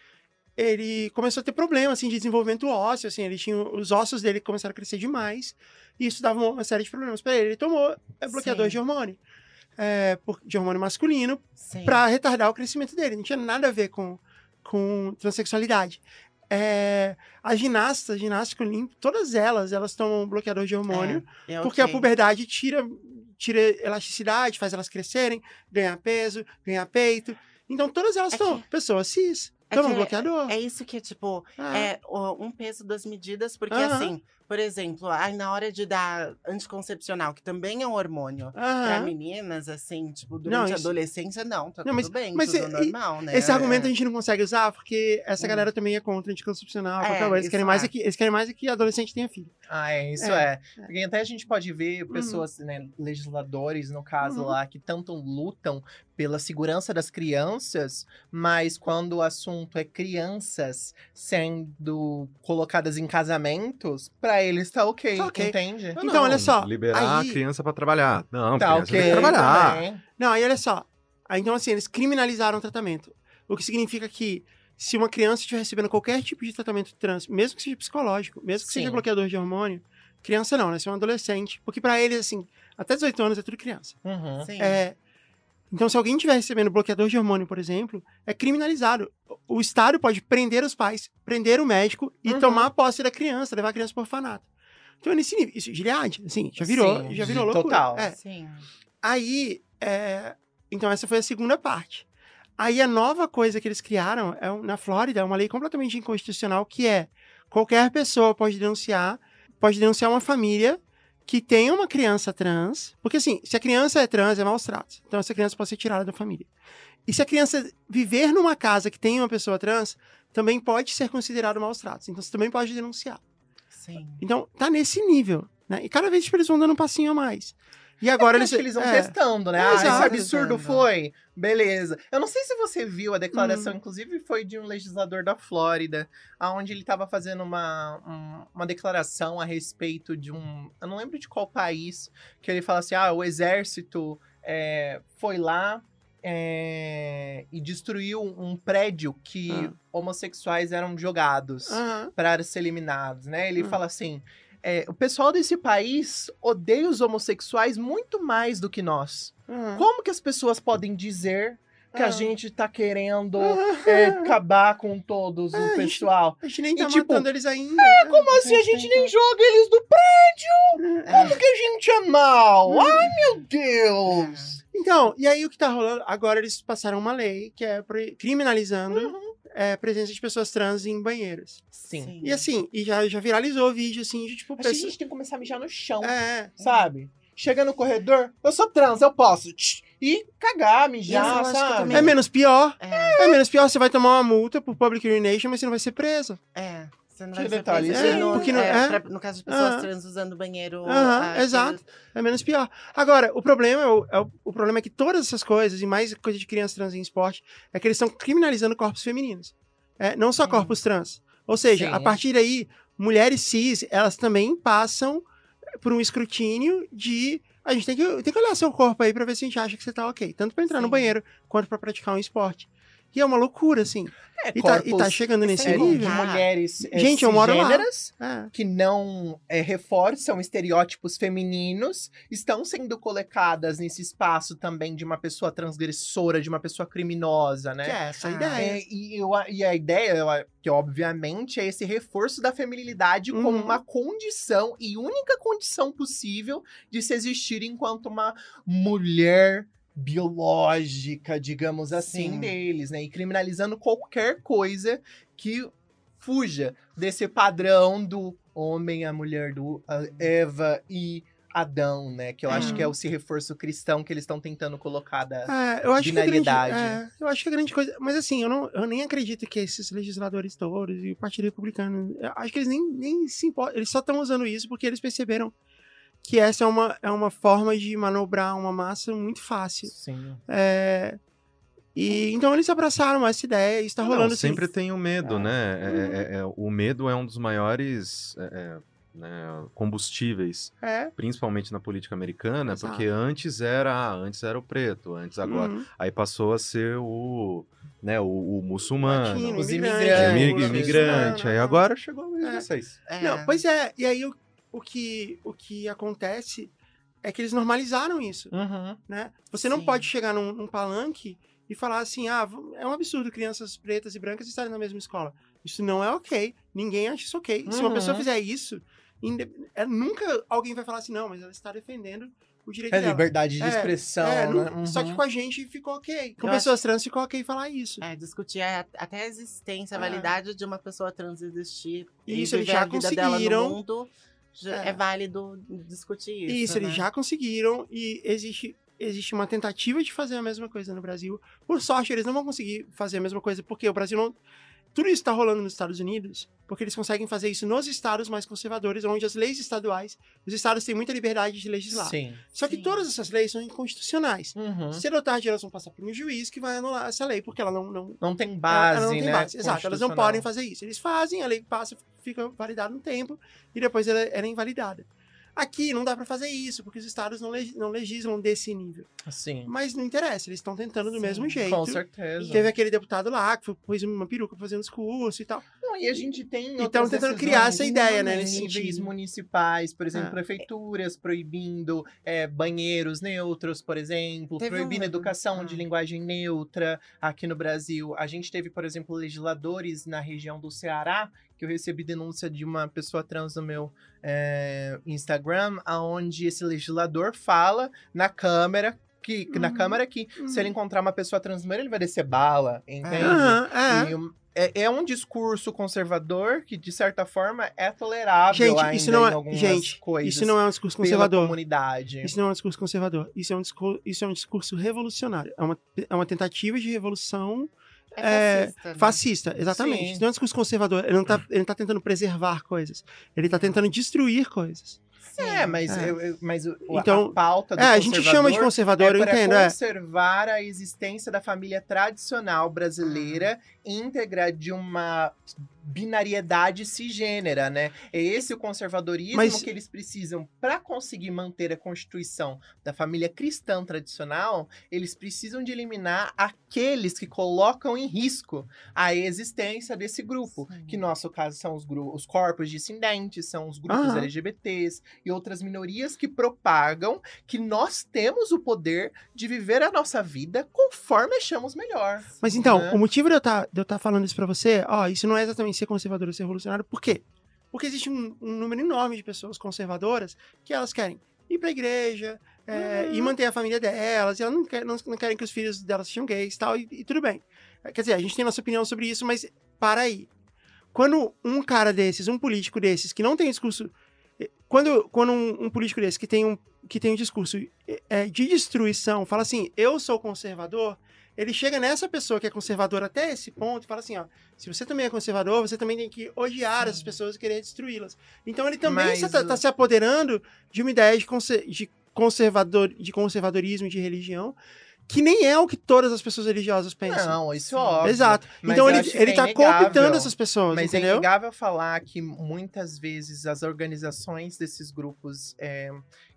Ele começou a ter problema assim, de desenvolvimento ósseo, assim, ele tinha. Os ossos dele começaram a crescer demais. E isso dava uma, série de problemas para ele. Ele tomou é, bloqueador Sim. de hormônio. é, por- de hormônio masculino para retardar o crescimento dele. Não tinha nada a ver com, com transexualidade. É, as ginastas, ginástica olímpica, todas elas, elas tomam bloqueador de hormônio. É, é Porque a ok. puberdade tira, tira elasticidade, faz elas crescerem, ganhar peso, ganhar peito. Então todas elas É são pessoas cis, é bloqueador. É isso que, tipo, Ah, é um peso das medidas, porque assim, por exemplo, aí na hora de dar anticoncepcional, que também é um hormônio, pra aham. meninas, assim, tipo, durante a isso- adolescência, não, tá Não, tudo mas- bem, mas tudo e- normal, né? Esse argumento a gente não consegue usar, porque essa Hum. galera também é contra anticoncepcional, É. Eles querem, mais é. é que, eles querem mais é que adolescente tenha filho. Ah, é, isso É, é. Porque até a gente pode ver pessoas, né, legisladores, no caso Uhum. lá, que tanto lutam pela segurança das crianças, mas quando o assunto é crianças sendo colocadas em casamentos, pra eles tá ok, Tá ok. entende? Não, Então, não, olha só, Liberar aí- a criança pra trabalhar. Não, Tá criança ok. tem que trabalhar. também. Não, aí olha só. Aí, então, assim, eles criminalizaram o tratamento. O que significa que se uma criança estiver recebendo qualquer tipo de tratamento trans, mesmo que seja psicológico, mesmo que seja Sim. bloqueador de hormônio, criança não, né? Se é um adolescente. Porque pra eles, assim, até 18 anos é tudo criança. Uhum. Sim. É, Então, se alguém estiver recebendo bloqueador de hormônio, por exemplo, é criminalizado. O Estado pode prender os pais, prender o médico e Uhum. tomar a posse da criança, levar a criança por orfanato. Então, é nesse nível. Isso, Gilead, assim, já virou, Sim, já virou de- loucura. total. É. Sim. Aí, é, então essa foi a segunda parte. Aí a nova coisa que eles criaram é na Flórida, é uma lei completamente inconstitucional que é qualquer pessoa pode denunciar, pode denunciar uma família que tenha uma criança trans, porque assim, se a criança é trans é maus tratos. Então essa criança pode ser tirada da família. E se a criança viver numa casa que tem uma pessoa trans, também pode ser considerado maus tratos. Então você também pode denunciar. Sim. Então tá nesse nível, né? E cada vez tipo, eles vão dando um passinho a mais. E agora Eu eles acho que eles vão é. testando, né? É, ah, esse absurdo foi. Beleza. Eu não sei se você viu a Hum. declaração, inclusive foi de um legislador da Flórida, aonde ele estava fazendo uma, um- uma declaração a respeito de um. Eu não lembro de qual país, que ele fala assim: ah, o exército é, foi lá. é, e destruiu um prédio que Ah. homossexuais eram jogados para ser eliminados, né? Ele Hum. fala assim: é, o pessoal desse país odeia os homossexuais muito mais do que nós. aham. Como que as pessoas podem dizer que a Ah. gente tá querendo Aham. é, acabar com todos Ah, o a gente- pessoal? A gente nem E, tá tipo, matando eles ainda. É, Como assim a gente nem joga eles do prédio? Como que a gente é mal? Ai, meu Deus! Então, e aí o que tá rolando? Agora eles passaram uma lei que é criminalizando Uhum. É, a presença de pessoas trans em banheiros. Sim. E assim, e já, já viralizou o vídeo, assim, de tipo, Acho que a gente tem que começar a mijar no chão, É, sabe? Chega no corredor, eu sou trans, eu posso. tch, E cagar, mijar, Isso sabe? também- é menos pior. É, É menos pior, você vai tomar uma multa por public urination, mas você não vai ser preso. é. Você não vai detalhe, é, no, porque não- é, é. pra- no caso de pessoas Ah. trans usando banheiro. Ah, exato. que- É menos pior. Agora, o problema é o, é o, o problema é que todas essas coisas, e mais coisa de criança trans em esporte, é que eles estão criminalizando corpos femininos. É, não só corpos trans. Ou seja, Sim. a partir daí, mulheres cis, elas também passam por um escrutínio de. A gente tem que, tem que olhar seu corpo aí pra ver se a gente acha que você tá ok. Tanto pra entrar no Sim. banheiro quanto pra praticar um esporte. E é uma loucura, assim. É, E tá, e tá chegando nesse é, de nível. contar. mulheres é, Gente, eu moro lá. É. que não é, reforçam estereótipos femininos, estão sendo colocadas nesse espaço também de uma pessoa transgressora, de uma pessoa criminosa, né? Que é essa a Ah, ideia. É, e, eu a- e a ideia, eu que obviamente é esse reforço da feminilidade como Uhum. uma condição e única condição possível de se existir enquanto uma mulher biológica, digamos assim, Sim. deles, né? E criminalizando qualquer coisa que fuja desse padrão do homem, a mulher, do a Eva e Adão, né? Que eu acho Uhum. que é esse reforço cristão que eles estão tentando colocar da, É, eu acho que a grande, binariedade. é, eu acho que a grande coisa, mas assim, eu, não, eu nem acredito que esses legisladores todos e o Partido Republicano, acho que eles nem, nem se importam, eles só estão usando isso porque eles perceberam que essa é uma, é uma forma de manobrar uma massa muito fácil. Sim. É, e então eles abraçaram essa ideia e está Não, rolando assim. sempre tem o medo, Ah, né? É- uhum. é- é- o medo é um dos maiores é, é, né, combustíveis, É. principalmente na política americana, Exato. porque antes era, ah, antes era o preto, antes agora, Uhum. aí passou a ser o, né, o, o muçulmano, Latino, os o imigrante, imigrantes, imi- os imigrante, aí né? agora chegou a É. vocês. É. Não, pois é, e aí o, o, que, o que acontece é que eles normalizaram isso. Uhum. né? Você não Sim. pode chegar num, num palanque e falar assim, ah, é um absurdo crianças pretas e brancas estarem na mesma escola. Isso não é ok. Ninguém acha isso ok. Se uma Uhum. pessoa fizer isso, inde- é, nunca alguém vai falar assim, não, mas ela está defendendo o direito É dela. liberdade de É, expressão, É, né? não- Só que Uhum. com a gente ficou ok. Com Eu pessoas trans ficou ok falar isso. É, discutir até a existência, a É. validade de uma pessoa trans existir. e Isso, eles viver já a vida dela conseguiram. no mundo. Já É. é. válido discutir isso. Isso, eles né? já conseguiram e existe, existe uma tentativa de fazer a mesma coisa no Brasil. Por sorte, eles não vão conseguir fazer a mesma coisa porque o Brasil não. Tudo isso está rolando nos Estados Unidos porque eles conseguem fazer isso nos estados mais conservadores, onde as leis estaduais, os estados têm muita liberdade de legislar. Sim. Só que Sim. todas essas leis são inconstitucionais. Uhum. Cedo ou tarde elas vão passar por um juiz que vai anular essa lei, porque ela não, não, Não tem base, ela não tem né? base. Exato, elas não podem fazer isso. Eles fazem, a lei passa, fica validada um tempo e depois ela, ela é invalidada. Aqui não dá pra fazer isso, porque os estados não, leg- não legislam desse nível. Sim. Mas não interessa, eles estão tentando do Sim, mesmo jeito. Com certeza. Teve aquele deputado lá que foi- pôs uma peruca pra fazer um discurso e tal. Não, e a gente tem Então, tentando criar essa ideia, né, nesse níveis municipais, por exemplo, Ah. prefeituras proibindo é, banheiros neutros, por exemplo, Teve proibindo um- educação ah. de linguagem neutra aqui no Brasil. A gente teve, por exemplo, legisladores na região do Ceará, que eu recebi denúncia de uma pessoa trans no meu é, Instagram, aonde esse legislador fala na câmera que na Uhum. câmera que se ele encontrar uma pessoa trans ele vai descer bala, entende? Aham, é. É, um discurso conservador que, de certa forma, é tolerável Gente, isso não é- algumas gente, coisas Isso não é um discurso conservador. comunidade. Isso não é um discurso conservador. Isso é um discurso, isso é um discurso revolucionário. É uma, é uma tentativa de revolução É, É, fascista. né? fascista. Exatamente. Sim. Não é um discurso conservador. Ele não, tá, ele não tá tentando preservar coisas. Ele tá tentando destruir coisas. Sim. É, mas, É. eu- eu- mas o- Então, a pauta do É, a gente chama de conservador, é eu para entendo. É. conservar a existência da família tradicional brasileira íntegra de uma binariedade cisgênera, né? É esse o conservadorismo Mas- que eles precisam para conseguir manter a constituição da família cristã tradicional. Eles precisam de eliminar aqueles que colocam em risco a existência desse grupo, Sim. que no nosso caso são os, os corpos dissidentes, são os grupos Aham. LGBTs e outras minorias que propagam que nós temos o poder de viver a nossa vida conforme achamos melhor. Mas então, né? o motivo de eu estar de eu tá falando isso pra você, ó, isso não é exatamente ser conservador ou ser revolucionário, por quê? Porque existe um, um número enorme de pessoas conservadoras que elas querem ir pra igreja é, Uhum. e manter a família delas, e elas não, quer- não, não querem que os filhos delas sejam gays e tal, e, e tudo bem. É, Quer dizer, a gente tem nossa opinião sobre isso, mas para aí. Quando um cara desses, um político desses, que não tem discurso. Quando, quando um, um político desse que tem um, que tem um discurso eh, de destruição fala assim, eu sou conservador, ele chega nessa pessoa que é conservadora até esse ponto e fala assim, ó, se você também é conservador, você também tem que odiar Sim. essas pessoas e querer destruí-las. Então ele também Mas está o- se apoderando de uma ideia de, conser- de conservador, de conservadorismo, de religião, que nem é o que todas as pessoas religiosas pensam. Não, isso é óbvio. Exato. Mas então eu ele, ele é tá cooptando essas pessoas, Mas é entendeu? inegável falar que muitas vezes as organizações desses grupos é,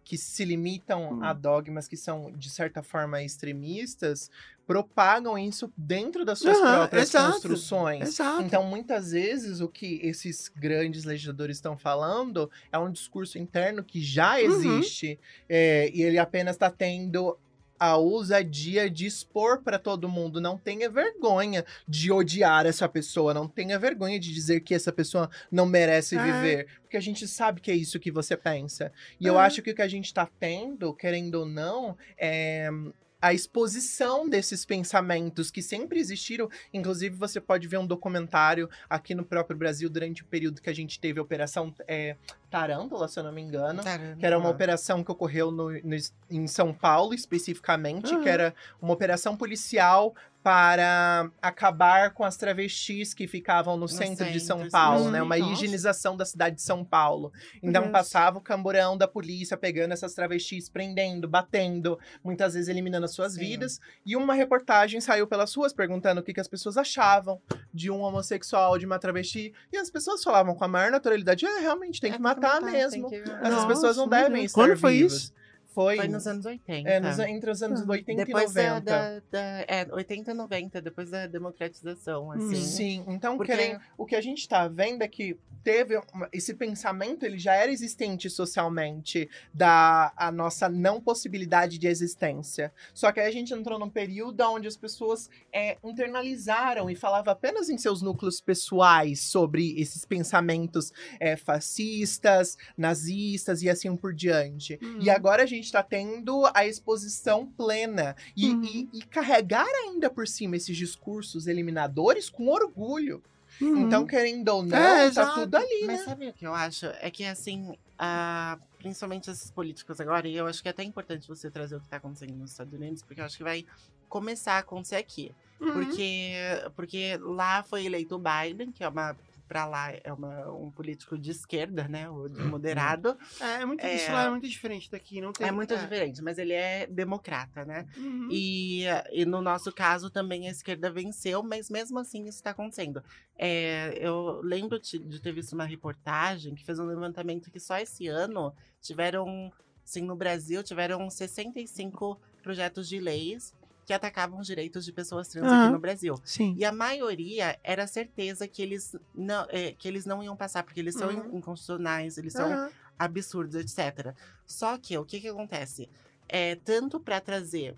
que se limitam Hum. a dogmas que são, de certa forma, extremistas, propagam isso dentro das suas Aham, próprias exato. construções. Exato. Então, muitas vezes, o que esses grandes legisladores estão falando é um discurso interno que já Uhum. existe é, e ele apenas está tendo a ousadia de expor para todo mundo. Não tenha vergonha de odiar essa pessoa, não tenha vergonha de dizer que essa pessoa não merece É. viver, porque a gente sabe que é isso que você pensa. E eu É. acho que o que a gente está tendo, querendo ou não, é a exposição desses pensamentos que sempre existiram. Inclusive, você pode ver um documentário aqui no próprio Brasil durante o período que a gente teve a Operação é, Tarântula, se eu não me engano. Tarântula. Que era uma operação que ocorreu no- no- em São Paulo, especificamente, Aham. que era uma operação policial para acabar com as travestis que ficavam no, centro, de São centro, Paulo, sim. né? Uma Nossa. higienização da cidade de São Paulo. Então Deus. passava o camburão da polícia pegando essas travestis, prendendo, batendo, muitas vezes eliminando as suas Sim. vidas. E uma reportagem saiu pelas ruas perguntando o que, que as pessoas achavam de um homossexual, de uma travesti. E as pessoas falavam com a maior naturalidade: é, realmente, tem É, que matar mesmo. Essas pessoas não devem estar Quando foi vivas. isso? Foi, Foi nos anos 80. é, nos- entre os anos Ah. 80 Depois e da, 90. da, da- é, 80 e 90, depois da democratização, assim. Hum. Sim, então Porque- querem- o que a gente tá vendo é que teve uma- esse pensamento, ele já era existente socialmente da a nossa não possibilidade de existência. Só que aí a gente entrou num período onde as pessoas é, internalizaram e falavam apenas em seus núcleos pessoais sobre esses pensamentos é, fascistas, nazistas e assim por diante. Uhum. E agora a gente tá tendo a exposição plena e, Uhum. e- e carregar ainda por cima esses discursos eliminadores com orgulho. Uhum. Então, querendo ou não, É, tá exato. tudo ali, Mas né? sabe o que eu acho? É que, assim, ah, principalmente esses políticos agora, e eu acho que é até importante você trazer o que tá acontecendo nos Estados Unidos, porque eu acho que vai começar a acontecer aqui. Uhum. Porque, porque lá foi eleito o Biden, que é uma. Pra lá é uma, um político de esquerda, né? O de moderado. É, é muito, É. isso lá é muito diferente daqui. Não tem, É muito diferente, mas ele é democrata, né? Uhum. E, e no nosso caso também a esquerda venceu, mas mesmo assim isso está acontecendo. É, eu lembro de, de ter visto uma reportagem que fez um levantamento que só esse ano tiveram, assim, no Brasil, tiveram 65 projetos de leis que atacavam os direitos de pessoas trans Aham. aqui no Brasil. Sim. E a maioria era certeza que eles não, é, que eles não iam passar, porque eles são Uhum. inconstitucionais, eles são Aham. absurdos, etc. Só que o que, que acontece? É, tanto para trazer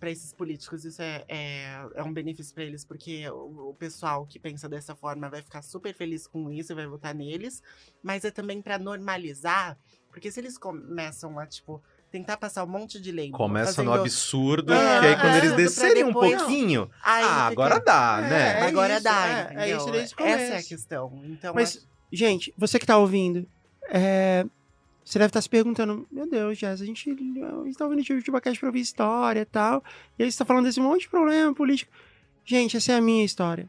para esses políticos, isso é, é, é um benefício para eles, porque o, o pessoal que pensa dessa forma vai ficar super feliz com isso e vai votar neles, mas é também para normalizar, porque se eles começam a, tipo, tentar passar um monte de lei. Começa no fazendo- absurdo, É, que aí quando é, eles pra descerem um pouquinho, Aí ah, fica- agora dá, É, né? é Agora isso, dá, é, é isso desde o Essa é a questão. Então, Mas, gente, você que tá ouvindo, é, você deve estar se perguntando, meu Deus, Jess, a gente, a gente tá ouvindo o Tibacast pra ouvir história e tal, e aí você tá falando desse monte de problema político. Gente, essa é a minha história.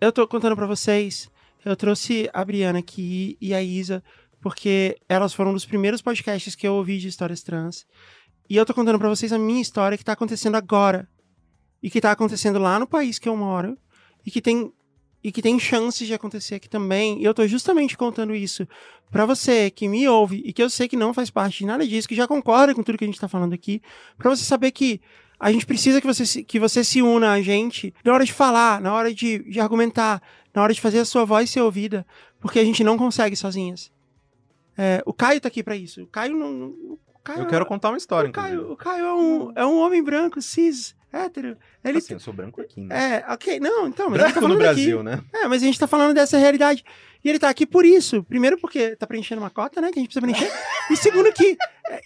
Eu tô contando pra vocês, eu trouxe a Briana aqui e a Isa, porque elas foram um dos primeiros podcasts que eu ouvi de histórias trans. E eu tô contando pra vocês a minha história que tá acontecendo agora. E que tá acontecendo lá no país que eu moro. E que tem e que tem chances de acontecer aqui também. E eu tô justamente contando isso pra você que me ouve e que eu sei que não faz parte de nada disso, que já concorda com tudo que a gente tá falando aqui, pra você saber que a gente precisa que você, se, que você se una a gente na hora de falar, na hora de, de argumentar, na hora de fazer a sua voz ser ouvida, porque a gente não consegue sozinhas. É, o Caio tá aqui pra isso. O Caio não. não- o Caio, Eu quero contar uma história, o Caio, inclusive. o Caio é um, é um homem branco, cis, hétero. Ele. Assim, eu sou branco aqui, né? é, ok, não, então, tá Branco no falando aqui. Brasil, né? É, mas a gente tá falando dessa realidade. E ele tá aqui por isso. Primeiro porque tá preenchendo uma cota, né? Que a gente precisa preencher. e segundo que.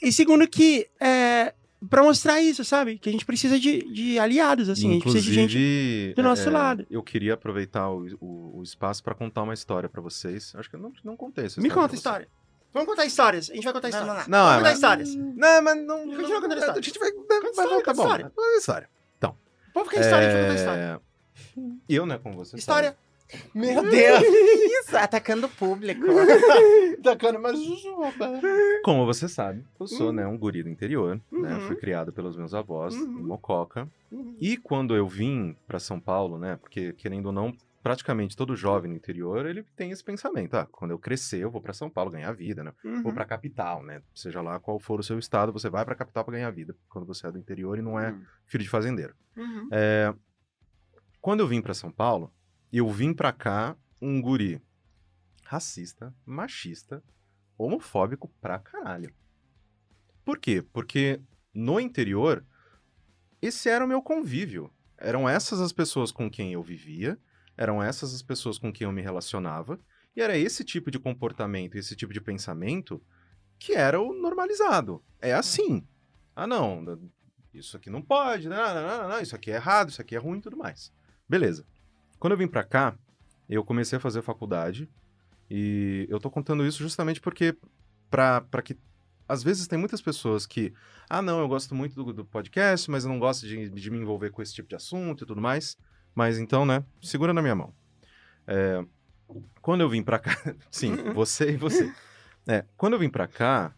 E segundo que. É, pra mostrar isso, sabe? Que a gente precisa de, de aliados, assim. a gente precisa de gente. Inclusive, do nosso é, lado. Eu queria aproveitar o, o- o espaço para contar uma história para vocês. Acho que eu não, não contei essa Me conta a história. Vamos contar histórias. A gente vai contar Vamos histórias. Não, Vamos contar mas- histórias. Não, mas não. Continua não- contando história. A gente vai. história, vai- tá conta bom. história. Conta história. O povo quer história, a gente vai contar história. É, Eu, né, com você. História. Meu Deus! Isso, atacando o público. Tacando uma jujuba. Como você sabe, eu sou, né, um guri do interior, né? Uhum. Fui criado pelos meus avós, Uhum. em Mococa. Uhum. E quando eu vim para São Paulo, né? Porque, querendo ou não, praticamente todo jovem no interior, ele tem esse pensamento. Ah, quando eu crescer, eu vou para São Paulo ganhar vida, né? Uhum. Ou para capital, né? Seja lá qual for o seu estado, você vai para capital para ganhar vida. Quando você é do interior e não é filho de fazendeiro. Uhum. É, Quando eu vim para São Paulo, eu vim para cá um guri racista, machista, homofóbico pra caralho. Por quê? Porque no interior, esse era o meu convívio. Eram essas as pessoas com quem eu vivia, eram essas as pessoas com quem eu me relacionava, e era esse tipo de comportamento, esse tipo de pensamento que era o normalizado. É assim. Ah, não, isso aqui não pode, não, não, não, não, isso aqui é errado, isso aqui é ruim e tudo mais. Beleza. Quando eu vim pra cá, eu comecei a fazer faculdade e eu tô contando isso justamente porque pra que às vezes tem muitas pessoas que ah não, eu gosto muito do, do podcast, mas eu não gosto de, de me envolver com esse tipo de assunto e tudo mais. Mas então, né, segura na minha mão. É, quando eu vim pra cá, sim, você e você. É, quando eu vim pra cá,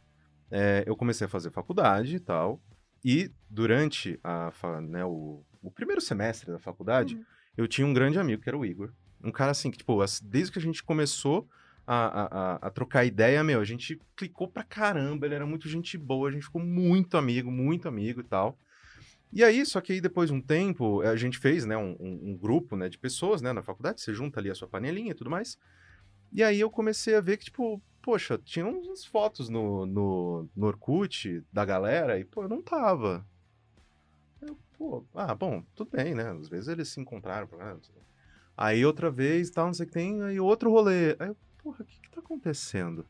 é, eu comecei a fazer faculdade e tal. E durante a, né, o, o primeiro semestre da faculdade, eu tinha um grande amigo, que era o Igor. Um cara assim, que, tipo, desde que a gente começou a, a, a- a trocar ideia, meu, a gente clicou pra caramba, ele era muito gente boa, a gente ficou muito amigo, muito amigo e tal. E aí, só que aí depois de um tempo, a gente fez, né, um, um- grupo, né, de pessoas, né, na faculdade, você junta ali a sua panelinha e tudo mais. E aí eu comecei a ver que, tipo, poxa, tinha umas fotos no, no, no Orkut da galera e, pô, eu não tava. Eu, pô, ah, bom, tudo bem, né? Às vezes eles se encontraram. Aí outra vez, tal, não sei o que tem, aí outro rolê. Aí porra, o que que tá acontecendo?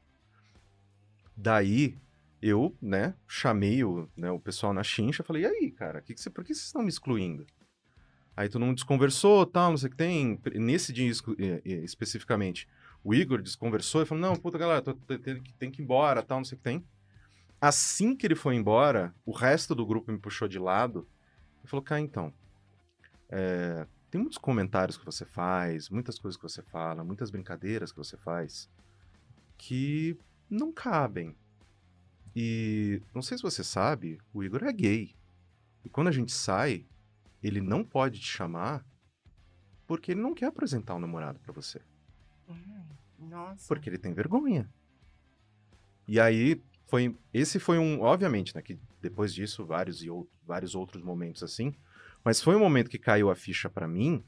Daí, eu, né, chamei o, né, o pessoal na chincha, falei, e aí, cara, que que você, por que vocês estão me excluindo? Aí todo mundo desconversou, tal, não sei o que tem. Nesse dia especificamente, o Igor desconversou e falou, não, puta, galera, tô, tô- tem, que- tem que ir embora, tal, não sei o que tem. Assim que ele foi embora, o resto do grupo me puxou de lado e falou, cá, então, é, tem muitos comentários que você faz, muitas coisas que você fala, muitas brincadeiras que você faz que não cabem. E não sei se você sabe, o Igor é gay. E quando a gente sai, ele não pode te chamar porque ele não quer apresentar o namorado pra você. Hum, Nossa. Porque ele tem vergonha. E aí, foi, esse foi um. Obviamente, né? Que depois disso, vários, e ou, vários outros momentos assim. Mas foi um momento que caiu a ficha pra mim.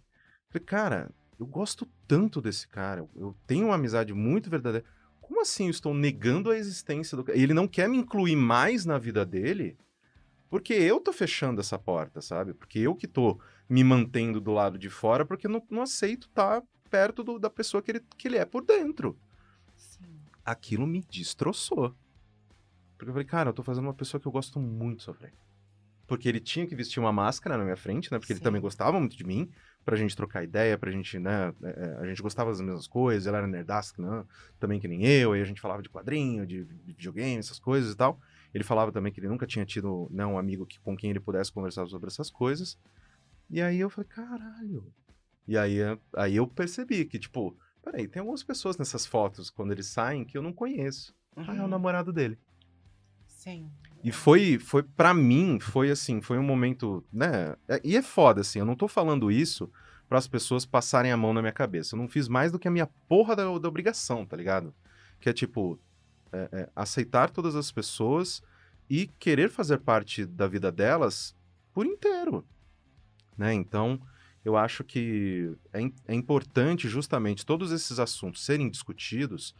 Falei, cara, eu gosto tanto desse cara. Eu tenho uma amizade muito verdadeira. Como assim eu estou negando a existência do cara? E ele não quer me incluir mais na vida dele? Porque eu tô fechando essa porta, sabe? Porque eu que tô me mantendo do lado de fora, porque eu não, não aceito estar perto do- da pessoa que ele, que ele é por dentro. Sim. Aquilo me destroçou. Porque eu falei, cara, eu tô fazendo uma pessoa que eu gosto muito sofrer. Porque ele tinha que vestir uma máscara na minha frente, né? Porque ele Sim. também gostava muito de mim, pra gente trocar ideia, pra gente, né? é, é, a gente gostava das mesmas coisas, ele era nerdaço, né? Também que nem eu, aí a gente falava de quadrinho, de, de videogame, essas coisas e tal. Ele falava também que ele nunca tinha tido né, um amigo que, com quem ele pudesse conversar sobre essas coisas. E aí eu falei, caralho. E aí, é- aí eu percebi que, tipo, peraí, tem algumas pessoas nessas fotos, quando eles saem, que eu não conheço. Ah, é o Uhum. namorado dele. Sim. E foi, foi para mim, foi assim, foi um momento, né? é- E é foda, assim, eu não tô falando isso para as pessoas passarem a mão na minha cabeça. Eu não fiz mais do que a minha porra da, da obrigação, tá ligado? Que é tipo, é, é, aceitar todas as pessoas e querer fazer parte da vida delas por inteiro, né? Então, eu acho que é, é importante justamente todos esses assuntos serem discutidos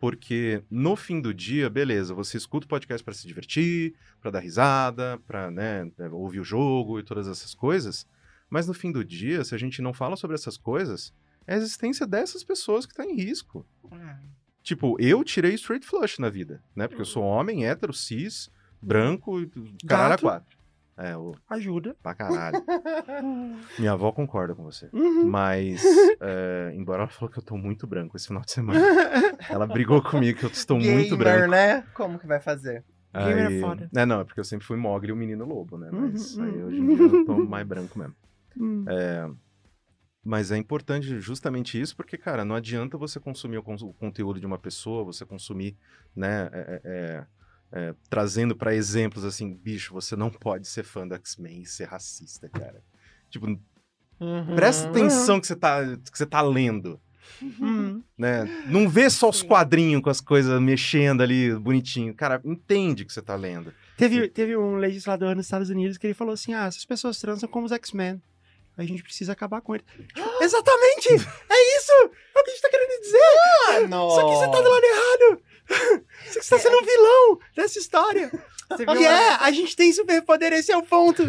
porque no fim do dia, beleza, você escuta o podcast para se divertir, para dar risada, para né, ouvir o jogo e todas essas coisas. Mas no fim do dia, se a gente não fala sobre essas coisas, é a existência dessas pessoas que está em risco. Ah, Tipo, eu tirei straight flush na vida, né? Porque eu sou homem, hétero, cis, branco, e caralho a quatro. É, o, Ajuda. pra caralho. Minha avó concorda com você. Uhum. Mas, é, embora ela falou que eu tô muito branco esse final de semana. Ela brigou comigo que eu estou muito Gamer, branco. né? Como que vai fazer? Gamer é Aí- foda. É, não, é porque eu sempre fui mogre e o menino lobo, né? Mas Uhum, aí uhum. hoje em dia eu tô mais branco mesmo. Hum. Mas é importante justamente isso, porque, cara, não adianta você consumir o, cons- o conteúdo de uma pessoa, você consumir, né, é, é, trazendo pra exemplos assim, bicho, você não pode ser fã do X-Men e ser racista, cara. Tipo, Uhum. presta atenção que você tá, que você tá lendo, Hum. né? Não vê só os quadrinhos com as coisas mexendo ali, bonitinho. Cara, entende que você tá lendo. Teve, teve um legislador nos Estados Unidos que ele falou assim: ah, essas pessoas trans são como os X-Men. A gente precisa acabar com ele. Tipo, Exatamente! É isso! É o que a gente tá querendo dizer! Ah, não. Só que você tá do lado errado! Você tá sendo um vilão dessa história! Você viu, Que é, a gente tem superpoder, esse é o ponto!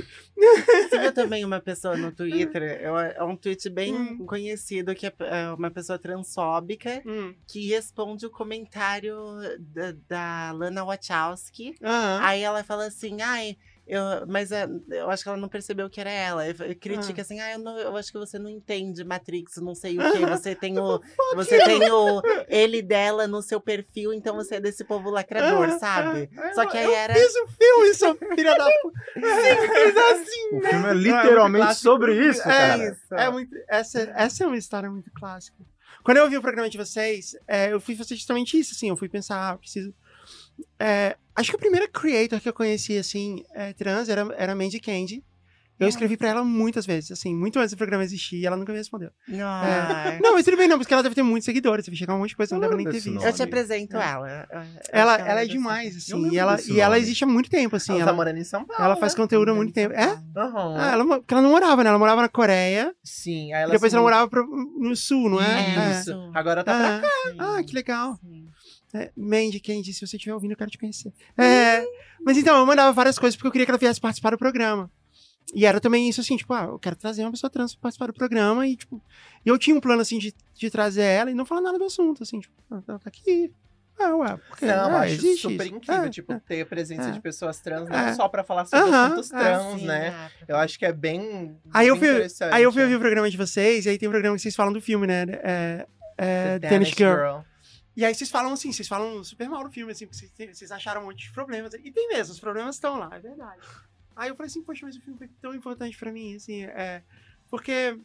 você viu também uma pessoa no Twitter? É um tweet bem Hum. conhecido, que é é uma pessoa transfóbica Hum. que responde o comentário da, da Lana Wachowski. Aham. Aí ela fala assim, ai, eu, mas é, eu acho que ela não percebeu que era ela. Critica assim, ah, eu, não- eu acho que você não entende Matrix, não sei o que. Você tem o, você tem o ele dela no seu perfil, então você é desse povo lacrador, sabe? Só que aí eu era. fiz o filme, seu filho da puta! Sim, fez assim, O né? filme é literalmente literalmente sobre sobre isso, É cara. isso. É muito, essa, essa é uma história muito clássica. Quando eu ouvi o programa de vocês, é, eu fui fazer justamente isso, assim, eu fui pensar, ah, eu preciso... é, acho que a primeira creator que eu conheci, assim, é, trans, era, era a Mandy Candy. Eu escrevi pra ela muitas vezes, assim, muito antes do programa existir, e ela nunca me respondeu. Ai. Não, mas tudo bem, não, porque ela deve ter muitos seguidores, deve chegar um monte de coisa, não deve nem ter visto. não. Eu te apresento É. ela. Eu Ela, que ela é deve demais, assim, e ela, e ela existe há muito tempo, assim. ela tá Ela, morando em São Paulo. ela faz né? conteúdo há muito tempo. É? Aham. Ah, ela, porque ela não morava, né? Ela morava na Coreia, Sim, aí ela depois ela morava pro- no sul, não é? Isso. É. Agora tá pra Ah, ah, que legal. Sim. É, Mandy, Candy, se você estiver ouvindo, eu quero te conhecer. É, mas então, eu mandava várias coisas porque eu queria que ela viesse participar do programa. E era também isso assim, tipo, ah, eu quero trazer uma pessoa trans pra participar do programa e, tipo, e eu tinha um plano, assim, de, de trazer ela e não falar nada do assunto, assim, tipo, ah, ela tá aqui. Ah, ué, porque Não, eu ah, acho existe super isso. incrível, É, tipo, é. ter a presença é. de pessoas trans, não só pra falar sobre assuntos é. trans, Sim, né? ah, Eu acho que é bem, Aí eu fui- interessante. Aí eu fui ouvir o programa de vocês, e aí tem um programa que vocês falam do filme, né? É, é, The Danish Danish Girl. E aí vocês falam assim, vocês falam super mal do filme, assim, porque vocês, acharam um monte de problemas. E tem mesmo, os problemas estão lá, é verdade. Aí eu falei assim, poxa, mas o filme foi tão importante pra mim, assim, é. Porque.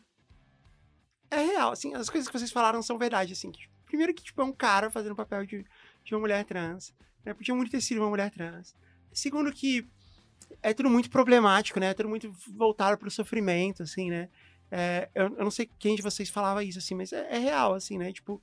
É real, assim, as coisas que vocês falaram são verdade, assim. que, primeiro que, tipo, é um cara fazendo o papel de, de uma mulher trans. Né? Podia muito ter sido uma mulher trans. Segundo que é tudo muito problemático, né? É tudo muito voltado pro sofrimento, assim, né? É, eu, eu não sei quem de vocês falava isso, assim, mas é, é real, assim, né? Tipo,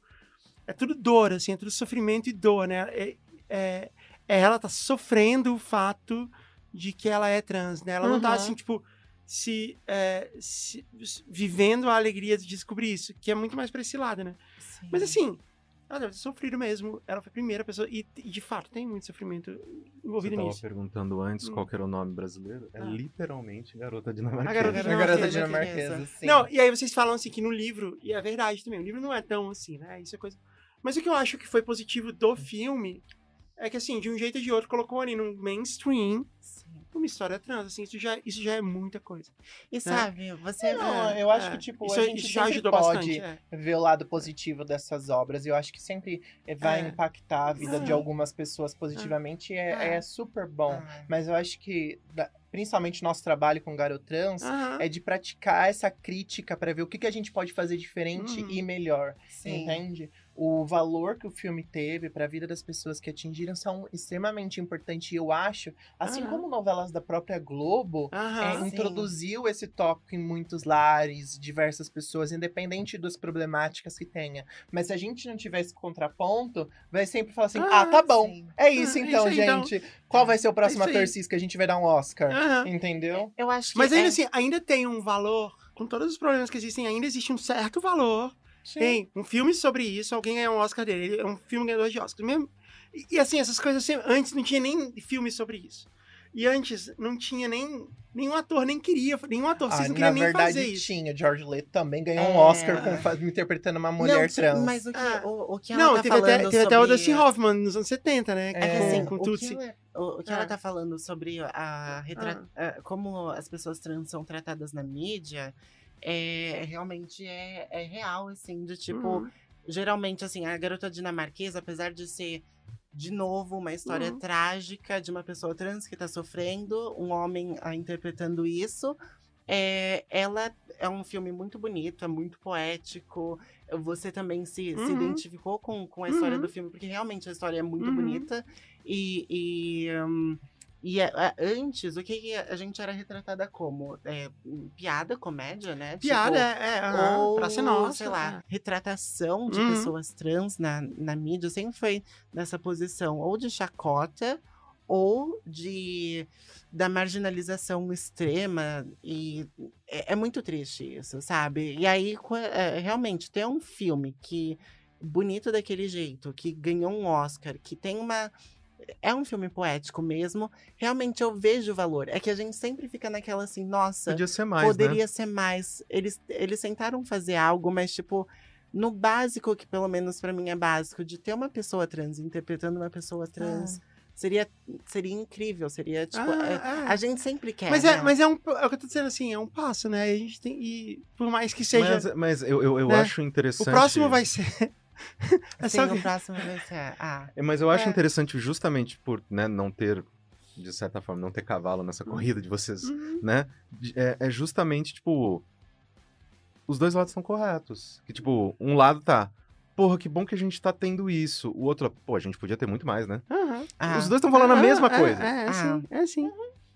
é tudo dor, assim, é tudo sofrimento e dor, né? É, é- é ela tá sofrendo o fato de que ela é trans, né? Ela não tá Uhum. assim, tipo, se, é, se- vivendo a alegria de descobrir isso, que é muito mais pra esse lado, né? Sim. Mas assim, ela deve ter sofrido mesmo. Ela foi a primeira pessoa. E, e, de fato, tem muito sofrimento Você envolvido tava nisso. perguntando antes Hum. qual que era o nome brasileiro. É Ah. literalmente Garota Dinamarquesa. A Garota A garota dinamarquesa. dinamarquesa, sim. Não, e aí vocês falam assim que no livro, e é verdade também, o livro não é tão assim, né? Isso é coisa. Mas o que eu acho que foi positivo do filme é que, assim, de um jeito ou de outro, colocou ali no mainstream Sim. uma história trans, assim, isso já, isso já é muita coisa. E sabe, você. Não, É, eu acho é. que, tipo, isso, a gente isso já ajudou pode bastante. é. ver o lado positivo dessas obras. Eu acho que sempre vai É. impactar a vida de É. algumas pessoas positivamente. e É, É. é super bom. Mas eu acho que, da- principalmente nosso trabalho com garotrans, Aham. é de praticar essa crítica pra ver o que, que a gente pode fazer diferente Uhum. e melhor. sim. Entende? O valor que o filme teve pra vida das pessoas que atingiram são extremamente importantes. E eu acho, assim Aham. como novelas da própria Globo, é, Aham. introduziu esse tópico em muitos lares, diversas pessoas, independente das problemáticas que tenha. Mas se a gente não tiver esse contraponto, vai sempre falar assim: ah, Ah, tá bom. Sim. É isso Ah, então, isso aí, então. gente. Qual vai ser o próximo É ator cis que a gente vai dar um Oscar? Aham. Entendeu? Eu acho que. Mas ainda é- assim, ainda tem um valor, com todos os problemas que existem, ainda existe um certo valor Tem um filme sobre isso, alguém ganhou um Oscar dele. Ele é um filme ganhador de Oscar. Mesmo, e, e, assim, essas coisas assim, antes não tinha nem filme sobre isso. E antes não tinha nem. Nenhum ator nem queria, nenhum ator Ah, não na queria nem verdade, fazer isso. tinha. George Leto também ganhou um É. Oscar com, interpretando uma mulher não, trans. Mas o que, Ah. o, o que ela Não, tá teve, falando até, teve até o sobre- Dustin Hoffman nos anos 70, né? É que com- assim, com o, que Tutsi. ela, o, o que Ah. ela tá falando sobre a retra... ah, como as pessoas trans são tratadas na mídia é realmente é, é real, assim, de tipo, Uhum. geralmente, assim, a garota dinamarquesa, apesar de ser, de novo, uma história Uhum. trágica de uma pessoa trans que tá sofrendo, um homem ah, interpretando isso, é, ela é um filme muito bonito, é muito poético. Você também se, se Uhum. identificou com, com a história Uhum. do filme, porque realmente a história é muito Uhum. bonita. E, e, hum, e a- antes, o que, a gente era retratada como? É, piada, comédia, né? Piada, Tipo, é, é ou, pra ser nossa. sei lá, é. retratação de Uhum. pessoas trans na, na mídia sempre foi nessa posição ou de chacota ou de da marginalização extrema e é, é muito triste isso, sabe? E aí é, realmente ter um filme que bonito daquele jeito, que ganhou um Oscar, que tem uma é um filme poético mesmo. Realmente eu vejo o valor. É que a gente sempre fica naquela assim, nossa, Podia ser mais, né? poderia ser mais. Eles, eles tentaram fazer algo, mas, tipo, no básico, que pelo menos pra mim é básico, de ter uma pessoa trans interpretando uma pessoa trans, seria, seria incrível. Seria, tipo. Ah, é- é. a gente sempre quer. Mas é, né? mas é um. É o que eu tô dizendo assim, é um passo, né? A gente tem. E por mais que seja. Mas, mas eu, eu, eu né? acho interessante. o próximo vai ser. É Sim, só o que- próximo vai ser. Ah, É, Mas eu acho É. interessante justamente por né, não ter, de certa forma, não ter cavalo nessa corrida de vocês, Uhum. né? É, é justamente, tipo, os dois lados estão corretos. Que, tipo, um lado tá, porra, que bom que a gente tá tendo isso. O outro, pô, a gente podia ter muito mais, né? Aham. ah, Os dois estão falando a mesma É, coisa. É, é, Ah. sim, é sim.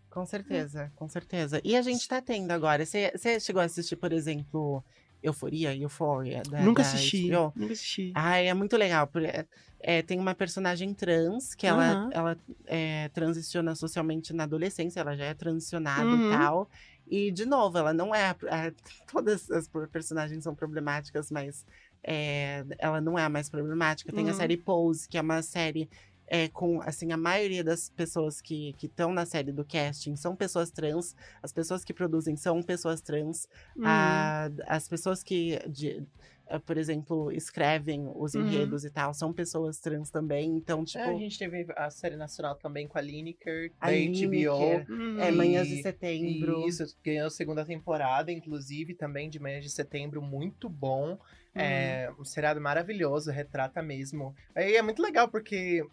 Com certeza, com certeza. E a gente tá tendo agora. Você chegou a assistir, por exemplo, Euforia, Euphoria? Da, Nunca da assisti. HBO? Nunca assisti. Ai, é muito legal. porque, é, é, tem uma personagem trans que ela, ela é, transiciona socialmente na adolescência, ela já é transicionada Uhum. e tal. E, de novo, ela não é. a- a- todas as per- personagens são problemáticas, mas é, ela não é a mais problemática. Tem a Uhum. série Pose, que é uma série. É, com, assim, a maioria das pessoas que estão na série do casting são pessoas trans. As pessoas que produzem são pessoas trans. Uhum. A- as pessoas que, de- eh, por exemplo, escrevem os Uhum. enredos e tal, são pessoas trans também. Então, tipo, É, a gente teve a série nacional também com a Lineker, A da Lineker. HBO. Uhum. é e- Manhãs de Setembro. Isso, ganhou a segunda temporada, inclusive, também de Manhãs de Setembro, muito bom. Uhum. É um seriado maravilhoso, retrata mesmo. Aí é muito legal, porque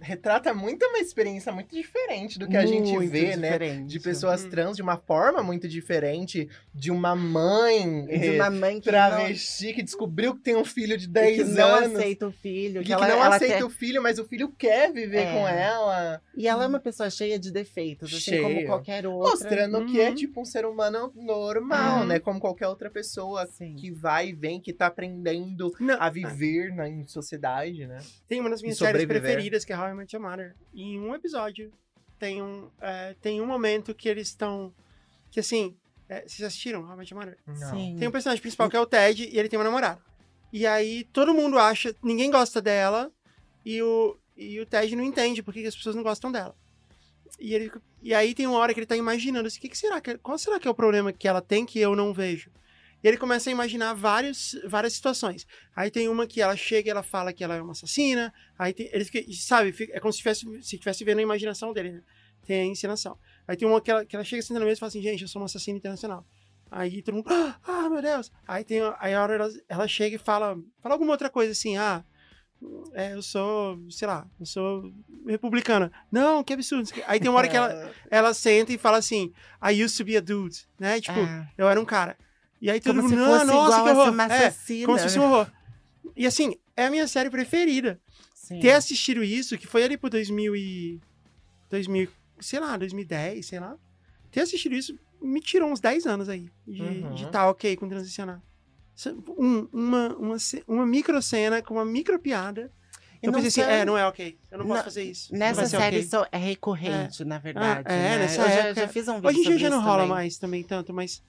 retrata muito uma experiência muito diferente do que a gente Muito vê, né? diferente. De pessoas Uhum. trans de uma forma muito diferente, de uma mãe De eh, uma mãe que travesti que descobriu que tem um filho de não, 10 que não anos. aceita o filho. e Que, que, ela, não ela aceita quer- o filho, mas o filho quer viver É. com ela. E ela é uma pessoa cheia de defeitos, assim como Cheia. qualquer outra. Mostrando que é Uhum. tipo um ser humano normal, Uhum. né? Como qualquer outra pessoa Sim. que vai e vem, que tá aprendendo Não, a viver na em sociedade, né? Tem uma das minhas E séries preferidas, que é How I Met Your Mother. E em um episódio, tem um, é, tem um momento que eles estão Que assim, é, vocês assistiram How I Met Your Mother? Não. Sim. Tem um personagem principal que é o Ted e ele tem uma namorada. E aí todo mundo acha, ninguém gosta dela e o, e o Ted não entende por que que as pessoas não gostam dela. E, ele, e aí tem uma hora que ele tá imaginando assim, o que, que será que, qual será que é o problema que ela tem que eu não vejo? E ele começa a imaginar vários, várias situações. Aí tem uma que ela chega e ela fala que ela é uma assassina. Aí tem, ele fica, sabe, fica- é como se estivesse se estivesse vendo a imaginação dele, né? Tem a encenação. Aí tem uma que ela, que ela chega assim na mesa e fala assim, gente, eu sou uma assassina internacional. Aí todo mundo, ah, ah, meu Deus. Aí tem aí a hora ela, ela chega e fala, fala alguma outra coisa assim, ah, é, eu sou, sei lá, eu sou republicana. Não, que absurdo. Aí tem uma hora que ela, ela senta e fala assim, I used to be a dude, né? Tipo, É. eu era um cara. E aí todo Como mundo, se "Ah, fosse nossa, igual que horror. uma É, assassina. como se fosse um horror. E assim, é a minha série preferida. Sim. Ter assistido isso, que foi ali por 2000 e... 2000, sei lá, 2010, sei lá. Ter assistido isso me tirou uns 10 anos aí de Uhum. estar tá ok com transicionar. Um- uma, uma, uma micro cena com uma micro piada. E Eu pensei assim, é, não é ok. Eu não posso Não, fazer isso. Nessa série ok. isso é recorrente, na verdade. é, né? nessa eu já, já fiz um vídeo Hoje em dia já não rola também. mais também tanto, mas.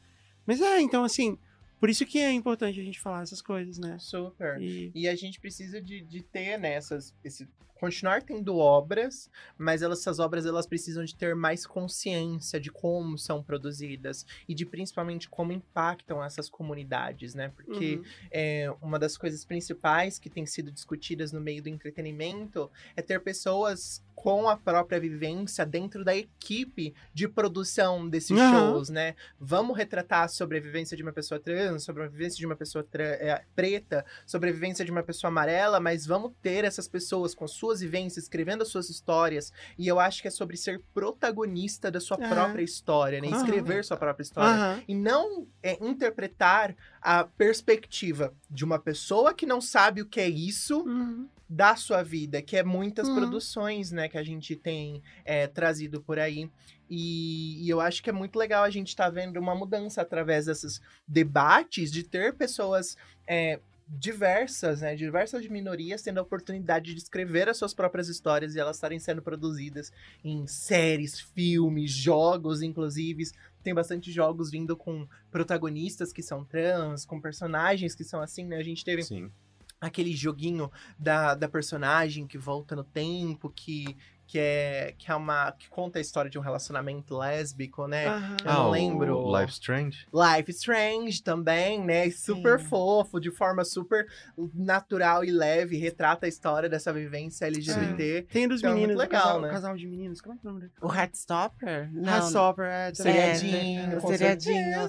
Mas é, então assim. Por isso que é importante a gente falar essas coisas, né? Super. E, E a gente precisa de, de ter nessas. esse, continuar tendo obras, mas elas, essas obras elas precisam de ter mais consciência de como são produzidas e de principalmente como impactam essas comunidades, né? Porque uhum. é, uma das coisas principais que tem sido discutidas no meio do entretenimento é ter pessoas com a própria vivência dentro da equipe de produção desses Aham. shows, né? Vamos retratar a vivência de uma pessoa trans, sobre a vivência de uma pessoa é, preta, sobre a vivência de uma pessoa amarela, mas vamos ter essas pessoas com suas vivências, escrevendo as suas histórias. E eu acho que é sobre ser protagonista da sua É. própria história, né? Aham. Escrever sua própria história Aham. e não é, interpretar a perspectiva de uma pessoa que não sabe o que é isso Uhum. da sua vida, que é muitas Uhum. produções, né, que a gente tem é, trazido por aí. E, e eu acho que é muito legal a gente estar vendo uma mudança através desses debates de ter pessoas é, diversas, né, diversas minorias tendo a oportunidade de escrever as suas próprias histórias e elas estarem sendo produzidas em séries, filmes, jogos, inclusive. Tem bastante jogos vindo com protagonistas que são trans, com personagens que são assim, né? A gente teve Sim. aquele joguinho da, da personagem que volta no tempo, que, que, é, que é uma. que conta a história de um relacionamento lésbico, né? Aham. Eu não o lembro. Life Strange? Life Strange também, né? Super Sim. fofo, de forma super natural e leve, retrata a história dessa vivência LGBT. Tem dos Então é meninos, legal, o casal, né? casal de meninos, como é que é o nome dele? O Heartstopper? Heartstopper, é. tá Seriadinho, com seriadinho.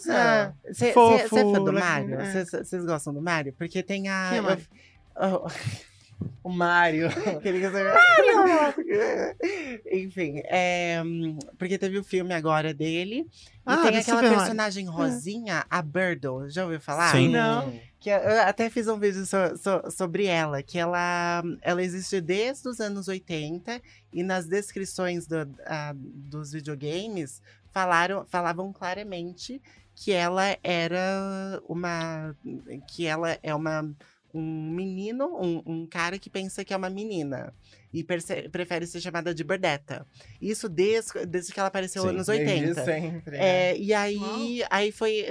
Você Fofo, é fã do legal, Mario? é. Vocês gostam do Mario? Porque tem a. Quem é Mario? eu- oh, Queria que você- Enfim, é, porque teve o filme agora dele. Ah, e tem aquela personagem rosinha, a Birdo. Já ouviu falar? Sim. Não. Que eu até fiz um vídeo so- so- sobre ela, que ela, ela existe desde os anos 80 e nas descrições do- ah, dos videogames falaram, falavam claramente que ela era uma. que ela é uma. Um menino, um, um cara que pensa que é uma menina. E prefere ser chamada de Berdetta. Isso desde, desde que ela apareceu Sim, nos Desde 80. sempre. né? É, e aí, aí foi.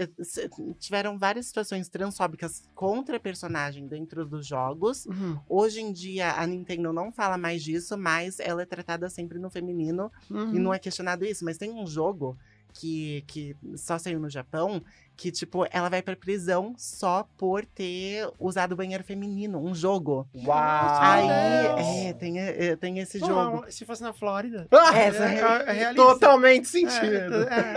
Tiveram várias situações transfóbicas contra a personagem dentro dos jogos. Uhum. Hoje em dia, a Nintendo não fala mais disso, mas ela é tratada sempre no feminino Uhum. e não é questionado isso. Mas tem um jogo que, que só saiu no Japão que, tipo, ela vai pra prisão só por ter usado banheiro feminino. Um jogo. Uau! Aí, é, tem, eh, tem esse Pô, jogo. Se fosse na Flórida. Ah, Essa é, é, é realista. Totalmente É, sentido. é.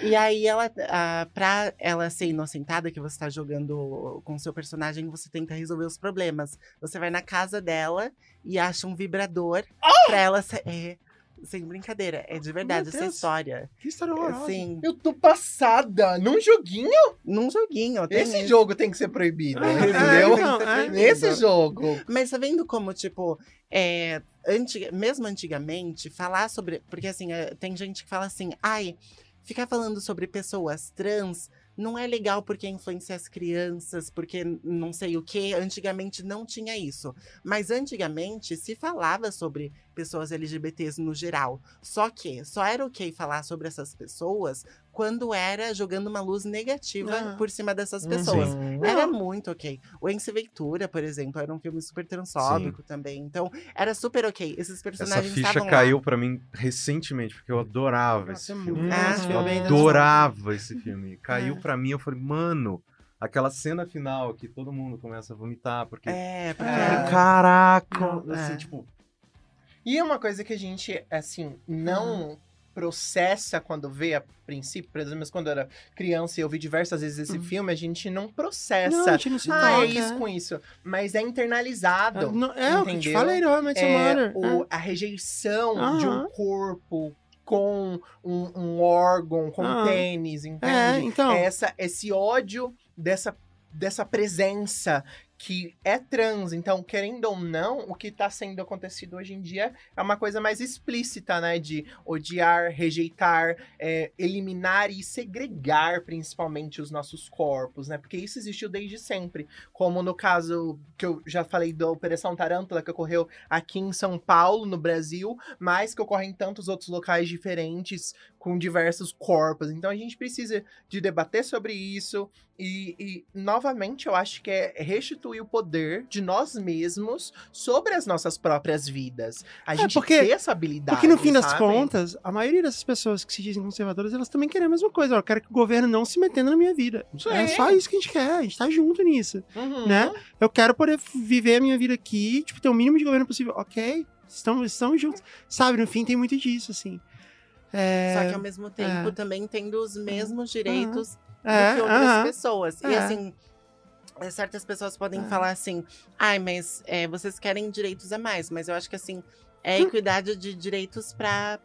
Sim, e aí ela, ah, pra ela ser inocentada, que você tá jogando com o seu personagem, você tenta resolver os problemas. Você vai na casa dela e acha um vibrador pra ela ser. Sem brincadeira, é de verdade Meu essa Deus. história. Que história horrorosa. Assim, Eu tô passada. Num joguinho, num joguinho. tem esse jogo tem que ser proibido, É, entendeu? é. Nesse jogo. Mas tá vendo como, tipo, é, antiga- mesmo antigamente, falar sobre. Porque assim, é, tem gente que fala assim, ai, ficar falando sobre pessoas trans não é legal porque influencia as crianças, porque não sei o que. Antigamente não tinha isso. Mas antigamente se falava sobre pessoas LGBTs no geral. Só que só era ok falar sobre essas pessoas quando era jogando uma luz negativa Ah. por cima dessas Uhum. pessoas. Sim. Era muito ok. O Ense Ventura, por exemplo, era um filme super transfóbico também. Então, era super ok. Esses Essa personagens ficha estavam caiu pra mim recentemente, porque eu adorava Nossa, esse é filme. Ah, esse filme, bem adorava esse filme. Caiu É. pra mim, eu falei, mano, aquela cena final que todo mundo começa a vomitar, porque. É, porque É. Caraca! Não, assim, é. tipo, E é uma coisa que a gente, assim, não processa quando vê a princípio, por exemplo, quando eu era criança e eu vi diversas vezes esse Uhum. filme, a gente não Não, a processa. gente não se ah, é toca, isso com isso. Mas é internalizado. É, não- é o que eu te entendeu? falei, não, mas É, é, o- a rejeição de um corpo com um, um órgão, com Aham. tênis, É, entende? então. É essa, esse ódio dessa, dessa presença que é trans. Então, querendo ou não, o que está sendo acontecido hoje em dia é uma coisa mais explícita, né? De odiar, rejeitar, é, eliminar e segregar, principalmente, os nossos corpos, né? Porque isso existiu desde sempre. Como no caso que eu já falei da Operação Tarântula, que ocorreu aqui em São Paulo, no Brasil, mas que ocorre em tantos outros locais diferentes, com diversos corpos. Então a gente precisa de debater sobre isso. E, e, novamente, eu acho que é restituir o poder de nós mesmos sobre as nossas próprias vidas. A É, gente porque- ter essa habilidade. Porque no fim das sabe? contas, a maioria dessas pessoas que se dizem conservadoras, elas também querem a mesma coisa. Eu quero que o governo não se metendo na minha vida. Sim. É só isso que a gente quer, a gente tá junto nisso, Uhum. né? Eu quero poder viver a minha vida aqui, tipo, ter o mínimo de governo possível. Ok, estamos, estamos juntos. Sabe, no fim tem muito disso, assim. É, Só que ao mesmo tempo é. também tendo os mesmos direitos é, do que outras aham. pessoas. E É. assim, é, certas pessoas podem É. falar assim, ai, mas é, vocês querem direitos a mais, mas eu acho que assim. É Hum. equidade de direitos para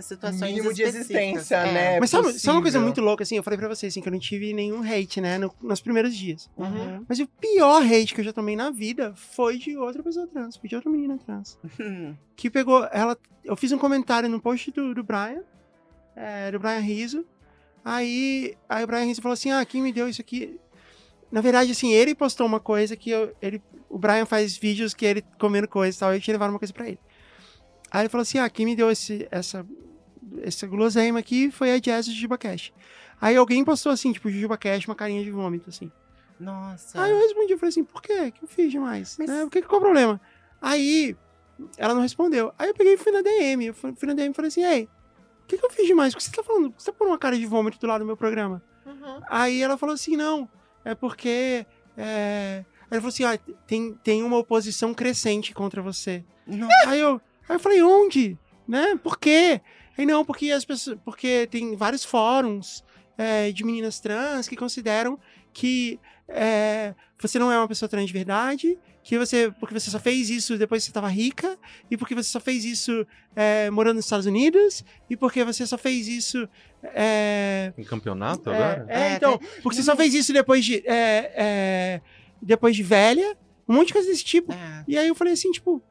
situações Mínimo de existência, É. né? Mas sabe, sabe uma coisa muito louca, assim? Eu falei pra você, assim, que eu não tive nenhum hate, né, no- nos primeiros dias. Uhum. Mas o pior hate que eu já tomei na vida foi de outra pessoa trans, foi de outra menina trans. Que pegou ela. Eu fiz um comentário no post do, do Brian, é, do Brian Riso. Aí, aí o Brian Riso falou assim: Ah, quem me deu isso aqui? Na verdade, assim, ele postou uma coisa que eu, ele, o Brian faz vídeos que ele comendo coisa e tal, eu tinha levado uma coisa pra ele. Aí ele falou assim: Ah, quem me deu esse, essa, essa guloseima aqui foi a Jazz do Jujuba Cash. Aí alguém postou assim, tipo, Jujuba Cash, uma carinha de vômito, assim. Nossa. Aí eu respondi, eu falei assim, por quê? O que eu fiz demais? Mas- Né? O que, qual o problema? Aí, ela não respondeu. Aí eu peguei e fui na DM. Eu fui, fui na DM e falei assim, ei, o que, que eu fiz demais? Por que você tá falando? Você tá pondo uma cara de vômito do lado do meu programa? Uhum. Aí ela falou assim, não, é porque... É... Aí ela falou assim, ah, tem, tem uma oposição crescente contra você. Não. Aí eu, aí eu falei, onde? Né? Por quê? Aí não, porque as pessoas. Porque tem vários fóruns é, de meninas trans que consideram que é, você não é uma pessoa trans de verdade, que você. Porque você só fez isso depois que você estava rica, e porque você só fez isso é, morando nos Estados Unidos, e porque você só fez isso. É, Em campeonato é, agora? é, É, então, porque você só fez isso depois de. é, é, depois de velha, um monte de coisa desse tipo. É. E aí eu falei assim, tipo,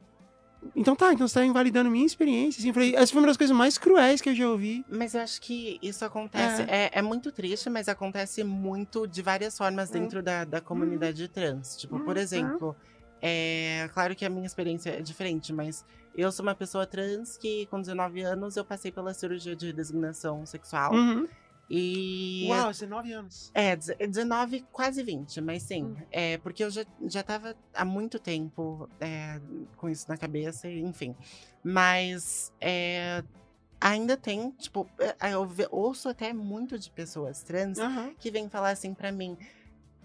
então tá, então você tá invalidando minha experiência. Assim, eu falei, essa foi uma das coisas mais cruéis que eu já ouvi. Mas eu acho que isso acontece. É. é muito triste, mas acontece muito de várias formas Hum. dentro da, da comunidade trans. Tipo, por Hum, exemplo, é claro que a minha experiência é diferente, mas eu sou uma pessoa trans que, com 19 anos, eu passei pela cirurgia de designação sexual. Uhum. E. Uau, 19 anos. É, deze- 19, quase 20, mas sim. Hum. É, porque eu já, já tava há muito tempo é, com isso na cabeça, enfim. Mas é, ainda tem, tipo, é, eu ouço até muito de pessoas trans Aham. que vêm falar assim pra mim.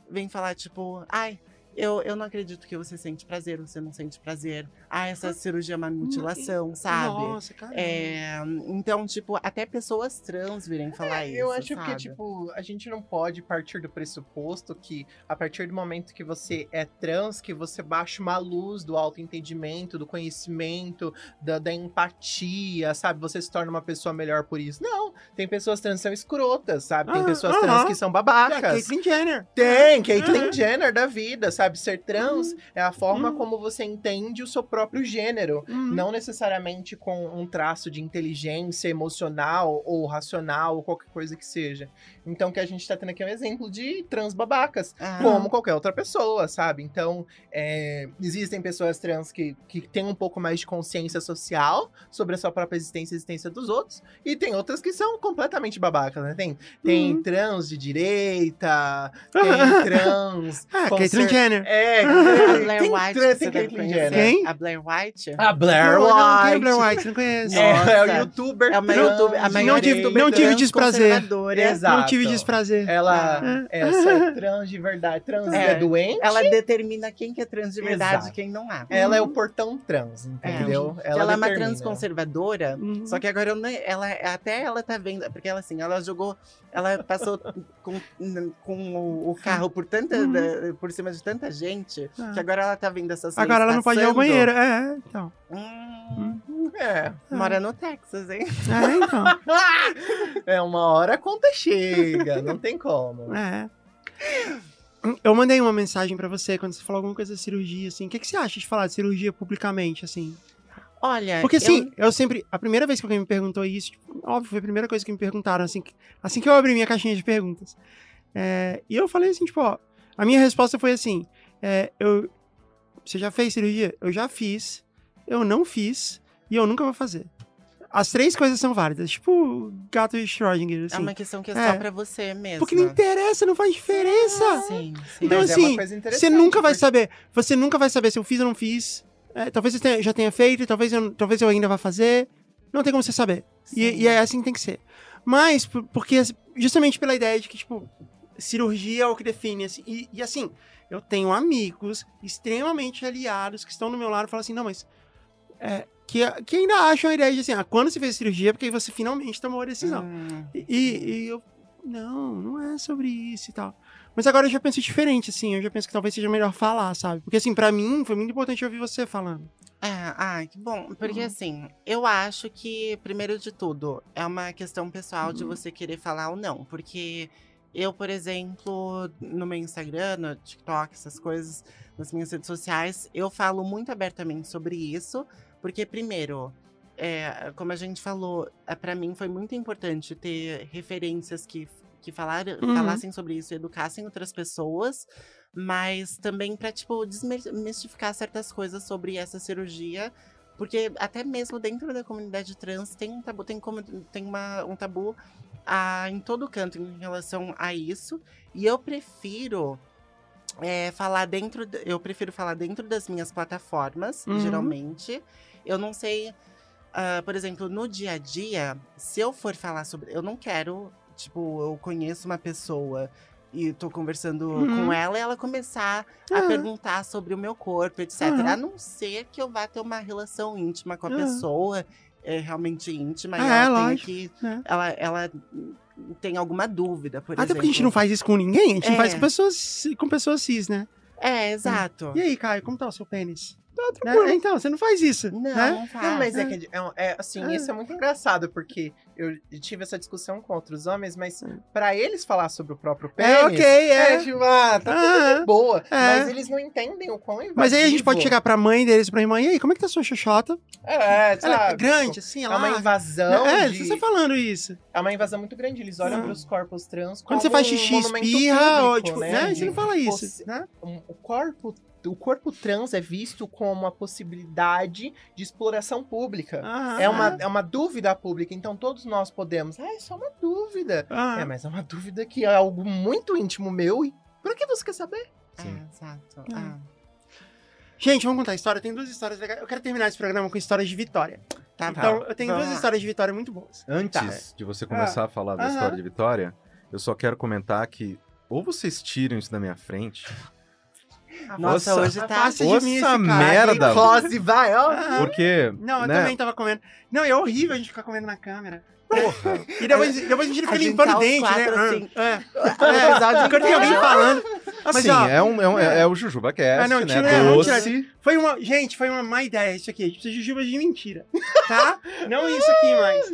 Vem falar, tipo, ai. Eu, eu não acredito que você sente prazer, você não sente prazer. Ah, essa cirurgia é uma mutilação, sabe? Nossa, cara. É, então, tipo, até pessoas trans virem falar isso. Eu acho que, sabe? tipo, a gente não pode partir do pressuposto que, a partir do momento que você é trans, que você baixa uma luz do autoentendimento, do conhecimento, da, da empatia, sabe? Você se torna uma pessoa melhor por isso. Não, tem pessoas trans que são escrotas, sabe? Tem Ah, pessoas trans que são É, babacas. Caitlyn Jenner. Tem, Caitlyn. Jenner da vida, sabe? Sabe? Ser trans é a forma Hum. como você entende o seu próprio gênero. Hum. Não necessariamente com um traço de inteligência emocional ou racional ou qualquer coisa que seja. Então, o que a gente tá tendo aqui é um exemplo de trans babacas, Ah, como qualquer outra pessoa, sabe? Então, é, existem pessoas trans que, que têm um pouco mais de consciência social sobre a sua própria existência e existência dos outros, e tem outras que são completamente babacas, né? Tem, tem Uhum. trans de direita, tem trans. Ah, conser- Caitlyn Jenner. É, A Blair tem, White, trans, você tem deve Caitlyn conhecer. Jenner. Quem? A Blair White? A Blair não, não, quem é White. Blair White? Não conheço. É, é o youtuber É uma trans youtuber, a Não tive- não tive desprazer. conservadora. Exato. Não tive desprazer. Ela, essa é trans de verdade. Trans é, É. doente. Ela determina quem que é trans de verdade e quem não é. Ela é o portão trans, É. entendeu? Ela, é uma trans conservadora, Uhum. só que agora ela, até ela tá vendo, porque ela assim, ela jogou, ela passou com, com o, o carro por tanta, Uhum. por cima de tanta gente, Ah. que agora ela tá vendo essas Agora ela não pode ir ao banheiro. É, então. Hum, É. mora no Texas, hein? É, então. É uma hora a conta chega, não tem como. É. Eu mandei uma mensagem pra você quando você falou alguma coisa de cirurgia, assim. O que, que você acha de falar de cirurgia publicamente, assim? Olha, Porque, eu- assim, eu, sempre... A primeira vez que alguém me perguntou isso, tipo, óbvio, foi a primeira coisa que me perguntaram, assim, que- assim que eu abri minha caixinha de perguntas. É, e eu falei assim, tipo, ó... A minha resposta foi assim, é, eu... Você já fez cirurgia? Eu já fiz, eu não fiz e eu nunca vou fazer. As três coisas são válidas, tipo gato de Schrödinger, é assim. uma questão que é, É. só pra você mesmo. Porque não interessa, não faz diferença. Sim, sim. Então, Mas é assim, uma coisa Você nunca vai porque- saber. Você nunca vai saber se eu fiz ou não fiz. É, talvez você tenha- já tenha feito, talvez eu, talvez eu ainda vá fazer. Não tem como você saber. E, e é assim que tem que ser. Mas, por- porque justamente pela ideia de que, tipo, cirurgia é o que define. Assim, e, e, assim, eu tenho amigos extremamente aliados que estão do meu lado e falam assim, não, mas. é, que, que ainda acham a ideia de assim, ah, quando você fez cirurgia é porque você finalmente tomou a decisão. Hum, E, e eu. Não, não é sobre isso e tal. Mas agora eu já penso diferente, assim. Eu já penso que talvez seja melhor falar, sabe? Porque, assim, pra mim foi muito importante ouvir você falando. É, ai, que bom. Porque Uhum. assim, eu acho que, primeiro de tudo, é uma questão pessoal Uhum. de você querer falar ou não. Porque eu, por exemplo, no meu Instagram, no TikTok, essas coisas, nas minhas redes sociais, eu falo muito abertamente sobre isso. Porque, primeiro, é, como a gente falou, é, para mim foi muito importante ter referências que, que falar, Uhum. falassem sobre isso e educassem outras pessoas. Mas também pra, tipo, desmistificar certas coisas sobre essa cirurgia. Porque até mesmo dentro da comunidade trans tem um tabu, tem, como, tem uma, um tabu ah, em todo canto em relação a isso. E eu prefiro é, falar dentro. Eu prefiro falar dentro das minhas plataformas, Uhum. geralmente. Eu não sei. ah, por exemplo, no dia a dia, se eu for falar sobre. Eu não quero, tipo, eu conheço uma pessoa e tô conversando Uhum. com ela e ela começar a Ah. perguntar sobre o meu corpo, etc. Uhum. A não ser que eu vá ter uma relação íntima com a Uhum. pessoa, é, realmente íntima, e É, ela tem lógico, que. né? Ela, ela tem alguma dúvida, por Até exemplo. porque a gente não faz isso com ninguém, a gente não É. faz com pessoas, com pessoas cis, né? É, exato. E aí, Caio, como tá o seu pênis? Tá Né? Então, você não faz isso, Não, né? não faz. Não, mas é É. que é, é, assim, É. isso é muito engraçado, porque eu tive essa discussão com outros homens, mas É. pra eles falar sobre o próprio pênis. É ok, É, é. tipo, ah, tá tudo Aham. de boa. É. Mas eles não entendem o quão invasivo. Mas aí a gente pode chegar pra mãe deles, pra irmã, e aí, como é que tá a sua xoxota? É, sabe? Ela é grande, assim, É ela uma invasão. É, de- você falando isso. É uma invasão muito grande. Eles olham Ah. pros corpos trans Quando como você faz um xixi, monumento espirra, ou, público, tipo, né? né? De- Você não fala isso, Você- né? um- o corpo o corpo trans é visto como uma possibilidade de exploração pública. Ah, É uma, é uma dúvida pública, então todos nós podemos. Ah, é só uma dúvida. ah. É, mas é uma dúvida que é algo muito íntimo meu e pra que você quer saber? É, Sim. exato. É. Ah, Gente, vamos contar a história. Tem duas histórias legais. Eu quero terminar esse programa com histórias de vitória. tá então, bom. eu tenho Vamos duas lá. histórias de vitória muito boas. Antes de você começar a falar da Aham. história de Vitória, eu só quero comentar que ou vocês tiram isso da minha frente, Nossa, Nossa, hoje tá. afasta de mim esse Nossa cara. merda! Close, vai, ó. Ah, porque. Não, eu né, também tava comendo. Não, é horrível a gente ficar comendo na câmera. Porra. E depois, depois a gente fica A limpando tá o os dente, né? assim. É. É, episódio Quando tem alguém falando. Mas, Assim, ó, é, um, é, um- é, é. é o Jujuba Cast, Ah, não, né? tira- é, Doce. Foi uma. Gente, foi uma má ideia isso aqui. A gente precisa de jujubas de mentira. Tá? Não isso aqui mais.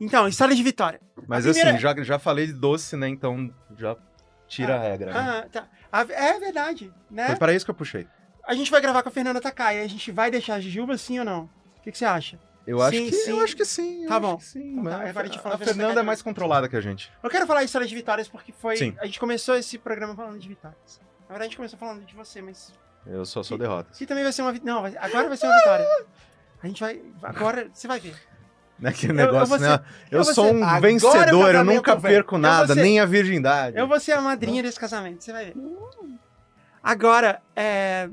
Então, história de vitória. Mas primeira- assim, já, já falei de doce, né? Então já Tira a regra, né? Ah, tá. É verdade, né? Foi para isso que eu puxei. A gente vai gravar com a Fernanda Takai. A gente vai deixar a Jujuba sim ou não? O que, que você acha? Eu acho Sim, que sim. eu acho que sim. Tá bom. sim, Então tá, agora a gente fala a Fernanda é mais controlada que a gente. Eu quero falar a história de vitórias porque foi. Sim. A gente começou esse programa falando de vitórias. Na verdade, a gente começou falando de você, mas. Eu só sou derrotas. Que também vai ser uma vitória. Não, agora vai ser uma vitória. A gente vai. Agora você vai ver. Naquele Eu- eu negócio, vou ser- né? Eu, eu sou um Agora vencedor, eu nunca perco Eu nada, ser- nem a virgindade. Eu vou ser a madrinha desse casamento, você vai ver. Agora, é.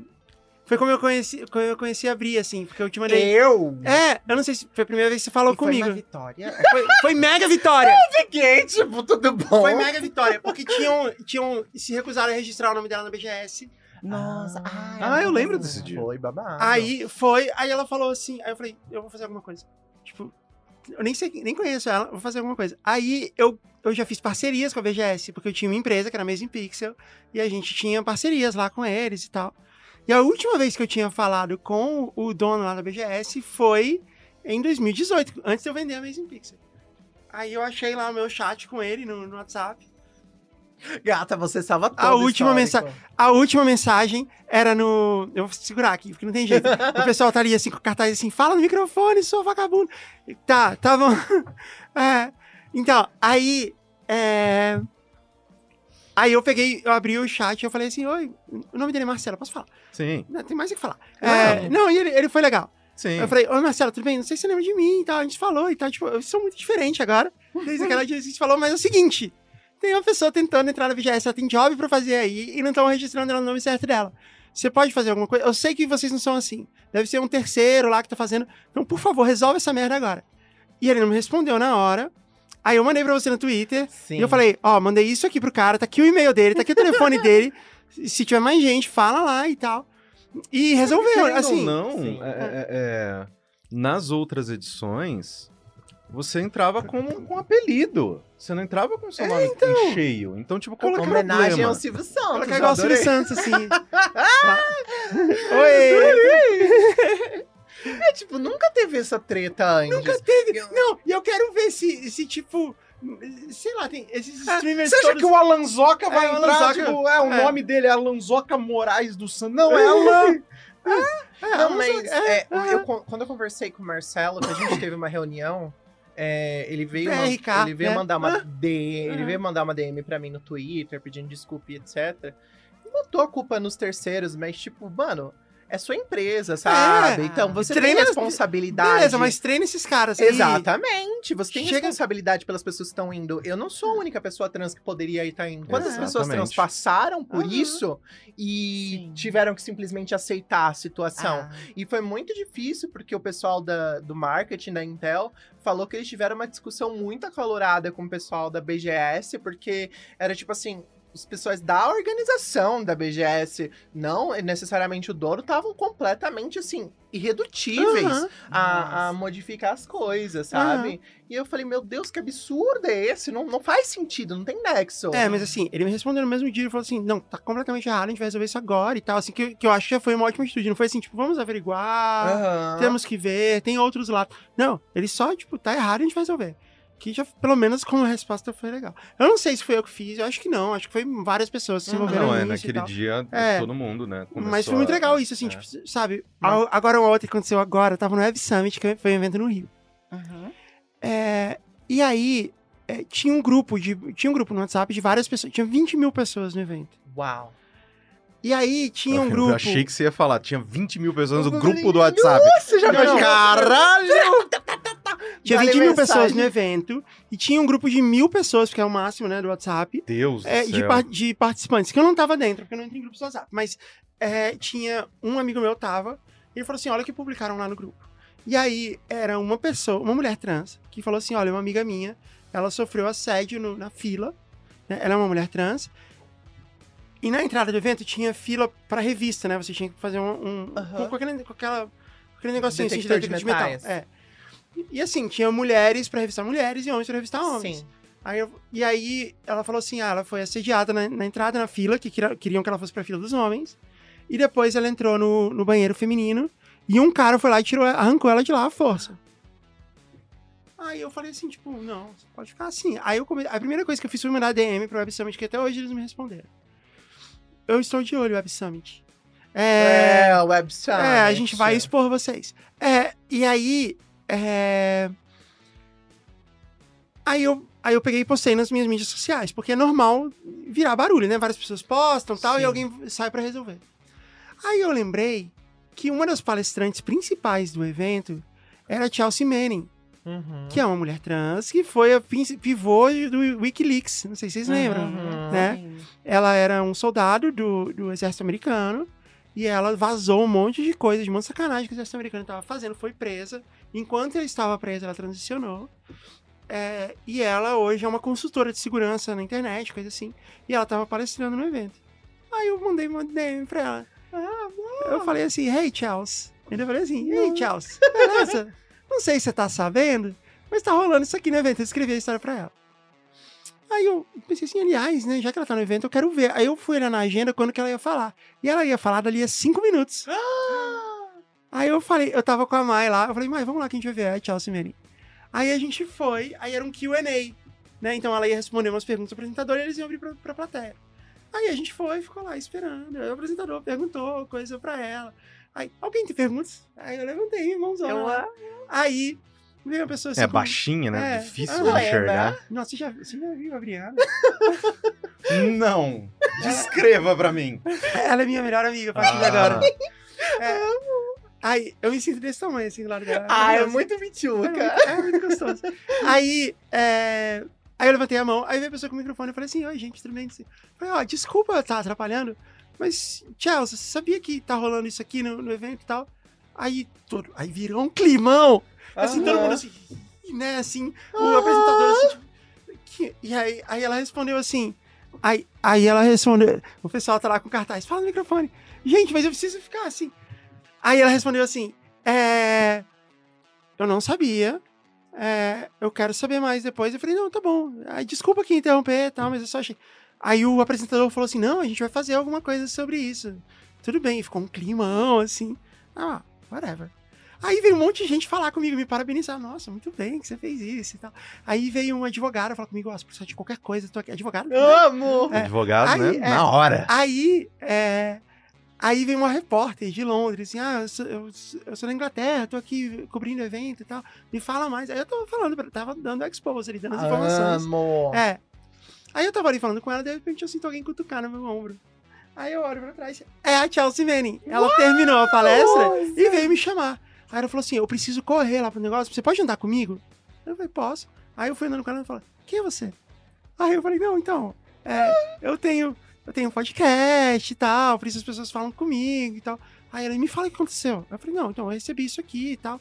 Foi como eu conheci, como eu conheci a Bri, assim, porque eu te mandei. Eu? É, eu não sei se foi a primeira vez que você falou E foi comigo. uma vitória. Foi, foi mega vitória! Fiquei, tipo, tudo bom. Foi mega vitória, porque tinham, tinham se recusaram a registrar o nome dela na BGS. Nossa. Ah, Ah, eu lembro desse dia. Foi babado. Aí foi, aí ela falou assim, aí eu falei, eu vou fazer alguma coisa. Eu nem sei, nem conheço ela, vou fazer alguma coisa. Aí eu, eu já fiz parcerias com a BGS, porque eu tinha uma empresa que era a Amazing Pixel, e a gente tinha parcerias lá com eles e tal. E a última vez que eu tinha falado com o dono lá da BGS foi em 2018, antes de eu vender a Amazing Pixel. Aí eu achei lá o meu chat com ele no, no WhatsApp. Gata, você salva todo A última histórico. A última mensagem era no. Eu vou segurar aqui, porque não tem jeito. o pessoal tá ali assim, com cartaz assim, fala no microfone, sou vagabundo. Tá, tá bom. É, então, aí. é, Aí eu peguei, eu abri o chat e eu falei assim: Oi, o nome dele é Marcelo, posso falar? Sim, Não, tem mais o que falar. Não. É, não, e ele, ele foi legal. sim. Eu falei, oi Marcelo, tudo bem? Não sei se você lembra de mim e tal. A gente falou e tal. Tipo, eu sou muito diferente agora. Desde aquela dia que a gente falou, mas é o seguinte: tem uma pessoa tentando entrar na VGS, ela tem job pra fazer aí e não estão registrando ela no nome certo dela. Você pode fazer alguma coisa? Eu sei que vocês não são assim. Deve ser um terceiro lá que tá fazendo. Então, por favor, resolve essa merda agora. E ele não me respondeu na hora. Aí eu mandei pra você no Twitter. Sim. E eu falei, ó, mandei isso aqui pro cara, tá aqui o e-mail dele, tá aqui o telefone dele. Se tiver mais gente, fala lá e tal. E resolveu, assim. não, sim. é- é- é, nas outras edições, você entrava com, com apelido. Você não entrava com seu nome em cheio. Então, tipo, qual é o Homenagem problema? ao Silvio Santos. Colocar eu igual o Silvio. Santos, assim. Oi! É, tipo, nunca teve essa treta antes. Nunca teve. Não, e eu quero ver se, se tipo. Sei lá, tem esses streamers Você acha todos... que o Alanzoca vai É, o entrar, Alanzoca- tipo, é, o é. nome dele é Alanzoca Moraes do Santos. Não, é Alan. É, Não, mas é, é, eu, quando eu conversei com o Marcelo, que a gente teve uma reunião, é, ele veio, PRK, ele veio né? mandar uma Ah. DM, ele Ah. veio mandar uma DM pra mim no Twitter, pedindo desculpa e etc. Não botou a culpa nos terceiros, mas tipo, mano, é sua empresa, sabe? É. Então você Treina- tem responsabilidade. Beleza, mas treina esses caras aí. Exatamente, você tem Chega- responsabilidade pelas pessoas que estão indo. Eu não sou a única pessoa trans que poderia estar indo. Quantas Exatamente. pessoas trans passaram por Aham. isso e Sim. tiveram que simplesmente aceitar a situação? Ah, E foi muito difícil, porque o pessoal da, do marketing da Intel falou que eles tiveram uma discussão muito acalorada com o pessoal da BGS, porque era tipo assim. Os pessoas da organização da BGS, não necessariamente o dono, estavam completamente assim, irredutíveis Aham. a, a modificar as coisas, sabe? E eu falei, meu Deus, que absurdo é esse? Não, não faz sentido, não tem nexo. É, mas assim, ele me respondeu no mesmo dia e falou assim: não, tá completamente errado, a gente vai resolver isso agora e tal. Assim, que, que eu acho que já foi uma ótima atitude. Não foi assim, tipo, vamos averiguar, Aham. temos que ver, tem outros lados. Não, ele só, tipo, tá errado e a gente vai resolver. Que já, pelo menos, como resposta foi legal. Eu não sei se foi eu que fiz, eu acho que não. Acho que foi várias pessoas que se Uhum. envolveram Não, é nisso e naquele dia É. todo mundo, né? Mas foi muito a- legal isso, assim, é. tipo, sabe? A- Agora, uma outra que aconteceu agora, eu tava no Web Summit, que foi um evento no Rio. uhum. É, e aí, é, tinha um grupo de. Tinha um grupo no WhatsApp de várias pessoas. Tinha 20 mil pessoas no evento. Uau. E aí tinha um Eu grupo. achei que você ia falar, tinha 20 mil pessoas no Eu grupo do WhatsApp. Você já não. Caralho! Tinha Vale 20 mil mensagem. pessoas no evento. E tinha um grupo de mil pessoas, porque é o máximo, né, do WhatsApp. Deus é, do de, céu. par- de participantes, que eu não tava dentro, porque eu não entrei em grupos do WhatsApp. Mas é, tinha um amigo meu tava, e ele falou assim: olha o que publicaram lá no grupo. E aí era uma pessoa, uma mulher trans, que falou assim: olha, uma amiga minha, ela sofreu assédio no- na fila, né? Ela é uma mulher trans. E na entrada do evento tinha fila pra revista, né? Você tinha que fazer um. um- Aham. com, aquele, com aquela. com aquele negocinho assim, de de metal. É. E, assim, tinha mulheres pra revistar mulheres e homens pra revistar homens. Sim. Aí eu- e aí ela falou assim: ah, ela foi assediada na, na entrada, na fila, que queria- queriam que ela fosse pra fila dos homens. E depois ela entrou no, no banheiro feminino e um cara foi lá e tirou, arrancou ela de lá à força. Aí eu falei assim, tipo, não, você pode ficar assim. Aí eu come... a primeira coisa que eu fiz foi mandar DM pro Web Summit, que até hoje eles me responderam. Eu estou de olho, Web Summit. É, É, Web Summit. é, a gente vai expor vocês. É, e aí. É... Aí eu, aí eu peguei e postei nas minhas mídias sociais, porque é normal virar barulho, né? Várias pessoas postam tal, Sim. e alguém sai pra resolver. Aí eu lembrei que uma das palestrantes principais do evento era a Chelsea Manning, Uhum. que é uma mulher trans, que foi a pivô do Wikileaks. Não sei se vocês lembram Uhum. né? Ela era um soldado do, do exército americano e ela vazou um monte de coisa, de um monte de sacanagem que o exército americano estava fazendo, foi presa. Enquanto ela estava presa, ela transicionou. É, e ela hoje é uma consultora de segurança na internet, coisa assim. E ela estava palestrando no evento. Aí eu mandei uma DM pra ela. Eu falei assim, hey, Charles. Ainda falei assim, hey, Charles, beleza? Não sei se você tá sabendo, mas tá rolando isso aqui no evento. Eu escrevi a história pra ela. Aí eu pensei assim, aliás, né, já que ela tá no evento, eu quero ver. Aí eu fui olhar na agenda quando que ela ia falar. E ela ia falar dali a cinco minutos. Aí eu falei, eu tava com a Mai lá, eu falei, Mai, vamos lá que a gente vai ver a Chelsea Manning. Aí a gente foi, aí era um Q&A, né? Então ela ia responder umas perguntas do apresentador e eles iam abrir pra, pra plateia. Aí a gente foi, ficou lá esperando. Aí o apresentador perguntou coisa pra ela. Aí, alguém tem perguntas? Aí eu levantei, mãozona. Eu. Aí uma pessoa assim. É com- baixinha, né? É. Difícil Ah, de é, enxergar. Nossa, você já, você já viu a Briana? Não. Descreva pra mim. Ela é minha melhor amiga a partir de Ah. agora. É. Aí, eu me sinto desse tamanho, assim, do lado dela. Ah, é muito É mitiuca. muito, é muito gostoso. aí, é, aí eu levantei a mão, aí veio a pessoa com o microfone e falei assim, oi, gente, tudo bem? Eu Falei, ó, desculpa eu estar atrapalhando, mas, Chelsea, você sabia que tá rolando isso aqui no, no evento e tal? Aí, todo, aí virou um climão, assim, todo mundo assim, né, assim, o apresentador assim, tipo, que- e aí, aí ela respondeu assim, aí, aí ela respondeu, o pessoal tá lá com cartaz, fala no microfone, gente, mas eu preciso ficar assim. Aí ela respondeu assim, é, eu não sabia, é, eu quero saber mais depois. Eu falei, não, tá bom, aí, desculpa aqui interromper e tal, mas eu só achei. Aí o apresentador falou assim, não, a gente vai fazer alguma coisa sobre isso. Tudo bem, ficou um climão, assim, ah, whatever. Aí veio um monte de gente falar comigo, me parabenizar. Nossa, muito bem que você fez isso e tal. Aí veio um advogado falar comigo, ó, se precisar de qualquer coisa, tô aqui. Advogado? né? Amo! É. Advogado, Aí, né? é. Na hora. Aí, é, aí veio uma repórter de Londres, assim, ah, eu sou, eu eu sou da Inglaterra, tô aqui cobrindo o evento e tal, me fala mais. Aí eu tava falando, pra- tava dando expose ali, dando as informações. Amo! É. Aí eu tava ali falando com ela, de repente eu sinto alguém cutucar no meu ombro. Aí eu olho pra trás, é a Chelsea Manning. Ela terminou a palestra e veio me chamar. Aí ela falou assim, eu preciso correr lá pro negócio, você pode andar comigo? Eu falei, posso. Aí eu fui andando com ela e falei, quem é você? Aí eu falei, não, então, é, eu tenho eu tenho um podcast e tal, por isso as pessoas falam comigo e tal. Aí ela me fala o que aconteceu. Eu falei, não, então eu recebi isso aqui e tal.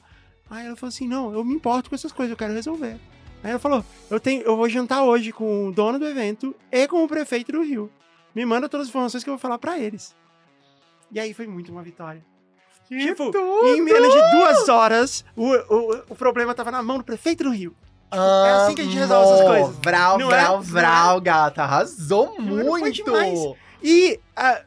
Aí ela falou assim, não, eu me importo com essas coisas, eu quero resolver. Aí ela falou, eu, tenho, eu vou jantar hoje com o dono do evento e com o prefeito do Rio. Me manda todas as informações que eu vou falar pra eles. E aí foi muito uma vitória. Tipo, em menos de duas horas, o, o, o problema tava na mão do prefeito do Rio. É assim que a gente resolve essas Amo. coisas. Vral, Não é? vral, Não vral, gata. Arrasou Não é? Muito. E a,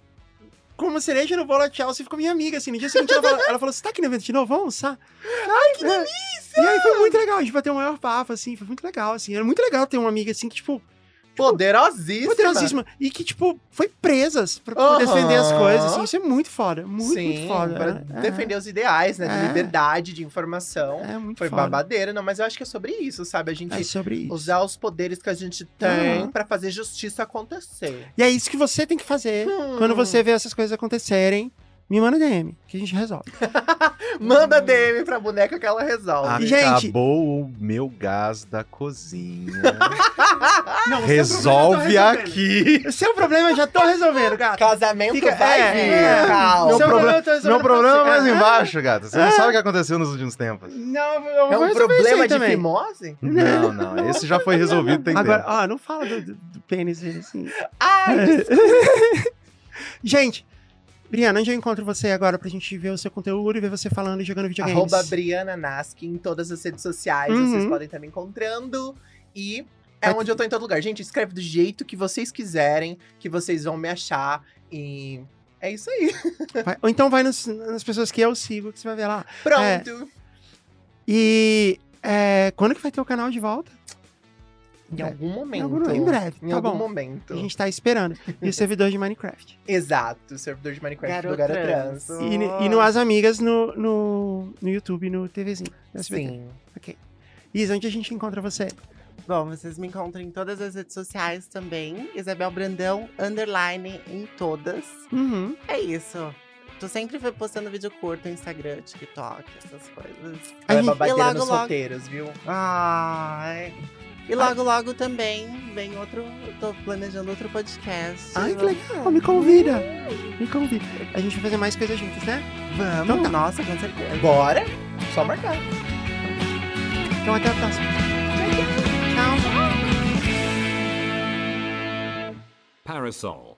como cereja no bolo, a Chelsea ficou minha amiga, assim. No dia seguinte, ela falou, ela falou você tá aqui no evento de novo? Vamos almoçar? Ai, que delícia! E aí foi muito legal, a gente bateu o maior papo, assim, foi muito legal, assim. Era muito legal ter uma amiga, assim, que, tipo, Poderosíssima. poderosíssima. E que, tipo, foi presas pra poder Aham. defender as coisas, assim. Isso é muito foda, muito, Sim, muito foda. pra É, defender os ideais, né? De É. liberdade, de informação. É, é muito Foi foda. babadeira, não, mas eu acho que é sobre isso, sabe? A gente É sobre isso. usar os poderes que a gente tem Aham. pra fazer justiça acontecer. E é isso que você tem que fazer Hum. quando você vê essas coisas acontecerem. Me manda DM, que a gente resolve. Manda DM pra boneca que ela resolve. E, gente- Acabou o meu gás da cozinha. Não, Resolve aqui. seu problema eu já tô resolvendo, gato. Casamento Fica- vai é, vir, é. calma. Meu Seu problema- eu tô resolvendo Meu problema é mais embaixo, gata. Você não sabe o que aconteceu nos últimos tempos. Não, eu vou É um resolver isso problema aí de também. fimose? Não, não. Esse já foi resolvido tem Agora, tempo. ó, não fala do, do, do pênis assim. Ai, Gente, Briana, onde eu encontro você agora pra gente ver o seu conteúdo e ver você falando e jogando videogames? Arroba Briana Naski em todas as redes sociais. Uhum. Vocês podem estar me encontrando. E é onde eu tô em todo lugar. Gente, escreve do jeito que vocês quiserem, que vocês vão me achar. E é isso aí. Vai- ou então vai nos- nas pessoas que eu sigo, que você vai ver lá. Pronto. E É, quando que vai ter o canal de volta? Em É. algum Em, momento. algum- em breve, Em tá algum bom. momento. A gente tá esperando. E o servidor de Minecraft. Exato, o servidor de Minecraft do Garotrans. Garotrans. E, e no As Amigas no, no, no YouTube, no TVzinho. no. Sim. Ok. Isa, onde a gente encontra você? Bom, vocês me encontram em todas as redes sociais também. Isabel Brandão, underline em todas. Uhum. É isso. Tô sempre postando vídeo curto no Instagram, TikTok, essas coisas. A Ela é gente- babadeira e logo, nos logo- roteiros, viu? Ai. E logo, logo também vem outro. Tô planejando outro podcast. Ai, que legal. Me convida. Me convida. A gente vai fazer mais coisas juntas, né? Vamos, Então tá. nossa, com certeza. Bora? Só marcar. Então até a próxima. Tchau. Parasol.